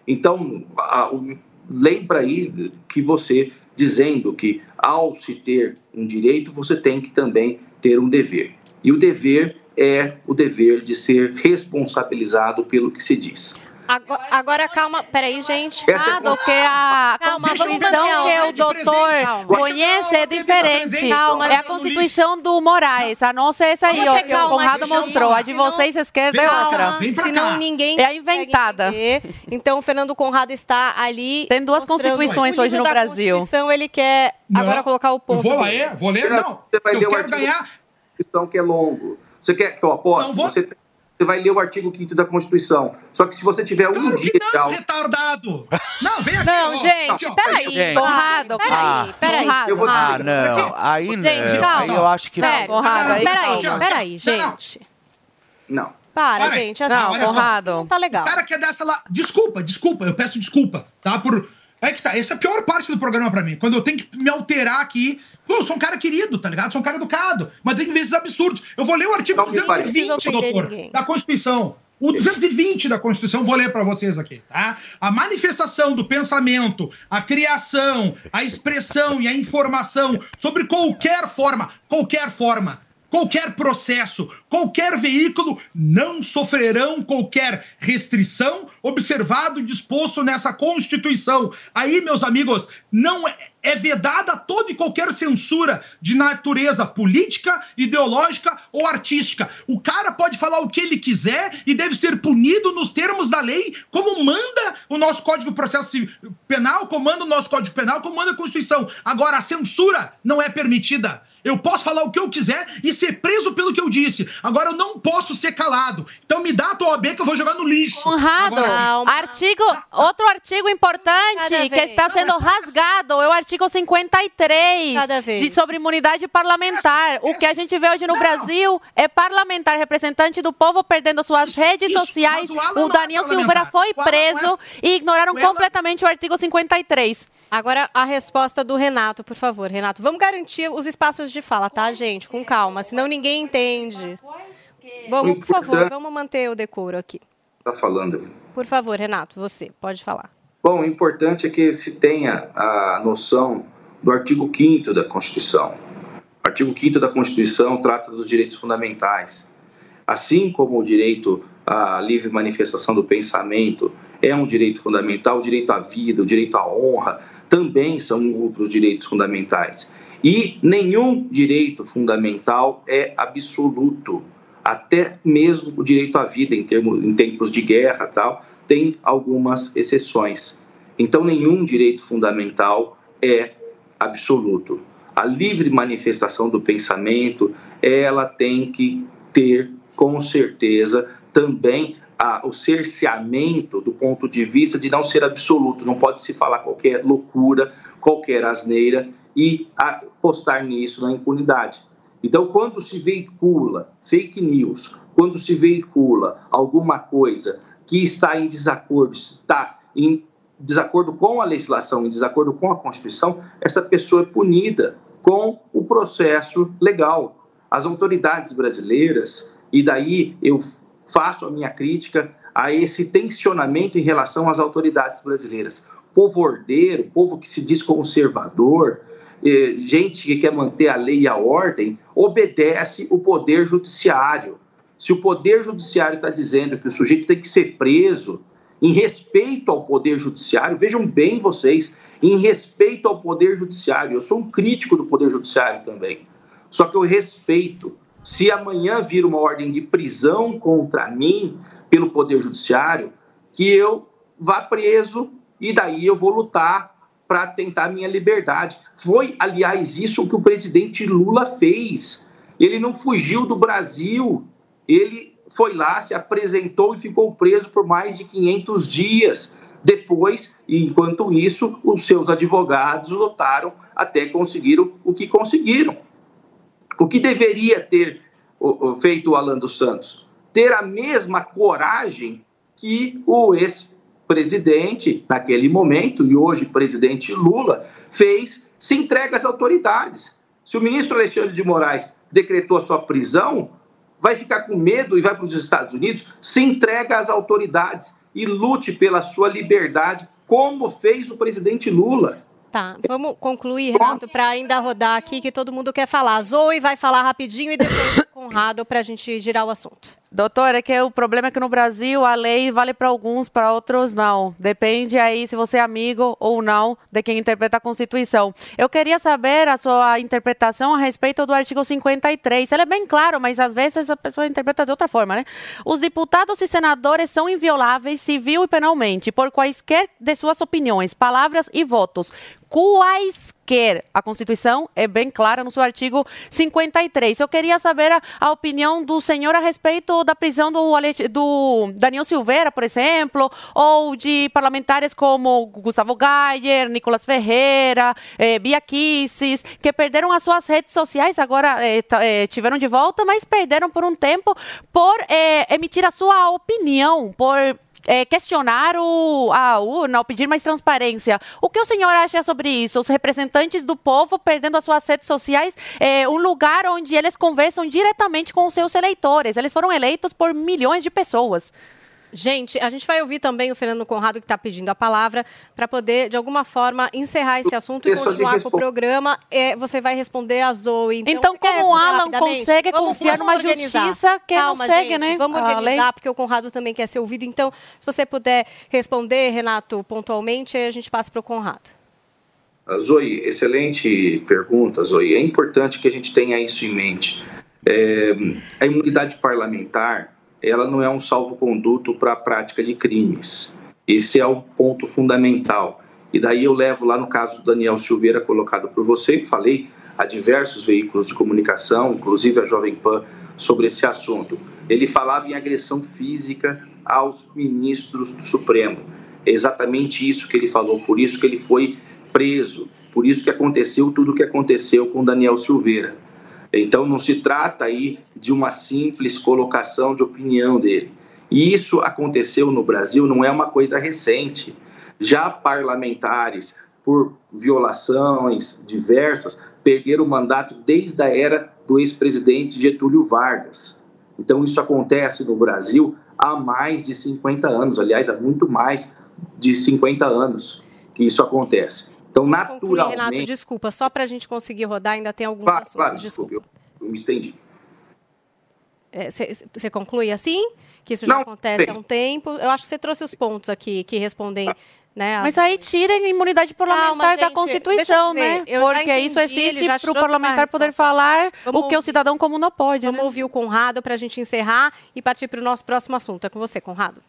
Então, a- o- lembra aí que você dizendo que ao se ter um direito, você tem que também ter um dever. E o dever é o dever de ser responsabilizado pelo que se diz. Agora, agora, calma, peraí, gente. Essa é a do que a Calma, Constituição a que o presente, doutor conhece é diferente. Calma, é a Constituição do Moraes. A nossa é essa aí, ó, que o Conrado mostrou. A de vocês, esquerda, é outra. Senão ninguém É a inventada. Então, o Fernando Conrado está ali. Tem duas constituições hoje no Brasil. Constituição, ele quer agora colocar o ponto. vou ler, vou ler, não. Você vai Eu quero ganhar. Constituição que é longo. Você quer que eu aposte? Você, você vai ler o artigo 5 da Constituição. Só que se você tiver um Claro dia não, aula... retardado. Não, vem aqui. Não, ó. gente, peraí. Gente. Conrado, Peraí, peraí. Eu vou Ah, dizer- não. Aí não. Gente, calma. Aí eu acho que Sério, Conrado, aí peraí, calma. peraí, gente. Não. Para, Para gente. Assim, Não. Conrado. Não tá legal. O cara quer dar essa lá. Desculpa, desculpa, eu peço desculpa, tá? Por. É que tá. Essa é a pior parte do programa pra mim. Quando eu tenho que me alterar aqui. Pô, eu sou um cara querido, tá ligado? Sou um cara educado. Mas tem que ver esses absurdos. Eu vou ler o artigo Não me parece. 220, Não precisa ofender doutor, ninguém. da Constituição. O 220 da Constituição, vou ler pra vocês aqui, tá? A manifestação do pensamento, a criação, a expressão e a informação sobre qualquer forma, qualquer forma, qualquer processo, qualquer veículo não sofrerão qualquer restrição observado disposto nessa Constituição. Aí, meus amigos, não é, é vedada toda e qualquer censura de natureza política, ideológica ou artística. O cara pode falar o que ele quiser e deve ser punido nos termos da lei, como manda o nosso Código de Processo Penal, como manda o nosso Código Penal, como manda a Constituição. Agora, a censura não é permitida. Eu posso falar o que eu quiser e ser preso pelo que eu disse. Agora eu não posso ser calado. Então me dá a tua OAB que eu vou jogar no lixo. Conrado, Agora, artigo, outro artigo importante que está sendo rasgado é o artigo 53 Cada vez. de, sobre imunidade parlamentar. O que a gente vê hoje no Brasil é parlamentar, representante do povo perdendo suas redes isso, sociais. o O não é Daniel Silveira parlamentar. foi O Alan não é- preso e ignoraram completamente o artigo 53. Agora a resposta do Renato, por favor. Renato, vamos garantir os espaços de fala, tá, gente? Com calma, senão ninguém entende. Vamos, por favor, vamos manter o decoro aqui. Tá falando. Por favor, Renato, você, pode falar. Bom, o importante é que se tenha a noção do artigo 5 da Constituição. O artigo 5 da Constituição trata dos direitos fundamentais. Assim como o direito à livre manifestação do pensamento é um direito fundamental, o direito à vida, o direito à honra também são outros direitos fundamentais. E nenhum direito fundamental é absoluto. Até mesmo o direito à vida, em, termos, em tempos de guerra tal, tem algumas exceções. Então, nenhum direito fundamental é absoluto. A livre manifestação do pensamento, ela tem que ter, com certeza, também a, o cerceamento do ponto de vista de não ser absoluto. Não pode se falar qualquer loucura, qualquer asneira e apostar nisso na impunidade. Então, quando se veicula fake news, quando se veicula alguma coisa que está em desacordo, está em desacordo com a legislação, em desacordo com a Constituição, essa pessoa é punida com o processo legal. As autoridades brasileiras, e daí eu faço a minha crítica a esse tensionamento em relação às autoridades brasileiras. Povo ordeiro, povo que se diz conservador, gente que quer manter a lei e a ordem, obedece o poder judiciário. Se o poder judiciário está dizendo que o sujeito tem que ser preso, em respeito ao poder judiciário, vejam bem vocês, em respeito ao poder judiciário, eu sou um crítico do poder judiciário também, só que eu respeito. Se amanhã vir uma ordem de prisão contra mim pelo poder judiciário, que eu vá preso e daí eu vou lutar para tentar minha liberdade. Foi, aliás, isso que o presidente Lula fez. Ele não fugiu do Brasil, ele foi lá, se apresentou e ficou preso por mais de 500 dias. Depois, enquanto isso, os seus advogados lutaram até conseguir o, que conseguiram. O que deveria ter feito o Alan dos Santos? Ter a mesma coragem que o ex-presidente, naquele momento, e hoje presidente Lula, fez, se entrega às autoridades. Se o ministro Alexandre de Moraes decretou a sua prisão, vai ficar com medo e vai para os Estados Unidos, se entrega às autoridades e lute pela sua liberdade, como fez o presidente Lula. Tá, vamos concluir, Renato, para ainda rodar aqui, que todo mundo quer falar. Zoe vai falar rapidinho e depois Conrado para a gente girar o assunto. Doutor, é que o problema é que no Brasil a lei vale para alguns, para outros não. Depende aí se você é amigo ou não de quem interpreta a Constituição. Eu queria saber a sua interpretação a respeito do artigo 53. Ele é bem claro, mas às vezes a pessoa interpreta de outra forma, né? Os deputados e senadores são invioláveis civil e penalmente por quaisquer de suas opiniões, palavras e votos quaisquer. A Constituição é bem clara no seu artigo 53. Eu queria saber a, a opinião do senhor a respeito da prisão do, do Daniel Silveira, por exemplo, ou de parlamentares como Gustavo Gayer, Nicolas Ferreira, eh, Bia Kicis, que perderam as suas redes sociais, agora eh, eh, tiveram de volta, mas perderam por um tempo por eh, emitir a sua opinião, por é, questionar o, a urna, ou pedir mais transparência. O que o senhor acha sobre isso? Os representantes do povo perdendo as suas redes sociais, é, um lugar onde eles conversam diretamente com os seus eleitores. Eles foram eleitos por milhões de pessoas. Gente, a gente vai ouvir também o Fernando Conrado que está pedindo a palavra para poder, de alguma forma, encerrar esse assunto e continuar com o programa. É, você vai responder a Zoe. Então, Então, como o Alan consegue confiar numa organizar. justiça que não Calma, segue, gente, né, Vamos organizar, porque o Conrado também quer ser ouvido. Então, se você puder responder, Renato, pontualmente, aí a gente passa para o Conrado. Zoe, excelente pergunta, Zoe. É importante que a gente tenha isso em mente. É, a imunidade parlamentar, ela não é um salvo-conduto para a prática de crimes. Esse é o ponto fundamental. E daí eu levo lá no caso do Daniel Silveira, colocado por você, falei a diversos veículos de comunicação, inclusive a Jovem Pan, sobre esse assunto. Ele falava em agressão física aos ministros do Supremo. É exatamente isso que ele falou, por isso que ele foi preso, por isso que aconteceu tudo o que aconteceu com Daniel Silveira. Então não se trata aí de uma simples colocação de opinião dele. E isso aconteceu no Brasil, não é uma coisa recente. Já parlamentares, por violações diversas, perderam o mandato desde a era do ex-presidente Getúlio Vargas. Então isso acontece no Brasil há mais de 50 anos, aliás, há muito mais de 50 anos que isso acontece. Então, naturalmente. Renato, desculpa, só para a gente conseguir rodar, ainda tem alguns Claro, assuntos. claro, desculpa. desculpe, eu, eu me estendi. Você conclui assim? Que isso já Não, acontece há um tempo? Eu acho que você trouxe os pontos aqui que respondem. Né, Mas aí tira a imunidade parlamentar Calma, da gente, deixa Constituição, eu dizer, né? Porque entendi, isso ele existe para o parlamentar poder falar Vamos o que o ouvir. cidadão comum não pode. Vamos né? ouvir o Conrado para a gente encerrar e partir para o nosso próximo assunto. É com você, Conrado.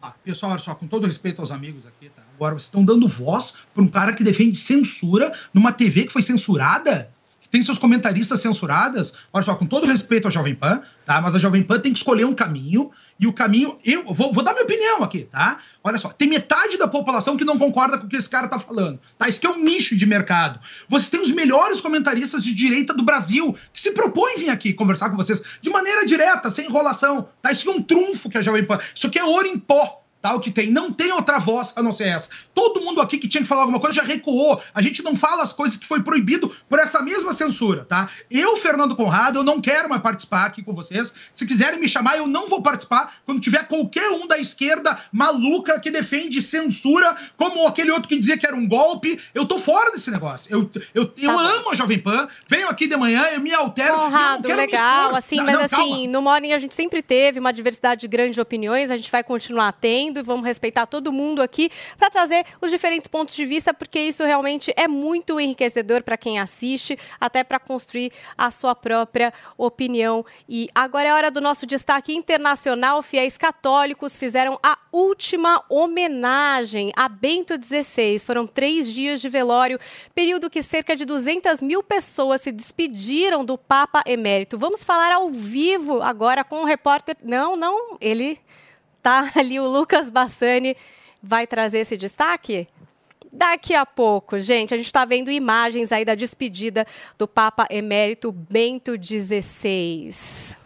Ah, pessoal, olha só, com todo respeito aos amigos aqui, tá? Agora, vocês estão dando voz para um cara que defende censura numa TV que foi censurada? Que tem seus comentaristas censuradas? Olha só, com todo respeito à Jovem Pan, tá? Mas a Jovem Pan tem que escolher um caminho, e o caminho. Eu vou, vou dar minha opinião aqui, tá? Olha só, tem metade da população que não concorda com o que esse cara tá falando, tá? Isso aqui é um nicho de mercado. Vocês têm os melhores comentaristas de direita do Brasil que se propõem vir aqui conversar com vocês de maneira direta, sem enrolação, tá? Isso aqui é um trunfo que a Jovem Pan. Isso aqui é ouro em pó. Tá, o que tem. Não tem outra voz a não ser essa. Todo mundo aqui que tinha que falar alguma coisa já recuou. A gente não fala as coisas que foi proibido por essa mesma censura, tá? Eu, Fernando Conrado, eu não quero mais participar aqui com vocês. Se quiserem me chamar, eu não vou participar quando tiver qualquer um da esquerda maluca que defende censura, como aquele outro que dizia que era um golpe. Eu tô fora desse negócio. Eu, eu, eu amo a Jovem Pan, venho aqui de manhã, eu me altero. eu Conrado, me legal, assim, Não, mas não, assim, calma. no Morning a gente sempre teve uma diversidade grande de opiniões, a gente vai continuar tendo e vamos respeitar todo mundo aqui para trazer os diferentes pontos de vista, porque isso realmente é muito enriquecedor para quem assiste, até para construir a sua própria opinião. E agora é hora do nosso destaque internacional. Fiéis católicos fizeram a última homenagem a Bento XVI. Foram três dias de velório, período que cerca de 200 mil pessoas se despediram do Papa Emérito. Vamos falar ao vivo agora com o repórter. Não, não, ele tá ali, o Lucas Bassani vai trazer esse destaque? Daqui a pouco, gente, a gente está vendo imagens aí da despedida do Papa Emérito Bento XVI.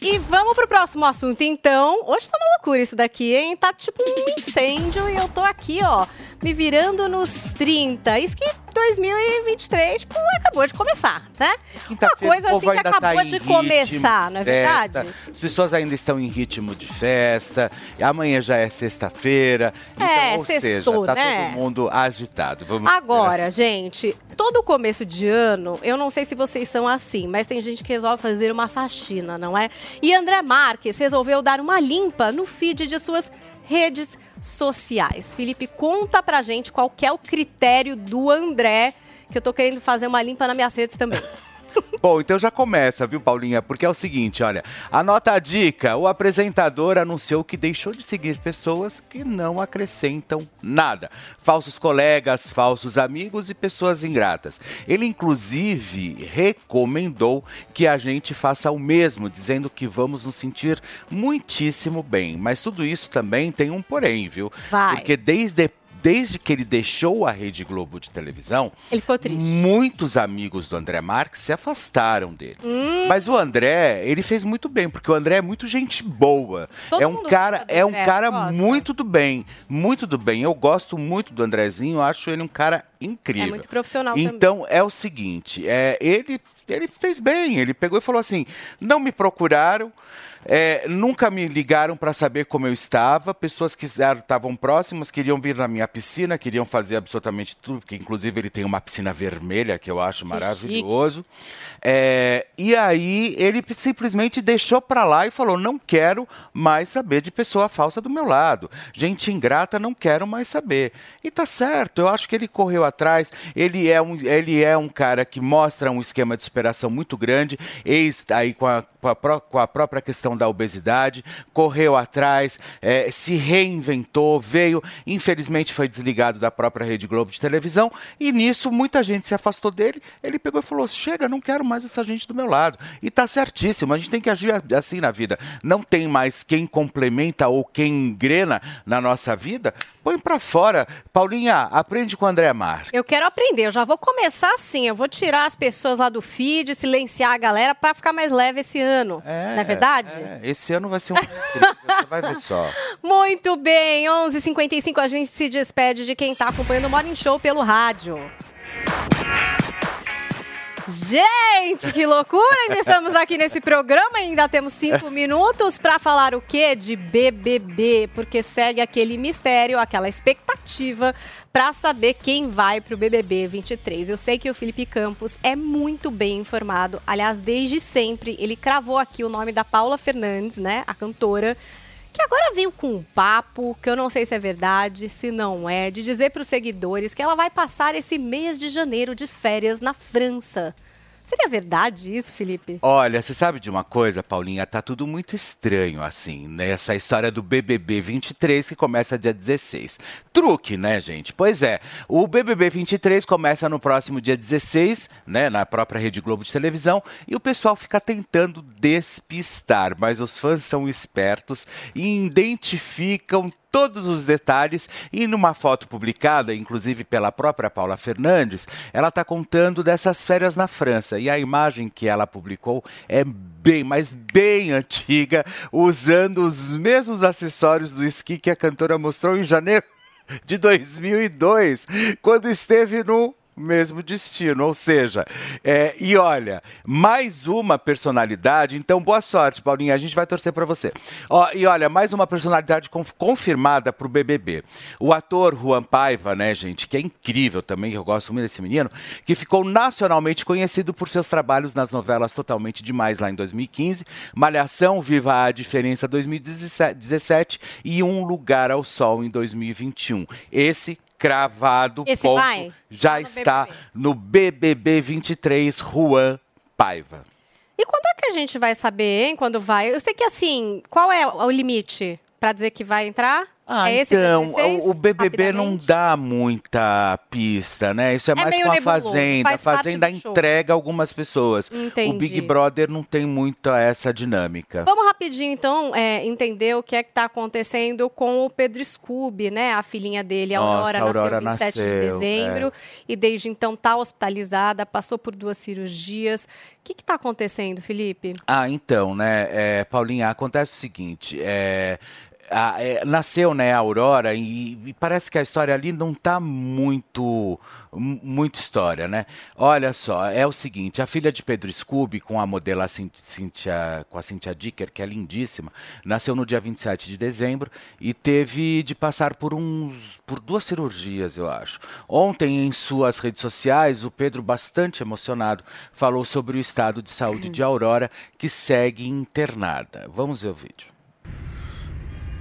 E vamos pro próximo assunto, então. Hoje tá uma loucura isso daqui, hein? Tá tipo um incêndio e eu tô aqui, ó, me virando nos 30. Isso que 2023, tipo, acabou de começar, né? Uma coisa assim que tá acabou em de começar, não é festa. verdade? As pessoas ainda estão em ritmo de festa. Amanhã já é sexta-feira. Então, É, ou sextou, seja, tá né? todo mundo agitado. Vamos Agora, assim. gente, todo começo de ano, eu não sei se vocês são assim, mas tem gente que resolve fazer uma faxina, não é? E André Marques resolveu dar uma limpa no feed de suas redes sociais. Felipe, conta pra gente qual é o critério do André, que eu tô querendo fazer uma limpa nas minhas redes também. Bom, então já começa, viu, Paulinha? Porque é o seguinte, olha, anota a dica. O apresentador anunciou que deixou de seguir pessoas que não acrescentam nada. Falsos colegas, falsos amigos e pessoas ingratas. Ele, inclusive, recomendou que a gente faça o mesmo, dizendo que vamos nos sentir muitíssimo bem. Mas tudo isso também tem um porém, viu? Vai. Porque desde Desde que ele deixou a Rede Globo de televisão, Ele ficou triste. muitos amigos do André Marques se afastaram dele. Hum. Mas o André, ele fez muito bem, porque o André é muito gente boa. Todo é um cara, é um André, cara gosta? muito do bem, muito do bem. Eu gosto muito do Andrezinho, acho ele um cara incrível. É muito profissional também. Então é o seguinte, é, ele ele fez bem, ele pegou e falou assim: não me procuraram. É, nunca me ligaram para saber como eu estava. Pessoas que estavam próximas queriam vir na minha piscina, queriam fazer absolutamente tudo, porque inclusive ele tem uma piscina vermelha que eu acho maravilhoso. É, e aí ele simplesmente deixou para lá e falou: não quero mais saber de pessoa falsa do meu lado. Gente ingrata, não quero mais saber. E tá certo, eu acho que ele correu atrás. Ele é um, ele é um cara que mostra um esquema de superação muito grande, ex aí com a, com a, com a própria questão da obesidade, correu atrás, eh, se reinventou, veio, infelizmente foi desligado da própria Rede Globo de televisão, e nisso muita gente se afastou dele. Ele pegou e falou: chega, não quero mais essa gente do meu lado. E tá certíssimo, a gente tem que agir assim na vida. Não tem mais quem complementa ou quem engrena na nossa vida. Põe pra fora. Paulinha, aprende com o André Mar. Eu quero aprender, eu já vou começar assim, eu vou tirar as pessoas lá do feed, silenciar a galera pra ficar mais leve esse ano. não é verdade? É, esse ano vai ser um. Você vai ver só. Muito bem, 11:55 h 55 a gente se despede de quem tá acompanhando o Morning Show pelo rádio. Gente, que loucura! Ainda estamos aqui nesse programa, ainda temos cinco minutos para falar o quê? De BBB, porque segue aquele mistério, aquela expectativa para saber quem vai pro BBB 23. Eu sei que o Felipe Campos é muito bem informado, aliás, desde sempre ele cravou aqui o nome da Paula Fernandes, né, a cantora que agora veio com um papo, que eu não sei se é verdade, se não é, de dizer para os seguidores que ela vai passar esse mês de janeiro de férias na França. Seria verdade isso, Felipe? Olha, você sabe de uma coisa, Paulinha? Tá tudo muito estranho, assim, nessa história do BBB 23 que começa dia 16. Truque, né, gente? Pois é, o BBB 23 começa no próximo dia 16, né, na própria Rede Globo de televisão, e o pessoal fica tentando despistar, mas os fãs são espertos e identificam todos os detalhes e numa foto publicada, inclusive pela própria Paula Fernandes, ela está contando dessas férias na França. E a imagem que ela publicou é bem, mas bem antiga, usando os mesmos acessórios do esqui que a cantora mostrou em janeiro de 2002, quando esteve no mesmo destino, ou seja, é, e olha, mais uma personalidade, então boa sorte, Paulinha, a gente vai torcer para você. Ó, e olha, mais uma personalidade conf- confirmada pro BBB. O ator Juan Paiva, né, gente, que é incrível também, eu gosto muito desse menino, que ficou nacionalmente conhecido por seus trabalhos nas novelas Totalmente Demais lá em 2015, Malhação, Viva a Diferença 2017 e Um Lugar ao Sol em 2021. Esse cravado Esse ponto, vai? já no está BBB. no BBB 23 Juan Paiva. E quando é que a gente vai saber, hein, quando vai? Eu sei que assim, qual é o limite para dizer que vai entrar? Ah, é então, 16? o, o BBB não dá muita pista, né? Isso é, É mais com a nebuloso, Fazenda. A Fazenda do show. entrega algumas pessoas. O Entendi. Big Brother não tem muito essa dinâmica. Vamos rapidinho, então, é, entender o que é que está acontecendo com o Pedro Scooby, né? A filhinha dele, a Nossa, Aurora, a Aurora nasceu 27 de nasceu, dezembro. é. E desde então está hospitalizada, passou por duas cirurgias. O que está acontecendo, Felipe? Ah, então, né, é, Paulinha, acontece o seguinte, é, a- é, nasceu, né, a Aurora, e, e parece que a história ali não tá muito, mu- muito história, né? Olha só, é o seguinte, a filha de Pedro Scooby, com a modelo Cynthia, com a Cynthia Dicker, que é lindíssima, nasceu no dia 27 de dezembro e teve de passar por uns, por duas cirurgias, eu acho. Ontem, em suas redes sociais, o Pedro, bastante emocionado, falou sobre o estado de saúde de Aurora, que segue internada. Vamos ver o vídeo.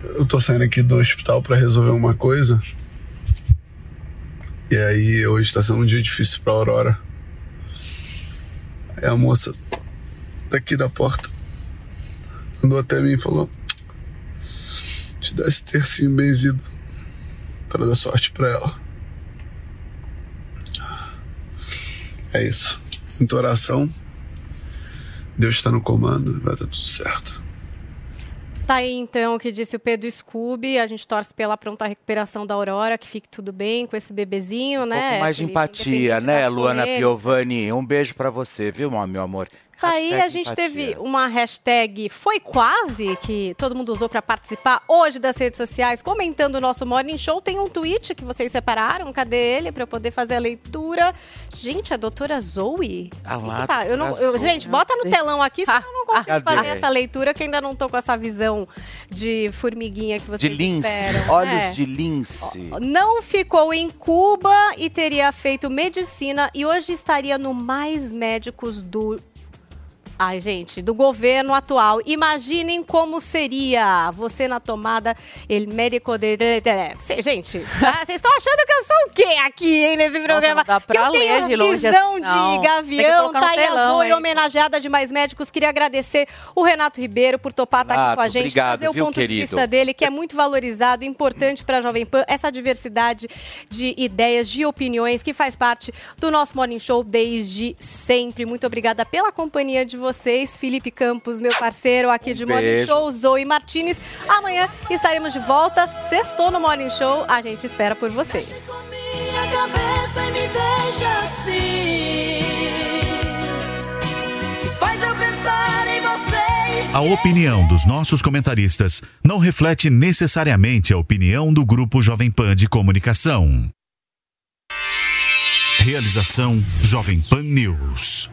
Eu tô saindo aqui do hospital pra resolver uma coisa. E aí hoje tá sendo um dia difícil pra Aurora. Aí a moça daqui da porta andou até mim e falou: Te dá esse tercinho benzido pra dar sorte pra ela. É isso. Muita oração. Deus está no comando, vai dar tudo certo. Tá aí então o que disse o Pedro Scooby. A gente torce pela pronta recuperação da Aurora, que fique tudo bem com esse bebezinho, Um né? pouco mais de empatia, né, Luana. Piovani? Um beijo pra você, viu, meu amor? Tá aí, a gente empatia. teve uma hashtag Foi Quase, que todo mundo usou para participar hoje das redes sociais, comentando o nosso Morning Show. Tem um tweet que vocês separaram, cadê ele, para eu poder fazer a leitura? Gente, a doutora Zoe? Ah lá, tá, eu não, eu- gente, bota no telão aqui, senão eu não consigo fazer essa leitura, que ainda não tô com essa visão de formiguinha que De vocês lince, esperam. olhos É. de lince. Não ficou em Cuba e teria feito medicina e hoje estaria no Mais Médicos do. Ai, gente, do governo atual. Imaginem como seria você na tomada, ele médico de. Cê- Gente, ah, vocês estão achando que eu sou o quê aqui, hein, nesse programa? não dá pra que eu tenho ler de longe visão assim, não. de que gavião, tá aí hein? homenageada de Mais Médicos. Queria agradecer o Renato Ribeiro por topar estar aqui Renato, com a gente, obrigado, trazer o viu, ponto querido? de vista dele, que é muito valorizado, importante para a Jovem Pan, essa diversidade de ideias, de opiniões, que faz parte do nosso Morning Show desde sempre. Muito obrigada pela companhia de vocês. Felipe Campos, meu parceiro aqui de Morning beijo. Show, Zoe Martinez. Amanhã estaremos de volta. Sextou no Morning Show. A gente espera por vocês. Assim. Que faz eu pensar em você. A opinião dos nossos comentaristas não reflete necessariamente a opinião do Grupo Jovem Pan de Comunicação. Realização Jovem Pan News.